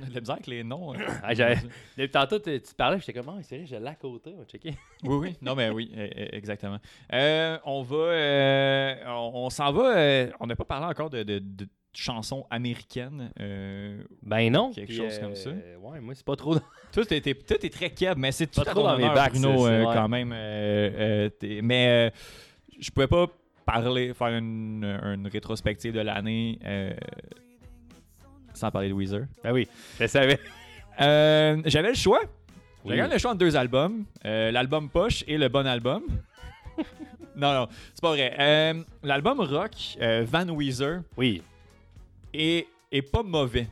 On a de la misère avec les noms. hein. Ah, Depuis tantôt, tu, tu parlais, j'étais comme, ah, c'est vrai, je l'ai à côté, on va checker. oui, oui. Non, mais oui, eh, eh, exactement. Euh, on va. euh, on, on s'en va. euh, on n'a pas parlé encore de, de- de chansons américaines. euh, Ben non. Quelque chose comme ça. euh, Ouais, moi, c'est pas trop. dans- Toi, t'es, très keb, mais c'est Pas trop dans mes bacs, Bruno, ça, euh, quand même. euh, euh, mais euh, je pouvais pas parler, faire une, une rétrospective de l'année euh, sans parler de Weezer. Ben oui, je savais. Euh, j'avais le choix. Oui. J'avais le choix entre deux albums. Euh, l'album poche et le bon album. non, non, c'est pas vrai. L'album rock, Van Weezer, Oui. est, est pas mauvais.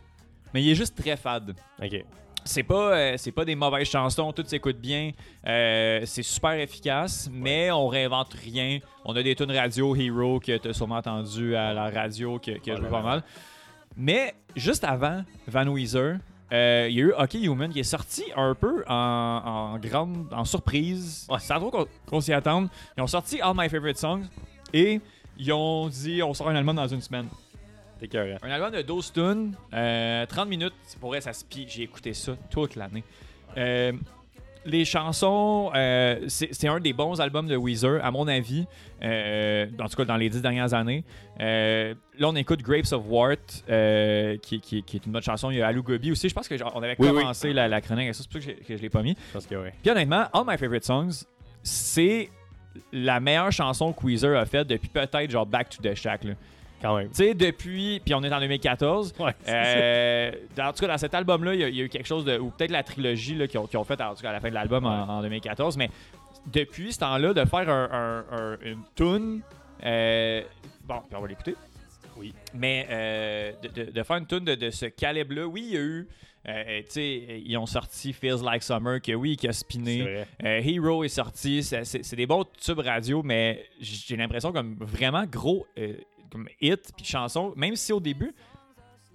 Mais il est juste très fade. OK. C'est pas, euh, c'est pas des mauvaises chansons, tout s'écoute bien. Euh, c'est super efficace, mais on réinvente rien. On a des tunes radio Hero que tu as sûrement entendu à la radio que, que je joue pas mal. Mais juste avant Van Weezer, euh, il y a eu Hockey Human qui est sorti un peu en, en grande en surprise, sans trop qu'on, qu'on s'y attende. Ils ont sorti All My Favorite Songs et ils ont dit on sort un album dans une semaine. Un album de 12 tunes, euh, 30 minutes, c'est pour vrai, ça se plie. J'ai écouté ça toute l'année. Euh, les chansons, euh, c'est un des bons albums de Weezer, à mon avis, euh, en tout cas dans les 10 dernières années. Euh, là, on écoute Grapes of Wart, euh, qui, qui- qui est une bonne chanson. Il y a Alou Gobi aussi. Je pense qu'on avait Oui, oui. commencé La, la chronique avec ça, c'est pour ça que, je l'ai pas mis. Que oui. Puis honnêtement, All My Favorite Songs, c'est la meilleure chanson que Weezer a faite depuis peut-être genre Back to the Shack. là. Quand même. Tu sais, depuis, puis on est en 2014. Ouais, Euh, en tout cas, dans cet album-là, il y, a- il y a eu quelque chose de. Ou peut-être la trilogie qu'ils ont, qu'ils ont fait en tout cas, à la fin de l'album en, en 2014. Mais depuis ce temps-là, de faire un, un- un- une tune. euh, bon, puis on va l'écouter. Oui. Mais euh, de, de- de faire une tune de, de ce calibre-là, oui, il y a eu. euh, tu sais, ils ont sorti Feels Like Summer, que oui, qui a spiné. Euh, Hero est sorti, c'est- des bons tubes radio, mais j'ai l'impression comme vraiment gros euh, comme hit puis chanson, même si au début,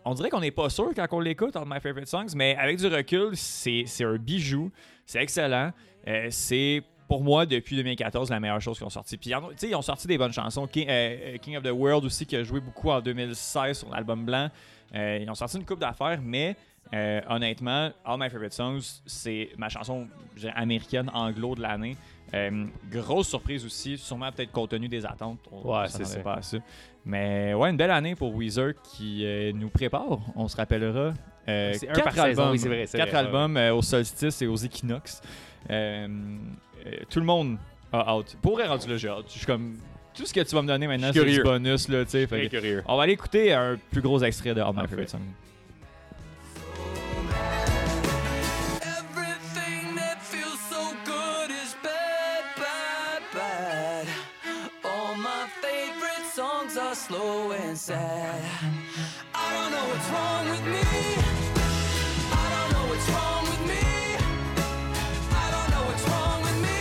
on dirait qu'on n'est pas sûr quand on l'écoute, All My Favorite Songs, mais avec du recul, c'est un bijou, c'est excellent. Euh, c'est pour moi, depuis 2014, la meilleure chose qu'ils ont sorti. Puis, ils ont- sorti des bonnes chansons. King, euh, King of the World aussi, qui a joué beaucoup en 2016 sur l'album blanc. Euh, ils ont sorti une coupe d'affaires, mais euh, honnêtement, All My Favorite Songs, c'est ma chanson américaine anglo de l'année. Euh, grosse surprise aussi, sûrement peut-être compte tenu des attentes. On Ouais, c'est pas ça. Mais ouais, une belle année pour Weezer qui euh, nous prépare. On se rappellera. euh, C'est un quatre par saison, albums, oui, c'est vrai, quatre vrai, albums euh, au solstice et aux équinoxes. Tout le monde a hâte. Pour être rendu là, j'ai hâte. Je suis comme tout ce que tu vas me donner maintenant, c'est du bonus là, fait. On va aller écouter un plus gros extrait de All My. Favorite Songs. Slow and sad. I don't know what's wrong with me. I don't know what's wrong with me. I don't know what's wrong with me.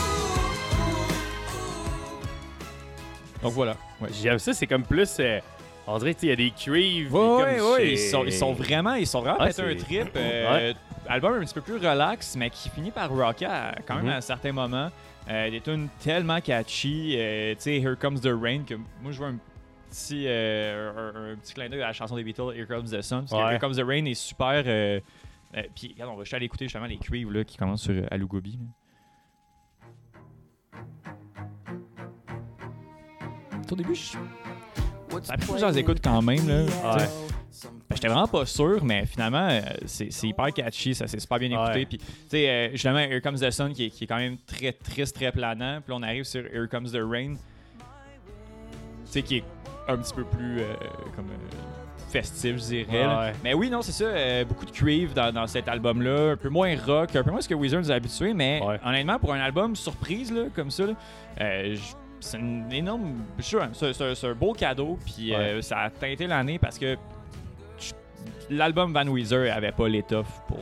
Ooh, ooh, ooh. Donc voilà. Ouais. J'aime ça, c'est comme plus. euh, on dirait qu'il y a des cuivres. Oui, puis oui, comme oui. c'est- Ils sont, ils sont vraiment, ils sont vraiment un trip. euh, Album un petit peu plus relax, mais qui finit par rocker quand même Mhm. à certains moments. Euh, des tunes tellement catchy. euh, tu sais, Here Comes the Rain, que moi je vois un petit, euh, un, un petit clin d'œil à la chanson des Beatles, Here Comes the Sun. Parce que Ouais. Here Comes the Rain est super. euh, euh, Puis, regarde, on va juste aller écouter justement les cuivres là, qui commencent sur Alou Gobi. là. Au début, je ça pris plusieurs écoutes quand même. Là, Ouais. Ben, J'étais vraiment pas sûr, mais finalement, euh, c'est c'est hyper catchy, ça s'est super bien écouté. Ouais. Puis, tu sais, euh, justement, Here Comes the Sun qui est, qui est quand même très triste, très planant. Puis là, on arrive sur Here Comes the Rain, tu sais, qui est un petit peu plus euh, comme festif, je dirais. Ouais. Mais oui, non, c'est ça. euh, beaucoup de cuivre dans, dans cet album-là. Un peu moins rock, un peu moins ce que Weezer nous a habitué. Mais Ouais. honnêtement, pour un album surprise, là, comme ça, là, euh, c'est une énorme. je suis sûr, c'est c'est- c'est un beau cadeau. Puis euh, ça a teinté l'année parce que l'album Van Weezer avait pas l'étoffe pour,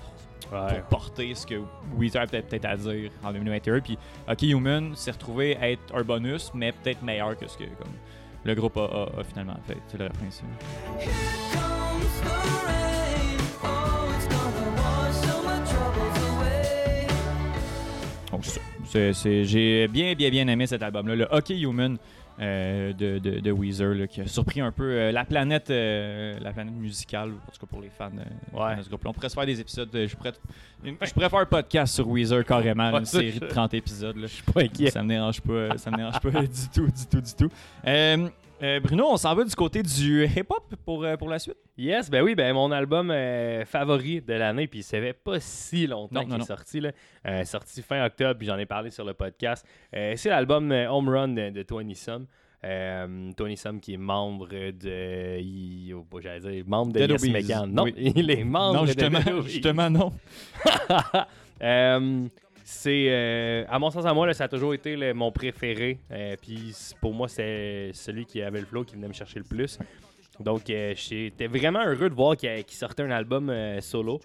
Ouais. pour porter ce que Weezer avait peut-être à dire en 2021. Puis OK Human s'est retrouvé à être un bonus, mais peut-être meilleur que ce que comme, le groupe a, a- a finalement fait. C'est le rain. Oh. Donc, c'est ça. C'est- c'est- J'ai bien, bien, bien aimé cet album-là, le Hockey Human euh, de, de, de Weezer, là, qui a surpris un peu euh, la planète euh, la planète musicale, en tout cas pour les fans Ouais. de ce groupe-là. On pourrait se faire des épisodes, de- je, pourrais, je pourrais faire un podcast sur Weezer carrément, Ouais, une série de 30 épisodes. Là. Je suis pas inquiet. Ça me dérange pas, ça me dérange pas du tout, du tout, du tout. Euh, Bruno, on s'en va du côté du hip-hop pour, euh, pour la suite? Yes, ben oui, ben mon album euh, favori de l'année, puis ça fait pas si longtemps Non, qu'il non, est non. sorti, là. Sorti fin octobre, puis j'en ai parlé sur le podcast. C'est l'album Home Run de, de Tony Sum. Euh, Tony Sum qui est membre de. il- oh, j'allais dire, membre de Dead Yes Megan. Non, oui. il est membre non, de Dead Obies. justement non. Euh, c'est euh, à mon sens à moi là, ça a toujours été mon préféré Euh, puis pour moi c'est celui qui avait le flow qui venait me chercher le plus donc euh, j'étais vraiment heureux de voir qu'il sortait un album euh, solo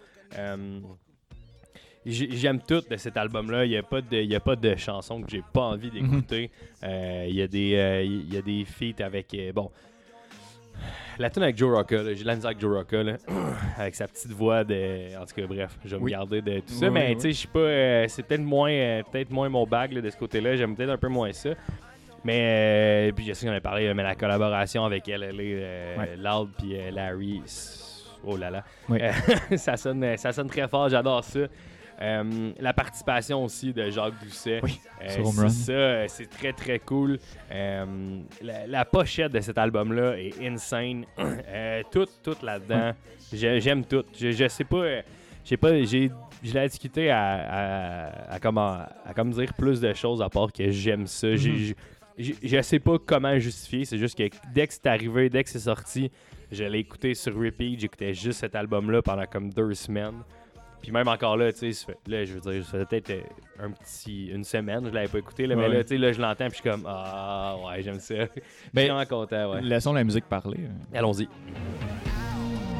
j'ai- J'aime tout de cet album-là. Il n'y a, pas de- il y a pas de chansons que j'ai pas envie d'écouter. Euh, Il y, a des, il y a des feats avec. bon. La tune avec Joe Rocca, j'ai la misère avec Joe Rocca, là, avec sa petite voix de. En tout cas, bref, je vais Oui. me garder de tout ça. Oui, mais oui. tu sais, je suis pas. euh, c'est peut-être moins, euh, peut-être moins mon bag là, de ce côté-là. J'aime peut-être un peu moins ça. Mais euh, puis je sais qu'on a parlé, mais la collaboration avec elle, elle est euh. Loud puis euh, Larry. Oh là là. Ça, sonne, ça sonne très fort, j'adore ça. Euh, la participation aussi de Jacques Doucet. Oui, Euh, c'est ça, euh, c'est très très cool. Euh, la, la pochette de cet album-là est insane. Tout, tout là-dedans. J'ai- J'aime tout. Je, je sais pas. j'ai pas. J'ai. Je l'ai discuté à, à, à comment, à comme dire plus de choses à part que j'aime ça. J'ai- Mhm. je sais pas comment justifier. C'est juste que dès que c'est arrivé, dès que c'est sorti, je l'ai écouté sur repeat. J'écoutais juste cet album-là pendant comme deux semaines. Puis même encore là, tu sais, ça fait- là, je veux dire, ça fait peut-être euh, un petit, une semaine, je l'avais pas écouté, là, mais Ouais, là, ouais. tu sais, là, je l'entends, puis je suis comme, ah, ouais, j'aime ça. je suis Ben, vraiment content, ouais. Laissons la musique parler. Allons-y.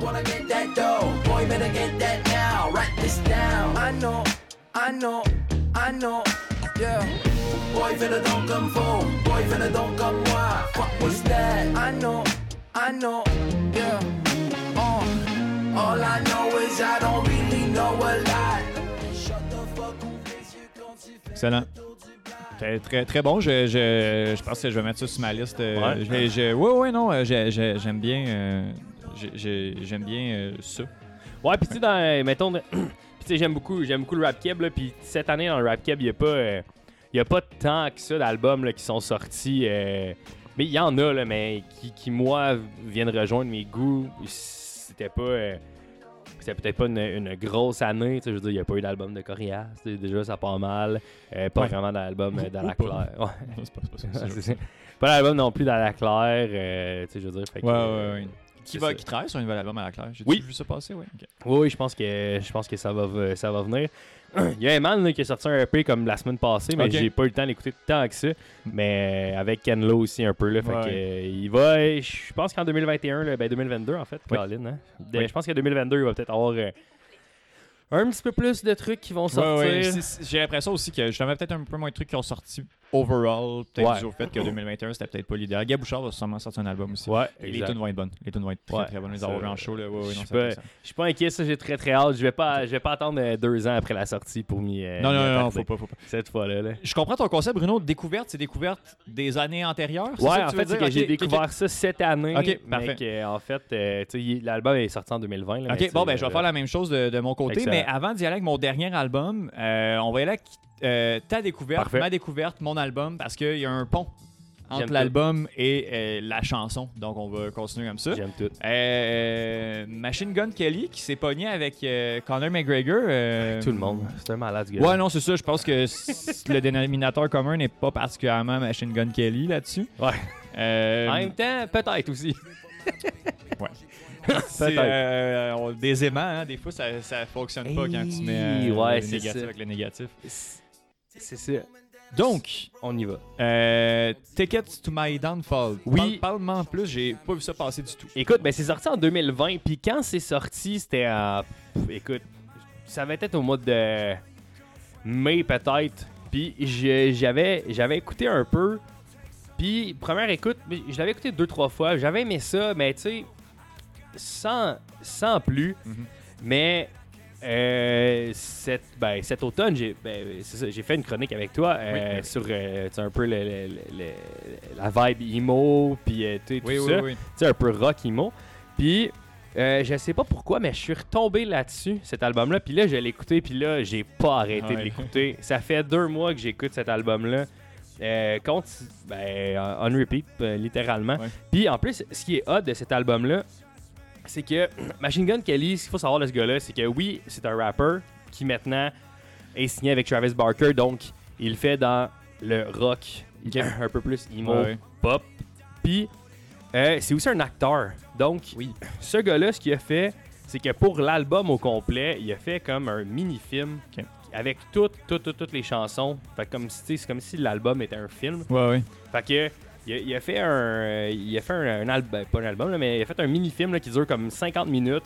Wanna get that dough, boy, better get that now. Write this down. I know, I know, I know, yeah. Boy, finna don't come faux, boy, finna don't come moi. Fuck what's that? I know, I know, yeah. Uh, all I know is I don't really Excellent. Très, très, très bon. Je, je, je pense que je vais mettre ça sur ma liste. euh, Ouais. je ouais, ouais, non. euh, j'ai- j'ai- J'aime bien, euh, j'ai- j'ai- j'aime bien euh, ça. Ouais, puis tu sais, dans, mettons, de- puis tu sais, j'aime beaucoup, j'aime beaucoup le rap keb, puis cette année, dans le rap keb, il n'y a pas, euh, il y a pas tant que ça d'albums là, qui sont sortis, euh, mais il y en a, là, mais qui, qui, moi, viennent rejoindre mes goûts. C'était pas, euh, c'était peut-être pas une, une grosse année, tu sais, je veux dire, il n'y a pas eu d'album de Corias, tu sais, déjà, ça part mal, euh, pas Ouais. vraiment d'album euh, dans la claire. Ouais. C'est pas, c'est pas ça, c'est C'est. Pas d'album non plus dans la claire, euh, tu sais, je veux dire. Fait que, Ouais, euh, ouais, ouais. Qui, va, qui travaille sur un nouvel album à la claire. J'ai Oui. vu ça passer? Oui, oui, je pense que je pense que ça va ça va venir. Il y a Eman là, qui a sorti un EP comme la semaine passée, mais j'ai pas eu le temps d'écouter tant que ça. Mais avec Ken Lo aussi un peu là, fait Ouais. que, il va. Je pense qu'en 2021, là, ben 2022 en fait, Oui. Colin, hein? De- Oui. Je pense qu'en 2022, il va peut-être avoir euh, un petit peu plus de trucs qui vont sortir. Ouais, ouais, J'ai l'impression aussi que justement peut-être un peu moins de trucs qui ont sorti overall, peut-être Ouais. dû au fait que 2021 c'était peut-être pas l'idéal. Gab Bouchard va sûrement sortir un album aussi. Ouais, Et les tunes vont être bonnes. Les tunes vont être très Ouais. très bonnes. Les avoir en show, là. Ouais, je suis pas- inquiet, ça j'ai très très hâte. Je vais pas, je vais pas attendre euh, deux ans après la sortie pour m'y. euh, Non, non, non, faut pas, faut pas. Cette fois-là. Là. Je comprends ton concept, Bruno. Découverte, c'est découverte des années antérieures. Ouais, ça que en tu fait, c'est que j'ai découvert ça cette année. Ok, parfait. que, en fait, euh, l'album est sorti en 2020. là, mais Ok, bon, ben, je vais faire la même chose de, mon côté, mais avant d'y aller avec mon dernier album, on va y aller avec euh, ta découverte, Parfait. ma découverte, mon album, parce qu'il y a un pont entre l'album et euh, la chanson. Donc, on va continuer comme ça. J'aime tout. Euh, Machine Gun Kelly qui s'est pogné avec euh, Conor McGregor. euh, Tout le monde. C'est un malade, gars. Ouais, non, c'est ça. Je pense que le dénominateur commun n'est pas particulièrement Machine Gun Kelly là-dessus. Ouais. Euh, En même temps, peut-être aussi. c'est, peut-être. euh, des aimants, hein, des fois, ça, ça fonctionne pas quand tu mets euh, ouais, négatif ça. avec le négatif. C'est ça. Donc, On y va. euh, Ticket to My Downfall. Oui. Parle- Parle-moi en plus, j'ai pas vu ça passer du tout. Écoute, ben, c'est sorti en 2020. Puis quand c'est sorti, c'était. Pff, Écoute, ça va être au mois de mai peut-être. Puis je- j'avais j'avais écouté un peu. Puis première écoute, mais je l'avais écouté deux trois fois. J'avais aimé ça, mais tu sais, sans, sans plus. Mhm. Mais euh, cet, ben, cet automne, j'ai ben, fait une chronique avec toi euh, Oui. sur euh, un peu le- le- le- le- la vibe emo, puis euh, tout Oui, ça. un peu rock emo. Puis, je sais pas pourquoi, mais je suis retombé là-dessus, cet album-là. Puis là, je l'ai écouté, puis là, j'ai pas arrêté de l'écouter. Ça fait deux mois que j'écoute cet album-là. Conti- ben, on repeat, littéralement. Puis en plus, ce qui est hot de cet album-là, c'est que Machine Gun Kelly, ce qu'il faut savoir de ce gars-là, c'est que oui, c'est un rapper qui maintenant est signé avec Travis Barker, donc il fait dans le rock un peu plus emo, Ouais, pop. Puis euh, c'est aussi un acteur. Donc, Oui. ce gars-là, ce qu'il a fait, c'est que pour l'album au complet, il a fait comme un mini-film avec toutes, toutes, toutes, toutes les chansons. Fait comme si, c'est comme si l'album était un film. Ouais, ouais. Fait que il a, il a fait un il a fait un, album pas un album là, mais il a fait un mini film là, qui dure comme 50 minutes.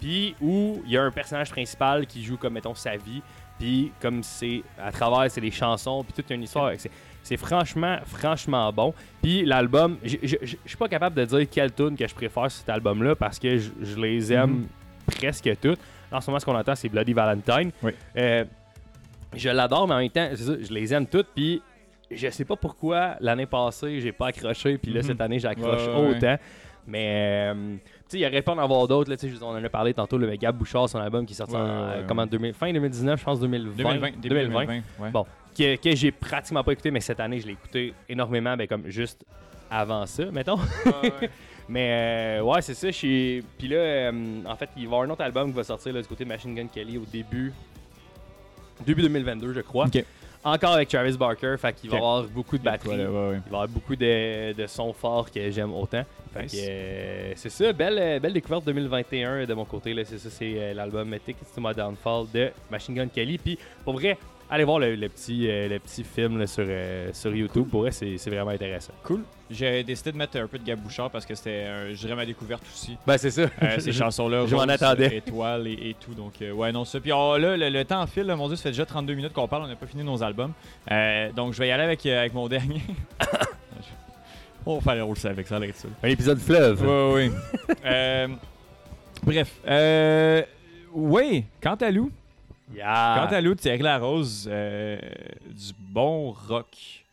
Puis où il y a un personnage principal qui joue comme mettons sa vie, puis comme c'est à travers c'est les chansons, puis toute une histoire. C'est c'est franchement franchement bon. Puis l'album, je suis pas capable de dire quelle tune que je préfère sur cet album là parce que je, les aime Mhm. presque toutes. En ce moment ce qu'on entend c'est Bloody Valentine. Oui. Euh, je l'adore mais en même temps, c'est ça, je les aime toutes puis je sais pas pourquoi l'année passée j'ai pas accroché puis là Mhm. cette année j'accroche Ouais, ouais, ouais. autant mais euh, tu sais il aurait pas en avoir d'autres là, tu sais, je- on en a parlé tantôt le Gab Bouchard son album qui est sorti en, ouais, euh, ouais. comment, 2000 fin 2019 je pense 2020 2020. début 2020. ouais. Bon, que, que j'ai pratiquement pas écouté mais cette année je l'ai écouté énormément ben, comme juste avant ça mettons mais euh, ouais, c'est ça. je suis- Puis là, euh, en fait, il va y avoir un autre album qui va sortir là, du côté de Machine Gun Kelly au début. Début 2022, je crois. Encore avec Travis Barker. Fait qu'il va y avoir beaucoup de batterie. Ouais, ouais, ouais. Il va y avoir beaucoup de, de sons forts que j'aime autant. Fait Nice. que euh, c'est ça, belle, euh, belle découverte 2021 de mon côté. là. C'est ça, c'est euh, l'album Tickets to My Downfall de Machine Gun Kelly. Puis pour vrai, allez voir le, le petit, euh, le petit film là, sur, euh, sur YouTube. Pour vrai, c'est c'est vraiment intéressant. Cool. J'ai décidé de mettre un peu de Gab Bouchard parce que c'était, euh, je dirais, ma découverte aussi. Ben c'est ça. Euh, ces chansons-là, je m'en attendais. Étoile et, et tout. Donc, euh, ouais, non, ça. Puis oh, là, le, le temps file, là, mon Dieu, ça fait déjà 32 minutes qu'on parle, on n'a pas fini nos albums. Euh, donc, je vais y aller avec, avec mon dernier. on va faire le rôle ça avec ça, là, ça. Un épisode fleuve. Ouais, ouais. Euh, bref. Euh, oui, quant à Lou, Yeah. quant à Lou Thierry Larose, euh, du bon rock.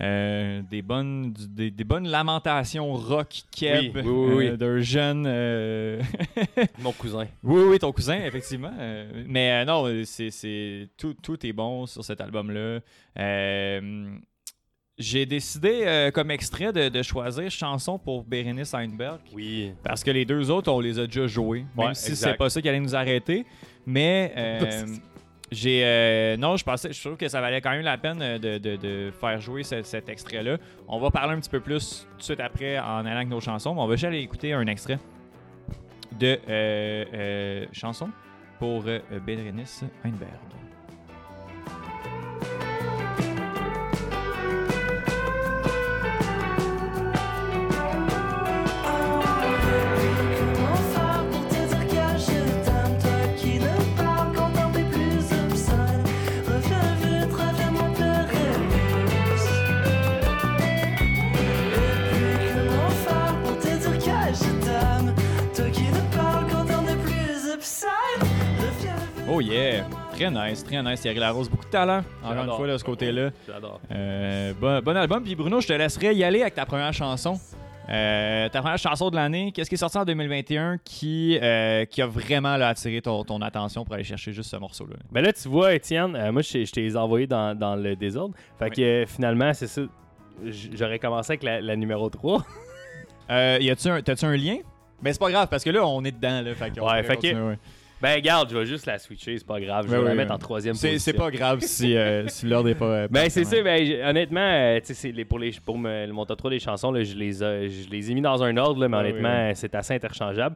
Euh, des bonnes du- des, des bonnes lamentations rock keb Oui, oui, euh, d'un jeune euh, Mon cousin. oui oui ton cousin effectivement mais non c'est c'est tout, tout est bon sur cet album là j'ai décidé comme extrait de, de choisir chanson pour Bérénice Heinberg Oui. parce que les deux autres, on les a déjà joués. Même Ouais, si exact. c'est pas ça qui allait nous arrêter. Mais j'ai. euh, non, je pensais. Je trouve que ça valait quand même la peine euh, de, faire jouer ce- cet extrait-là. On va parler un petit peu plus tout de suite après en allant avec nos chansons. Mais on va juste aller écouter un extrait de euh, euh, chanson pour Bérénice Heinberg. Oh yeah! Très nice, très nice. Thierry Larose, beaucoup de talent, encore une fois, de ce côté-là. J'adore. Euh, bon, bon album. Puis Bruno, je te laisserai y aller avec ta première chanson. Euh, ta première chanson de l'année, qu'est-ce qui est sorti en 2021 qui, euh, qui a vraiment là, attiré ton, ton attention pour aller chercher juste ce morceau-là? Ben là, tu vois, Étienne, euh, moi, je, je t'ai envoyé dans, dans le désordre. Fait Oui. que euh, finalement, c'est ça. J'aurais commencé avec la, la numéro 3. Euh, y a-tu un, t'as-tu un lien? Ben c'est pas grave parce que là on est dedans là. Fait Ouais, fait que- ouais. Ben, garde, je vais juste la switcher, c'est pas grave. Je Ouais, vais la mettre en troisième position. c'est pas grave si, euh, si l'ordre est pas. euh, Ben, c'est ça. Ben, honnêtement, euh, tu sais, pour, les, pour me, mon top 3 des chansons, là, je, les, ai- je les ai mis dans un ordre, là, mais Ouais, honnêtement, euh, c'est assez interchangeable.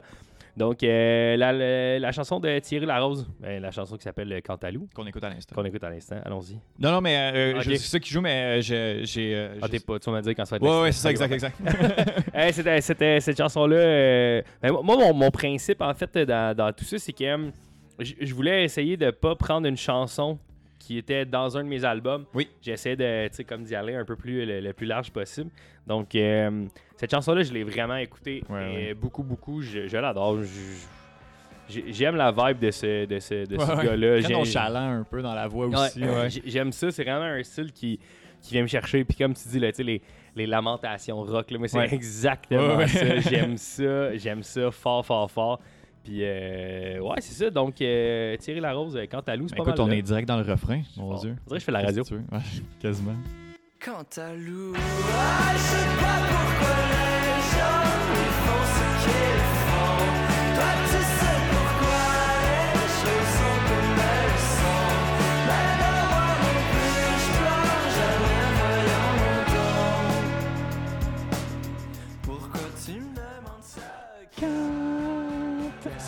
Donc, euh, la, la- la chanson de Thierry Larose, ben, la chanson qui s'appelle Cantalou, Qu'on écoute à l'instant. qu'on écoute à l'instant, allons-y. Non, non, mais euh, Ok. je sais ça qui joue, mais euh, j'ai. euh, Ah, t'es pas, tu vas me dire quand ça va être Ouais, ouais, c'est ça, exact, exact. Hey, c'était, c'était- cette chanson-là. euh, ben, moi, mon, mon principe, en fait, dans, dans tout ça, c'est que euh, je je voulais essayer de pas prendre une chanson qui était dans un de mes albums. Oui. J'essaie de, tu sais, comme d'y aller un peu plus, le, le plus large possible. Donc, euh, cette chanson-là, je l'ai vraiment écoutée Ouais, et ouais. beaucoup, beaucoup. Je, je l'adore. J'aime la vibe de ce, de ce, de ce Ouais, gars-là. Très nonchalant un peu dans la voix aussi. J'aime ça, c'est vraiment un style qui, qui vient me chercher. Puis comme tu dis, là, les, les lamentations rock, là, mais c'est Ouais. exactement ouais. ça. J'aime ça, j'aime ça fort, fort, fort. Puis euh, ouais, c'est ça. Donc, euh, Thierry Larose, euh, quant à Lou, c'est Ben, pas écoute, mal. on là. est direct dans le refrain, mon Bon, Dieu. on dirait que je fais la radio. Qu'est-ce que tu veux? Ouais, quasiment. Quant à Lou, ah, je sais pas pourquoi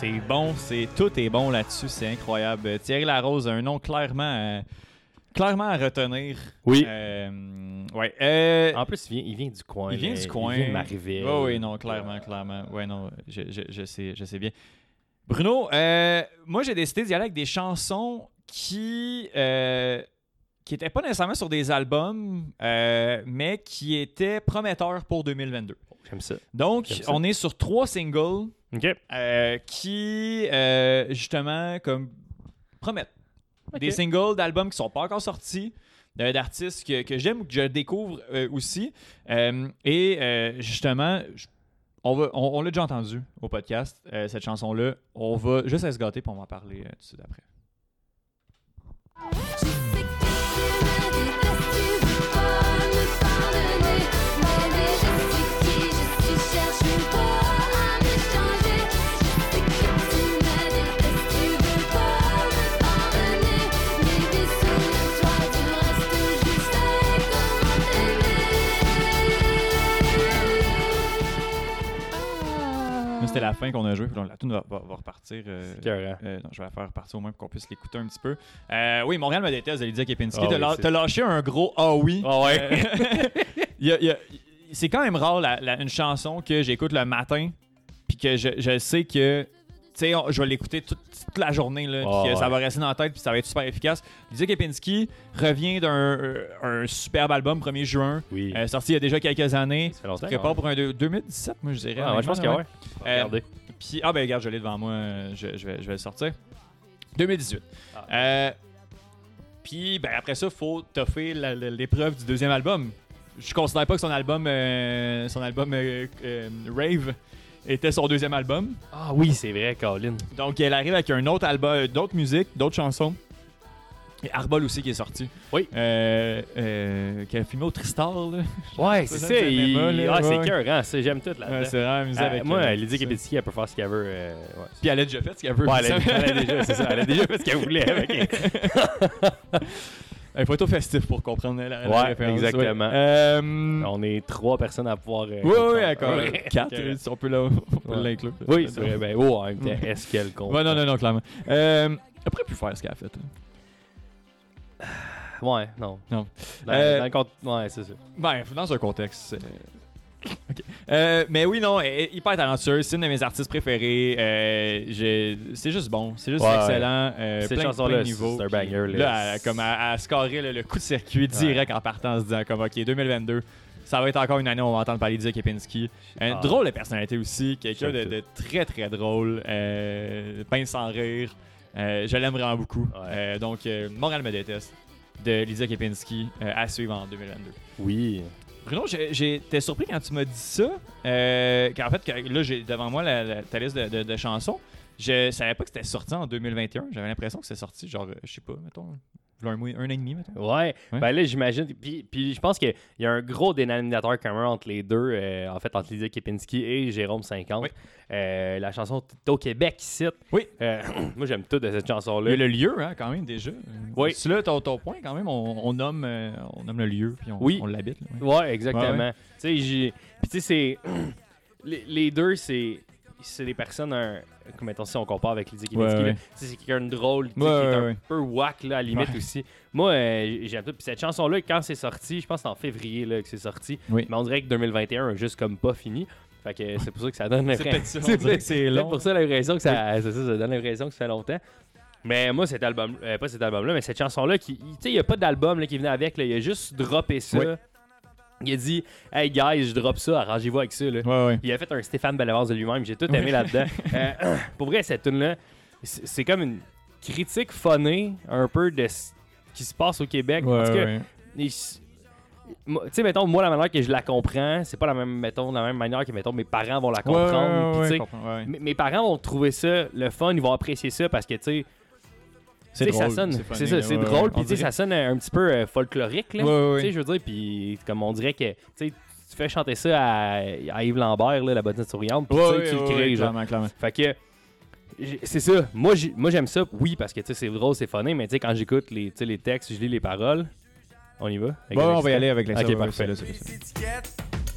C'est bon, c'est tout est bon là-dessus, c'est incroyable. Thierry Larose a un nom clairement, euh, clairement à retenir. Oui. Euh, ouais. euh, En plus, il vient, il vient du coin. il vient du coin. Il vient de Marieville. Oui, oui, non, clairement, clairement. Ouais, non, je, je, je sais, je sais bien. Bruno, euh, moi j'ai décidé d'y aller avec des chansons qui euh, qui étaient pas nécessairement sur des albums, euh, mais qui étaient prometteurs pour 2022. J'aime ça. Donc, J'aime ça. on est sur trois singles Euh, qui, euh, justement, comme promettent. Des singles d'albums qui sont pas encore sortis, euh, d'artistes que, que j'aime ou que je découvre euh, aussi. Euh, et euh, justement, on, va, on, on l'a déjà entendu au podcast, euh, cette chanson-là. On va juste à se gâter pour en parler euh, tout de suite après. C'était la fin qu'on a joué. La tune va, va- va repartir. euh, euh, non, je vais la faire repartir au moins pour qu'on puisse l'écouter un petit peu. Euh, oui, Montréal me déteste Lydia Kepinski. Ah T'as oui, lâché un gros ah oui. Ah ouais. Euh, c'est quand même rare la- la- une chanson que j'écoute le matin puis que je, je sais que sais je vais l'écouter toute, toute la journée là, Ah que ça ouais. va rester dans la tête puis ça va être super efficace. Lydia Kepinski revient d'un euh, un superbe album 1er juin Oui. euh, sorti il y a déjà quelques années. ça fait longtemps. Part pour un de- 2017 moi je dirais. Ah, ouais, je pense que ouais. Euh, Regardez. puis, ah ben regarde, je l'ai devant moi, euh, je, je vais, je vais le sortir. 2018. Ah. Euh, puis ben, après ça, faut toffer l'épreuve du deuxième album. Je considère pas que son album, euh, son album euh, euh, Rave était son deuxième album. Ah oui, c'est vrai, Colin. Donc elle arrive avec un autre album, euh, d'autres musiques, d'autres chansons. Et Arbol aussi qui est sorti. Oui. Euh, euh, qui a filmé au Tristar. Là. Ouais, c'est ça, c'est il- là, Ah, ouais. cœur, hein. J'aime tout Ouais, là-dedans. c'est vraiment amusé Ah, avec moi, ça. Kepinski, elle peut faire ce qu'elle veut. euh, ouais. Puis elle a déjà fait ce qu'elle veut. Ouais, elle, a, ça. elle a déjà, c'est ça. Elle a déjà fait ce qu'elle voulait. avec. Il faut être au festif pour comprendre la, la Ouais, référence. exactement. ouais. Euh, On est trois personnes à pouvoir. euh, oui, oui, d'accord. Ouais. Quatre, euh, si on peut l'inclure. Oui, c'est vrai. Ben, oh, en même temps, est-ce qu'elle compte? Ouais, non, non, non, clairement. Euh, après, plus faire ce qu'elle a fait. là. Ouais, non. Non. Dans, Euh, dans le compte- Ouais, c'est ça. Ben, dans un contexte. Euh, mais oui, non, elle est hyper talentueuse. C'est une de mes artistes préférés. Euh, c'est juste bon. C'est juste Ouais, excellent. Euh, Cette plein, chanson-là, plein de c'est- niveaux. c'est un banger, là. Là, elle- comme à, scorer le coup de circuit direct en partant en se disant comme OK, 2022. Ça va être encore une année où on va entendre parler de Kepinski. Un Ah. drôle de personnalité aussi. Quelqu'un de, J'aime de très très drôle. Euh, pince sans rire. Euh, je l'aime vraiment beaucoup. Ouais. Euh, donc, euh, Montréal me déteste. De Lydia Kepinski euh, à suivre en 2022. Oui. Bruno, j'étais surpris quand tu m'as dit ça. Euh, qu'en fait, là, j'ai devant moi ta liste de, de- chansons. Je savais pas que c'était sorti en 2021. J'avais l'impression que c'était sorti, genre, euh, je sais pas, mettons, un, mois- un an et demi, mettons. Ouais. Ouais. Ben là, j'imagine. Puis, puis je pense qu'il y a un gros dénominateur commun entre les deux, euh, en fait, entre Lydia Kepinski et Jérôme 50. Oui. Euh, la chanson T'es au Québec ici. Oui. Euh, moi, j'aime tout de cette chanson-là. a le lieu, hein, quand même, déjà. Oui. C'est là ton, ton point, quand même. On, on nomme, on nomme le lieu, puis on, Oui. on l'habite. là, ouais. Exactement. Ouais. Tu sais, j'ai. Puis, tu sais, c'est. les, les deux, c'est. C'est des personnes, un... comme mettons, si on compare avec Lydia Kepinski, Ouais, là, ouais. c'est quelqu'un de drôle, qui est ouais, un peu whack, là, à la limite Ouais. aussi. Moi, euh, j'aime tout. Puis cette chanson-là, quand c'est sorti, je pense que c'est en février là, que c'est sorti. Oui. Mais on dirait que 2021 a juste comme pas fini. Fait que c'est pour ça que ça donne C'est l'impression. c'est long. pour ça l'impression que ça, c'est ça, ça donne l'impression que ça fait longtemps. Mais moi, cet album, euh, pas cet album-là, mais cette chanson-là, qui, tu sais, il n'y a pas d'album là, qui venait avec, là, il a juste droppé ça. Oui. Il a dit Hey guys, je drop ça, arrangez-vous avec ça. Là. Ouais, ouais. Il a fait un Stéphane Bellavance de lui-même. J'ai tout aimé là-dedans. Euh, pour vrai, cette tune-là, c'est c'est comme une critique phonée un peu de ce qui se passe au Québec. Ouais, parce que, tu sais, mettons, moi, la manière que je la comprends, c'est pas la même, mettons, la même manière que, mettons, mes parents vont la comprendre. Mes parents vont trouver ça le fun, ils vont apprécier ça parce que, tu sais, C'est ça drôle, sonne, c'est ça, c'est drôle, puis tu sais, ça sonne un petit peu euh, folklorique, là. Tu sais, je veux dire, puis comme on dirait que, tu sais, tu fais chanter ça à, à Yves Lambert, là, la bottine souriante, puis tu le crées, genre. clairement, clairement. Fait que c'est ça. Moi j'ai- moi j'aime ça. Oui parce que tu sais c'est drôle, c'est funny, mais tu sais quand j'écoute les tu sais, les textes, je lis les paroles. On y va? Un on va y aller avec parfait.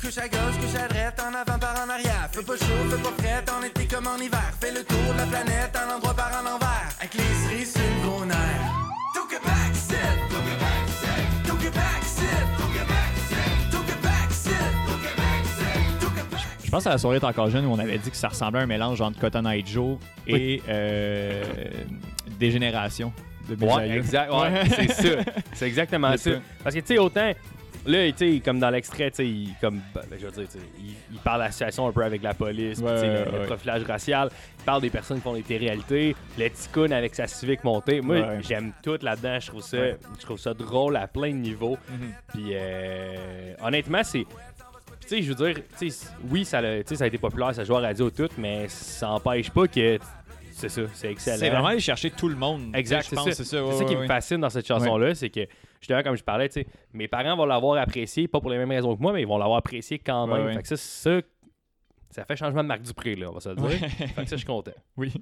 Couche à gauche, couche à droite, en avant par en arrière. Fais pas chaud, fais pas frais, en été comme en hiver. Fais le tour de la planète, en endroit par en envers. Avec les cerises sur le gros nerf. Took back sit, took back sit, took back sit, took back sit, took back sit, took back sit, took back Je pense à la soirée encore jeune où on avait dit que ça ressemblait à un mélange entre Cotton Eye Joe et euh, Dégénération de Ouais, exact. Ouais, c'est ça. C'est exactement ça. Parce que tu sais autant là tu sais comme dans l'extrait tu sais il comme ben, je veux dire il, il parle de la situation un peu avec la police, Ouais, ouais, le, profilage racial, il parle des personnes qui font des téléréalités, le ticoun avec sa civique montée. Moi Ouais. j'aime tout là-dedans, je trouve ça Ouais. je trouve ça drôle à plein de niveaux. Mhm. Puis euh, honnêtement, c'est. Puis tu sais, je veux dire, tu sais, oui, ça, sais, ça a été populaire, ça joue à la radio tout, mais ça n'empêche pas que. C'est ça, c'est excellent. C'est vraiment aller chercher tout le monde. Exact, je c'est ça. c'est ça. C'est ouais, ça qui ouais, me ouais. fascine dans cette chanson-là, c'est que, justement, comme je parlais, tu sais, mes parents vont l'avoir apprécié, pas pour les mêmes raisons que moi, mais ils vont l'avoir apprécié quand même. ouais. Fait que ça, ça, ça fait changement de Marc Dupré, là, on va se le dire. Ouais. fait que ça, je suis content. Oui.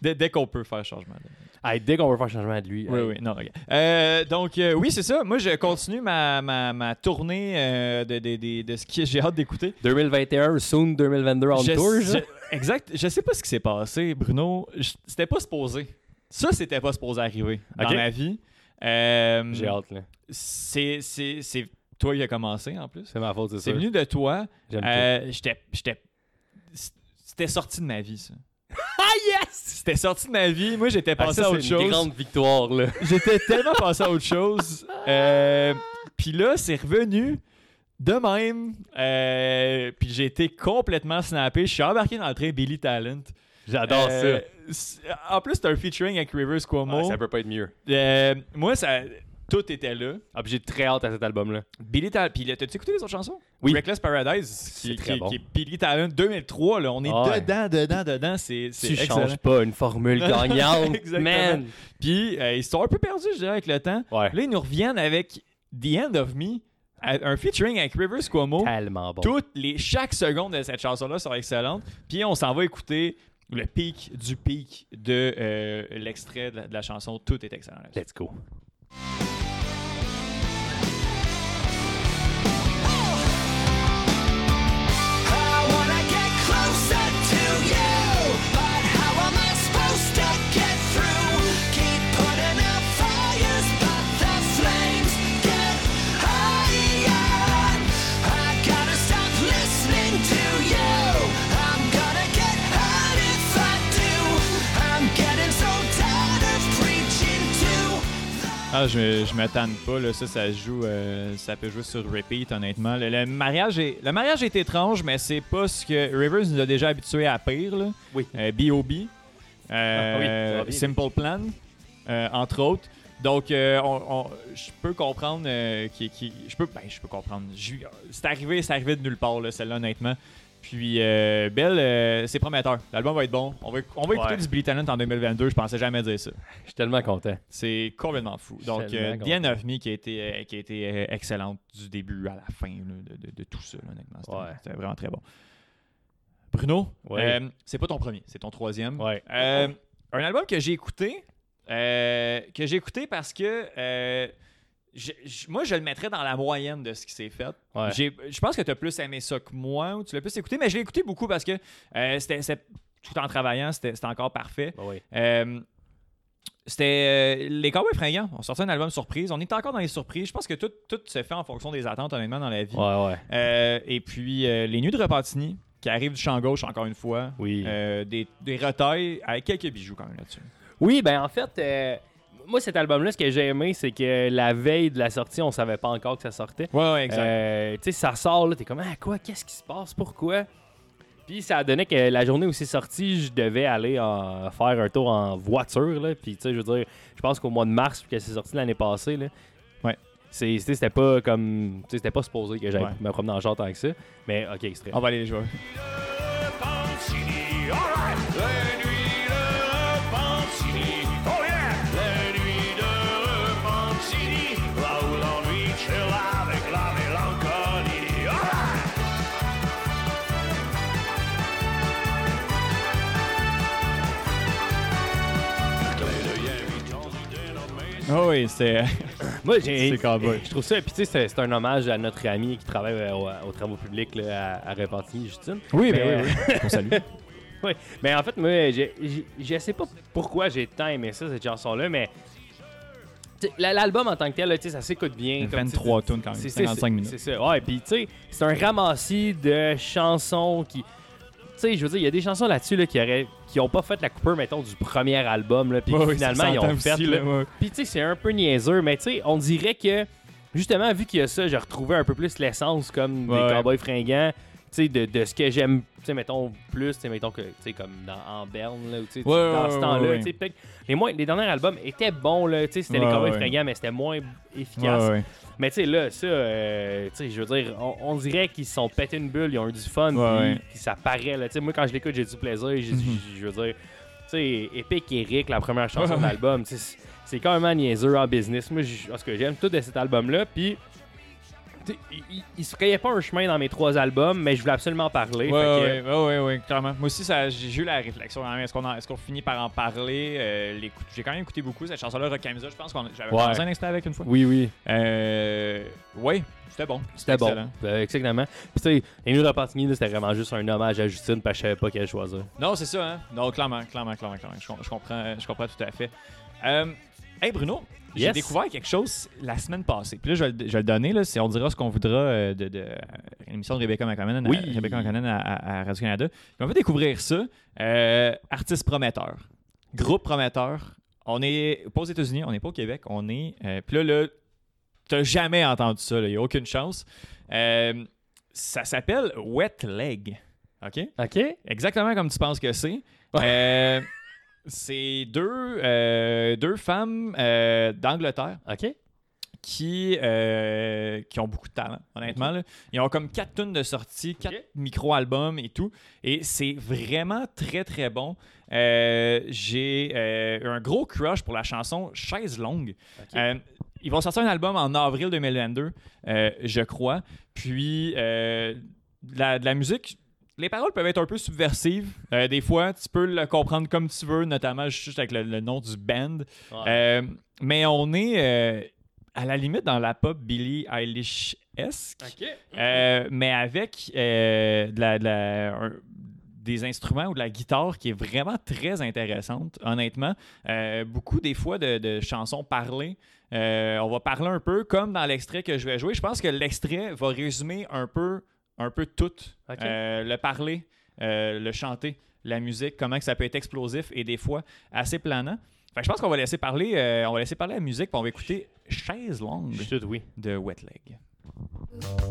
Dès, dès qu'on peut faire changement. là. Hey, dès qu'on veut faire changement de lui. Oui, hey, oui, non, regarde. Euh, donc, euh, oui, c'est ça. Moi, je continue ma, ma, ma tournée euh, de, de, de, de ce que j'ai hâte d'écouter. 2021, soon 2022 on Je- tour, je- exact. Je sais pas ce qui s'est passé, Bruno. C'était pas supposé. Ça, c'était pas supposé arriver dans Ok. ma vie. Euh, J'ai hâte, là. C'est c'est- c'est toi qui as commencé, en plus. C'est ma faute, c'est C'est ça. venu de toi. J'aime Euh, J'étais. C'était sorti de ma vie, ça. Ah, yes! C'était sorti de ma vie. Moi, j'étais Ah, passé ça, à autre c'est une chose. grande victoire, là. J'étais tellement passé à autre chose. Euh, puis là, c'est revenu de même. Euh, puis j'ai été complètement snappé. Je suis embarqué dans le train Billy Talent. J'adore Euh, c'est- En plus, c'est un featuring avec Rivers ça. Cuomo. Ah, ça peut pas être mieux. Euh, moi, ça, tout était là. Ah, j'ai très hâte à cet album-là. Billy Talent. Puis t'as-tu écouté les autres chansons? Oui. Reckless Paradise, qui, très qui- bon. qui est Billy Talent 2003. Là. On est Ah ouais. dedans, dedans, dedans. C'est Tu excellent. changes pas une formule gagnante, Exactement. man. Puis euh, ils sont un peu perdus, je dirais, avec le temps. Ouais. Là, ils nous reviennent avec The End of Me, un featuring avec Rivers Cuomo. Tellement bon. Toutes les, chaque seconde de cette chanson-là sont excellentes. Puis on s'en va écouter le pic du pic de euh, l'extrait de, la- de la chanson. Tout est excellent. Let's go. Ah, je, je tanne pas, là. Ça, ça joue, euh, ça peut jouer sur repeat, honnêtement. Le, le mariage est, le mariage est étrange, mais c'est pas ce que Rivers nous a déjà habitués à pire, là. Oui. Euh, B.O.B. Ah, oui, euh, ça va bien. Simple Plan, euh, entre autres. Donc, euh, on- on- je peux comprendre euh, qui, qui- je peux, ben, je peux comprendre. C'est arrivé, c'est arrivé de nulle part, là, celle-là, honnêtement. Puis, euh, Belle, euh, c'est prometteur. L'album va être bon. On va, on va écouter Ouais. du Billy Talent en 2022. Je pensais jamais dire ça. Je suis tellement content. C'est complètement fou. Donc, euh, of Me qui a été, euh, qui a été euh, excellente du début à la fin là, de, de- de tout ça, là, honnêtement. C'était Ouais. c'était vraiment très bon. Bruno, Ouais. c'est pas ton premier, c'est ton troisième. Ouais. Un album que j'ai écouté, que j'ai écouté parce que je- je- moi, je le mettrais dans la moyenne de ce qui s'est fait. Ouais. Je pense que tu as plus aimé ça que moi, ou tu l'as plus écouté, mais je l'ai écouté beaucoup parce que euh, c'était tout en travaillant, c'était c'était encore parfait. Bah oui. Euh, c'était euh, les Cowboys fringants. On sortait un album surprise. On est encore dans les surprises. Je pense que tout, tout se fait en fonction des attentes, honnêtement, dans la vie. Ouais, ouais. Euh, et puis, euh, les Nuits de Repentigny, qui arrivent du champ gauche, encore une fois. Oui. Euh, des, des retails avec quelques bijoux, quand même, là-dessus. Oui, ben en fait, euh, moi, cet album-là, ce que j'ai aimé, c'est que la veille de la sortie, on savait pas encore que ça sortait. Ouais, ouais, exact. Euh, tu sais, ça sort, là, t'es comme, ah, quoi, qu'est-ce qui se passe, pourquoi? Puis ça a donné que la journée où c'est sorti, je devais aller en- faire un tour en voiture, là. Puis, tu sais, je veux dire, je pense qu'au mois de mars, puis que c'est sorti l'année passée, là. Ouais. C'était pas comme. tu sais, C'était pas supposé que j'aille Ouais. me promener en char tant que ça. Mais, ok, extrait. On va aller les jouer. Oh oui, c'est. Moi, j'ai. Je trouve ça. Puis, tu sais, c'est- un hommage à notre ami qui travaille euh, au- aux travaux publics là, à, à Repentigny, Justine. Oui, Mais, ben oui, oui. On salue. Oui, mais en fait, moi, j'ai- j'ai- je sais pas pourquoi j'ai tant aimé ça, cette chanson-là, mais l'album en tant que tel, là, tu sais, ça s'écoute bien. comme, tu sais, 23 tunes quand même, c'est- 55 c'est- minutes. C'est ça. Ouais, puis tu sais, c'est un ramassis de chansons qui. Tu sais, je veux dire, il y a des chansons là-dessus là, qui auraient qui ont pas fait la coupure, mettons, du premier album, là, puis Ouais, finalement, ils ont fait. ouais. Puis tu sais, c'est un peu niaiseux, mais tu sais, on dirait que, justement, vu qu'il y a ça, j'ai retrouvé un peu plus l'essence comme Ouais, des cowboys fringants. Sais, de, de ce que j'aime, tu sais, mettons, plus, tu sais, mettons que, tu sais, comme dans, en Berne, là, ou tu sais, Ouais, dans ouais, ce temps-là, tu sais, les, moins, les derniers albums étaient bons, là, tu sais, c'était les cowboys fringants, mais c'était moins efficace. Mais tu sais, là, ça, euh, tu sais, je veux dire, on, on dirait qu'ils se sont pété une bulle, ils ont eu du fun, puis ça paraît, là. Tu sais, moi, quand je l'écoute, j'ai du plaisir, Mhm. je veux dire, tu sais, Epic Eric, la première chanson de l'album, tu sais, c'est- quand même niaiseux en business. Moi, ce que j'aime tout de cet album-là, puis. Il, se frayait pas un chemin dans mes trois albums, mais je voulais absolument parler. Ouais, ouais, ouais, clairement. Moi aussi, j'ai eu la réflexion. même. Est-ce qu'on qu'on finit par en parler? Euh, J'ai quand même écouté beaucoup cette chanson-là, Rock Camisa. Je pense qu'on j'avais Ouais. un extrait avec une fois. Oui, oui. Euh, ouais, c'était bon. C'était bon. Excellent. Euh, exactement. Puis, tu sais, Les c'était vraiment juste un hommage à Justine, parce que je savais pas quelle choisir. Non, c'est ça, hein? Non, clairement, clairement, clairement, clairement. Je comprends, je comprends tout à fait. Euh, hey Bruno, j'ai découvert quelque chose la semaine passée. Puis là, je vais, le- je vais le donner, là, on dira ce qu'on voudra euh, de, de l'émission de Rebecca McConnell Oui. à, Rebecca McConnell à, Radio-Canada. On va découvrir ça. Euh, artiste prometteur. Groupe prometteur. On est pas aux États-Unis, on n'est pas au Québec, on est. euh, puis là, là t'as jamais entendu ça, il n'y a aucune chance. Euh, ça s'appelle Wet Leg. OK? OK? Exactement comme tu penses que c'est. C'est deux, euh, deux femmes euh, d'Angleterre OK? qui, euh, qui ont beaucoup de talent, honnêtement. là. Ils ont comme quatre tonnes de sortie, quatre micro-albums et tout. Et c'est vraiment très, très bon. J'ai un gros crush pour la chanson Chaise longue. Ils vont sortir un album en avril 2022, euh, je crois. Puis, de la, de la musique, les paroles peuvent être un peu subversives. Euh, des fois, tu peux le comprendre comme tu veux, notamment juste avec le, le nom du band. Ouais. Euh, mais on est euh, à la limite dans la pop Billie Eilish-esque. OK. Euh, mais avec de la- de la- un- des instruments ou de la guitare qui est vraiment très intéressante, honnêtement. Beaucoup des fois de, de chansons parlées. On va parler un peu comme dans l'extrait que je vais jouer. Je pense que l'extrait va résumer un peu, un peu tout. Euh, le parler, euh, le chanter, la musique, comment que ça peut être explosif et des fois assez planant. Fait que je pense qu'on va laisser parler, euh, on va laisser parler la musique, puis on va écouter Chaise longue oui. de Wet Leg.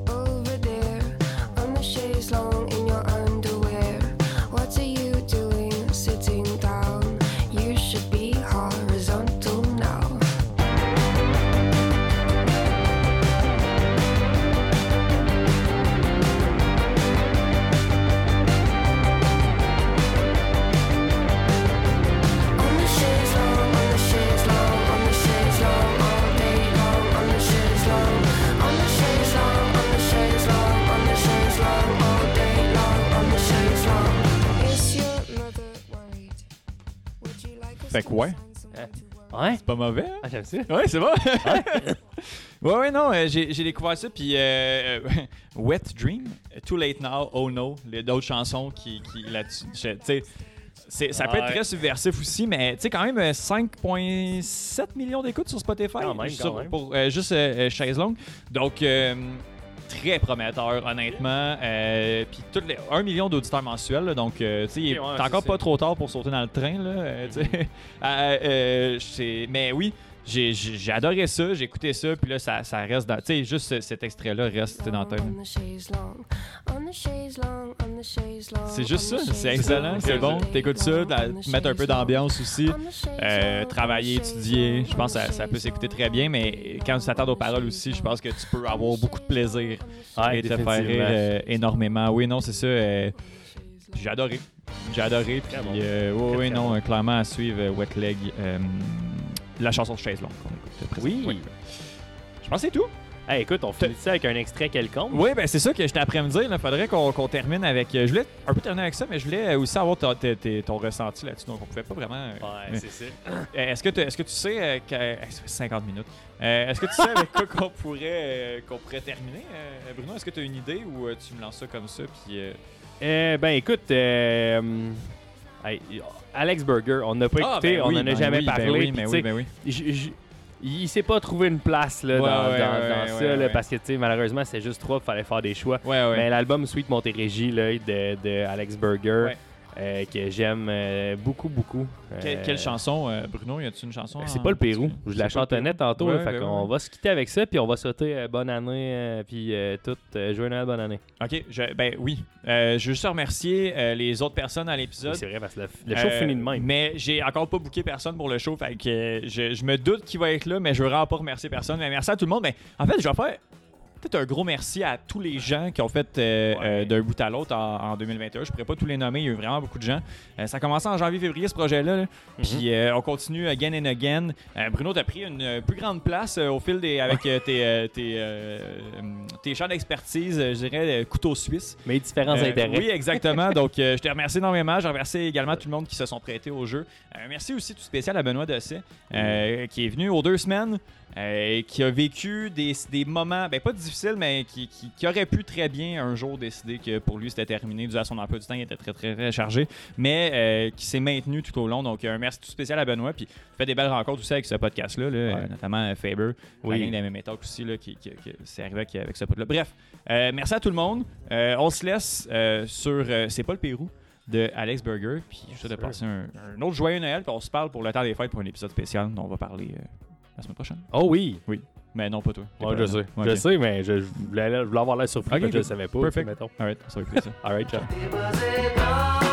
Over there, on the chaise long in your underwear. Fait to que ouais. Ouais? Pas mauvais, hein? Ah, j'aime ça. Ouais, c'est bon. ouais, ouais, non, euh, j'ai j'ai découvert ça, puis euh, euh, Wet Dream, Too Late Now, Oh No, les d'autres chansons qui, qui là-dessus. Tu sais, c'est- ça peut être très subversif aussi, mais tu sais, quand même, euh, 5,7 millions d'écoutes sur Spotify Quand même, sur- quand même. pour euh, juste euh, euh, Chaise Longue. Donc, euh, très prometteur, honnêtement. Euh, puis les 1 million d'auditeurs mensuels, là, donc euh, tu sais, ouais, encore pas trop tard pour sauter dans le train. Là, euh, sais. Euh, euh, mais oui, j'ai- adoré ça, j'ai écouté ça, puis là, ça, ça reste dans. Tu sais, juste ce- cet extrait-là reste dans tête. C'est juste ça, c'est excellent, c'est bon. T'écoutes ça, la- mettre un peu d'ambiance aussi. Euh, travailler, étudier, je pense que ça, ça peut s'écouter très bien, mais quand tu t'attardes aux paroles aussi, je pense que tu peux avoir beaucoup de plaisir Ouais, et te faire euh, énormément. Oui, non, c'est ça. euh, j'ai adoré. J'ai adoré. Puis, euh, oui, oui, non, clairement à suivre euh, Wet Leg, euh, la chanson de Chaise Longue qu'on écoute euh, présentement. Oui. Je pense que c'est tout. Hey, écoute, on finit ça avec un extrait quelconque. Oui, ben c'est ça que j'étais après me dire. Il faudrait qu'on termine avec. euh, je voulais un peu terminer avec ça, mais je voulais aussi avoir ta- ta- ta- ton ressenti là-dessus. Donc, on pouvait pas vraiment. euh, Ouais, mais- c'est ça. Euh, Est-ce que, tu- est-ce que tu sais euh, que- euh, ça fait 50 minutes. Euh, est-ce que tu sais avec quoi qu'on pourrait, euh, qu'on pourrait terminer, euh, Bruno? Est-ce que tu as une idée ou euh, tu me lances ça comme ça? Puis, euh, Euh, ben écoute, euh, hey, Alex Burger, on n'a pas Ah, écouté, ben on oui, en a ben jamais oui, parlé. Ben oui, ben tu oui, ben j- j- il s'est pas trouvé une place là, Ouais, dans, ouais, dans- ouais, dans ouais, ça, là, parce que malheureusement, c'est juste trois, il fallait faire des choix. Mais l'album Sweet Montérégie là, de, de Alex Burger. Euh, que j'aime euh, beaucoup, beaucoup. Quelle, Euh, quelle chanson, Bruno? Y a-tu une chanson? C'est en pas le Pérou. Je C'est la chantonnais tantôt. Ouais, là, fait ben ouais. va se quitter avec ça, puis on va souhaiter bonne année, puis tout. joyeux Noël, bonne année. Ok, je- ben oui. Je veux juste remercier les autres personnes à l'épisode. Oui, c'est vrai, parce que le, le show finit de même. Mais j'ai encore pas booké personne pour le show. Fait que je, je me doute qu'il va être là, mais je veux vraiment pas remercier personne. Mais merci à tout le monde. Mais en fait, je vais faire peut-être un gros merci à tous les gens qui ont fait euh, Ouais. euh, d'un bout à l'autre en, en 2021. Je pourrais pas tous les nommer. Il y a eu vraiment beaucoup de gens. Euh, ça a commencé en janvier-février ce projet-là. là. Puis on continue again and again. Bruno, t'as pris une plus grande place au fil des avec tes, tes, tes champs d'expertise, je dirais, couteau suisse. Mes différents intérêts. Oui, exactement. Donc, je te remercie énormément. Je remercie également tout le monde qui se sont prêtés au jeu. Merci aussi tout spécial à Benoît Dosset, qui est venu aux deux semaines, euh, qui a vécu des, des moments, ben pas difficiles, mais qui, qui- qui aurait pu très bien un jour décider que pour lui c'était terminé dû à son emploi du temps, il était très très, très chargé, mais euh, qui s'est maintenu tout au long. Donc, un merci tout spécial à Benoît. Puis, fait des belles rencontres aussi avec ce podcast-là, là, notamment euh, Faber, Oui. la gang Talk aussi, là, qui, qui- c'est arrivé avec, ce pote-là. Bref, euh, merci à tout le monde. On se laisse sur C'est pas le Pérou de Alex Burger. Puis je souhaite de passer un, un autre joyeux Noël. Puis on se parle pour le temps des fêtes pour un épisode spécial dont on va parler la semaine prochaine. Oh oui! Mais non, pas toi. Je sais. Je sais, mais je, je voulais, je voulais avoir l'air surpris parce que je le savais pas. Perfect. mettons. Alright, ça va être plaisir. Alright, ciao. T'es basé dans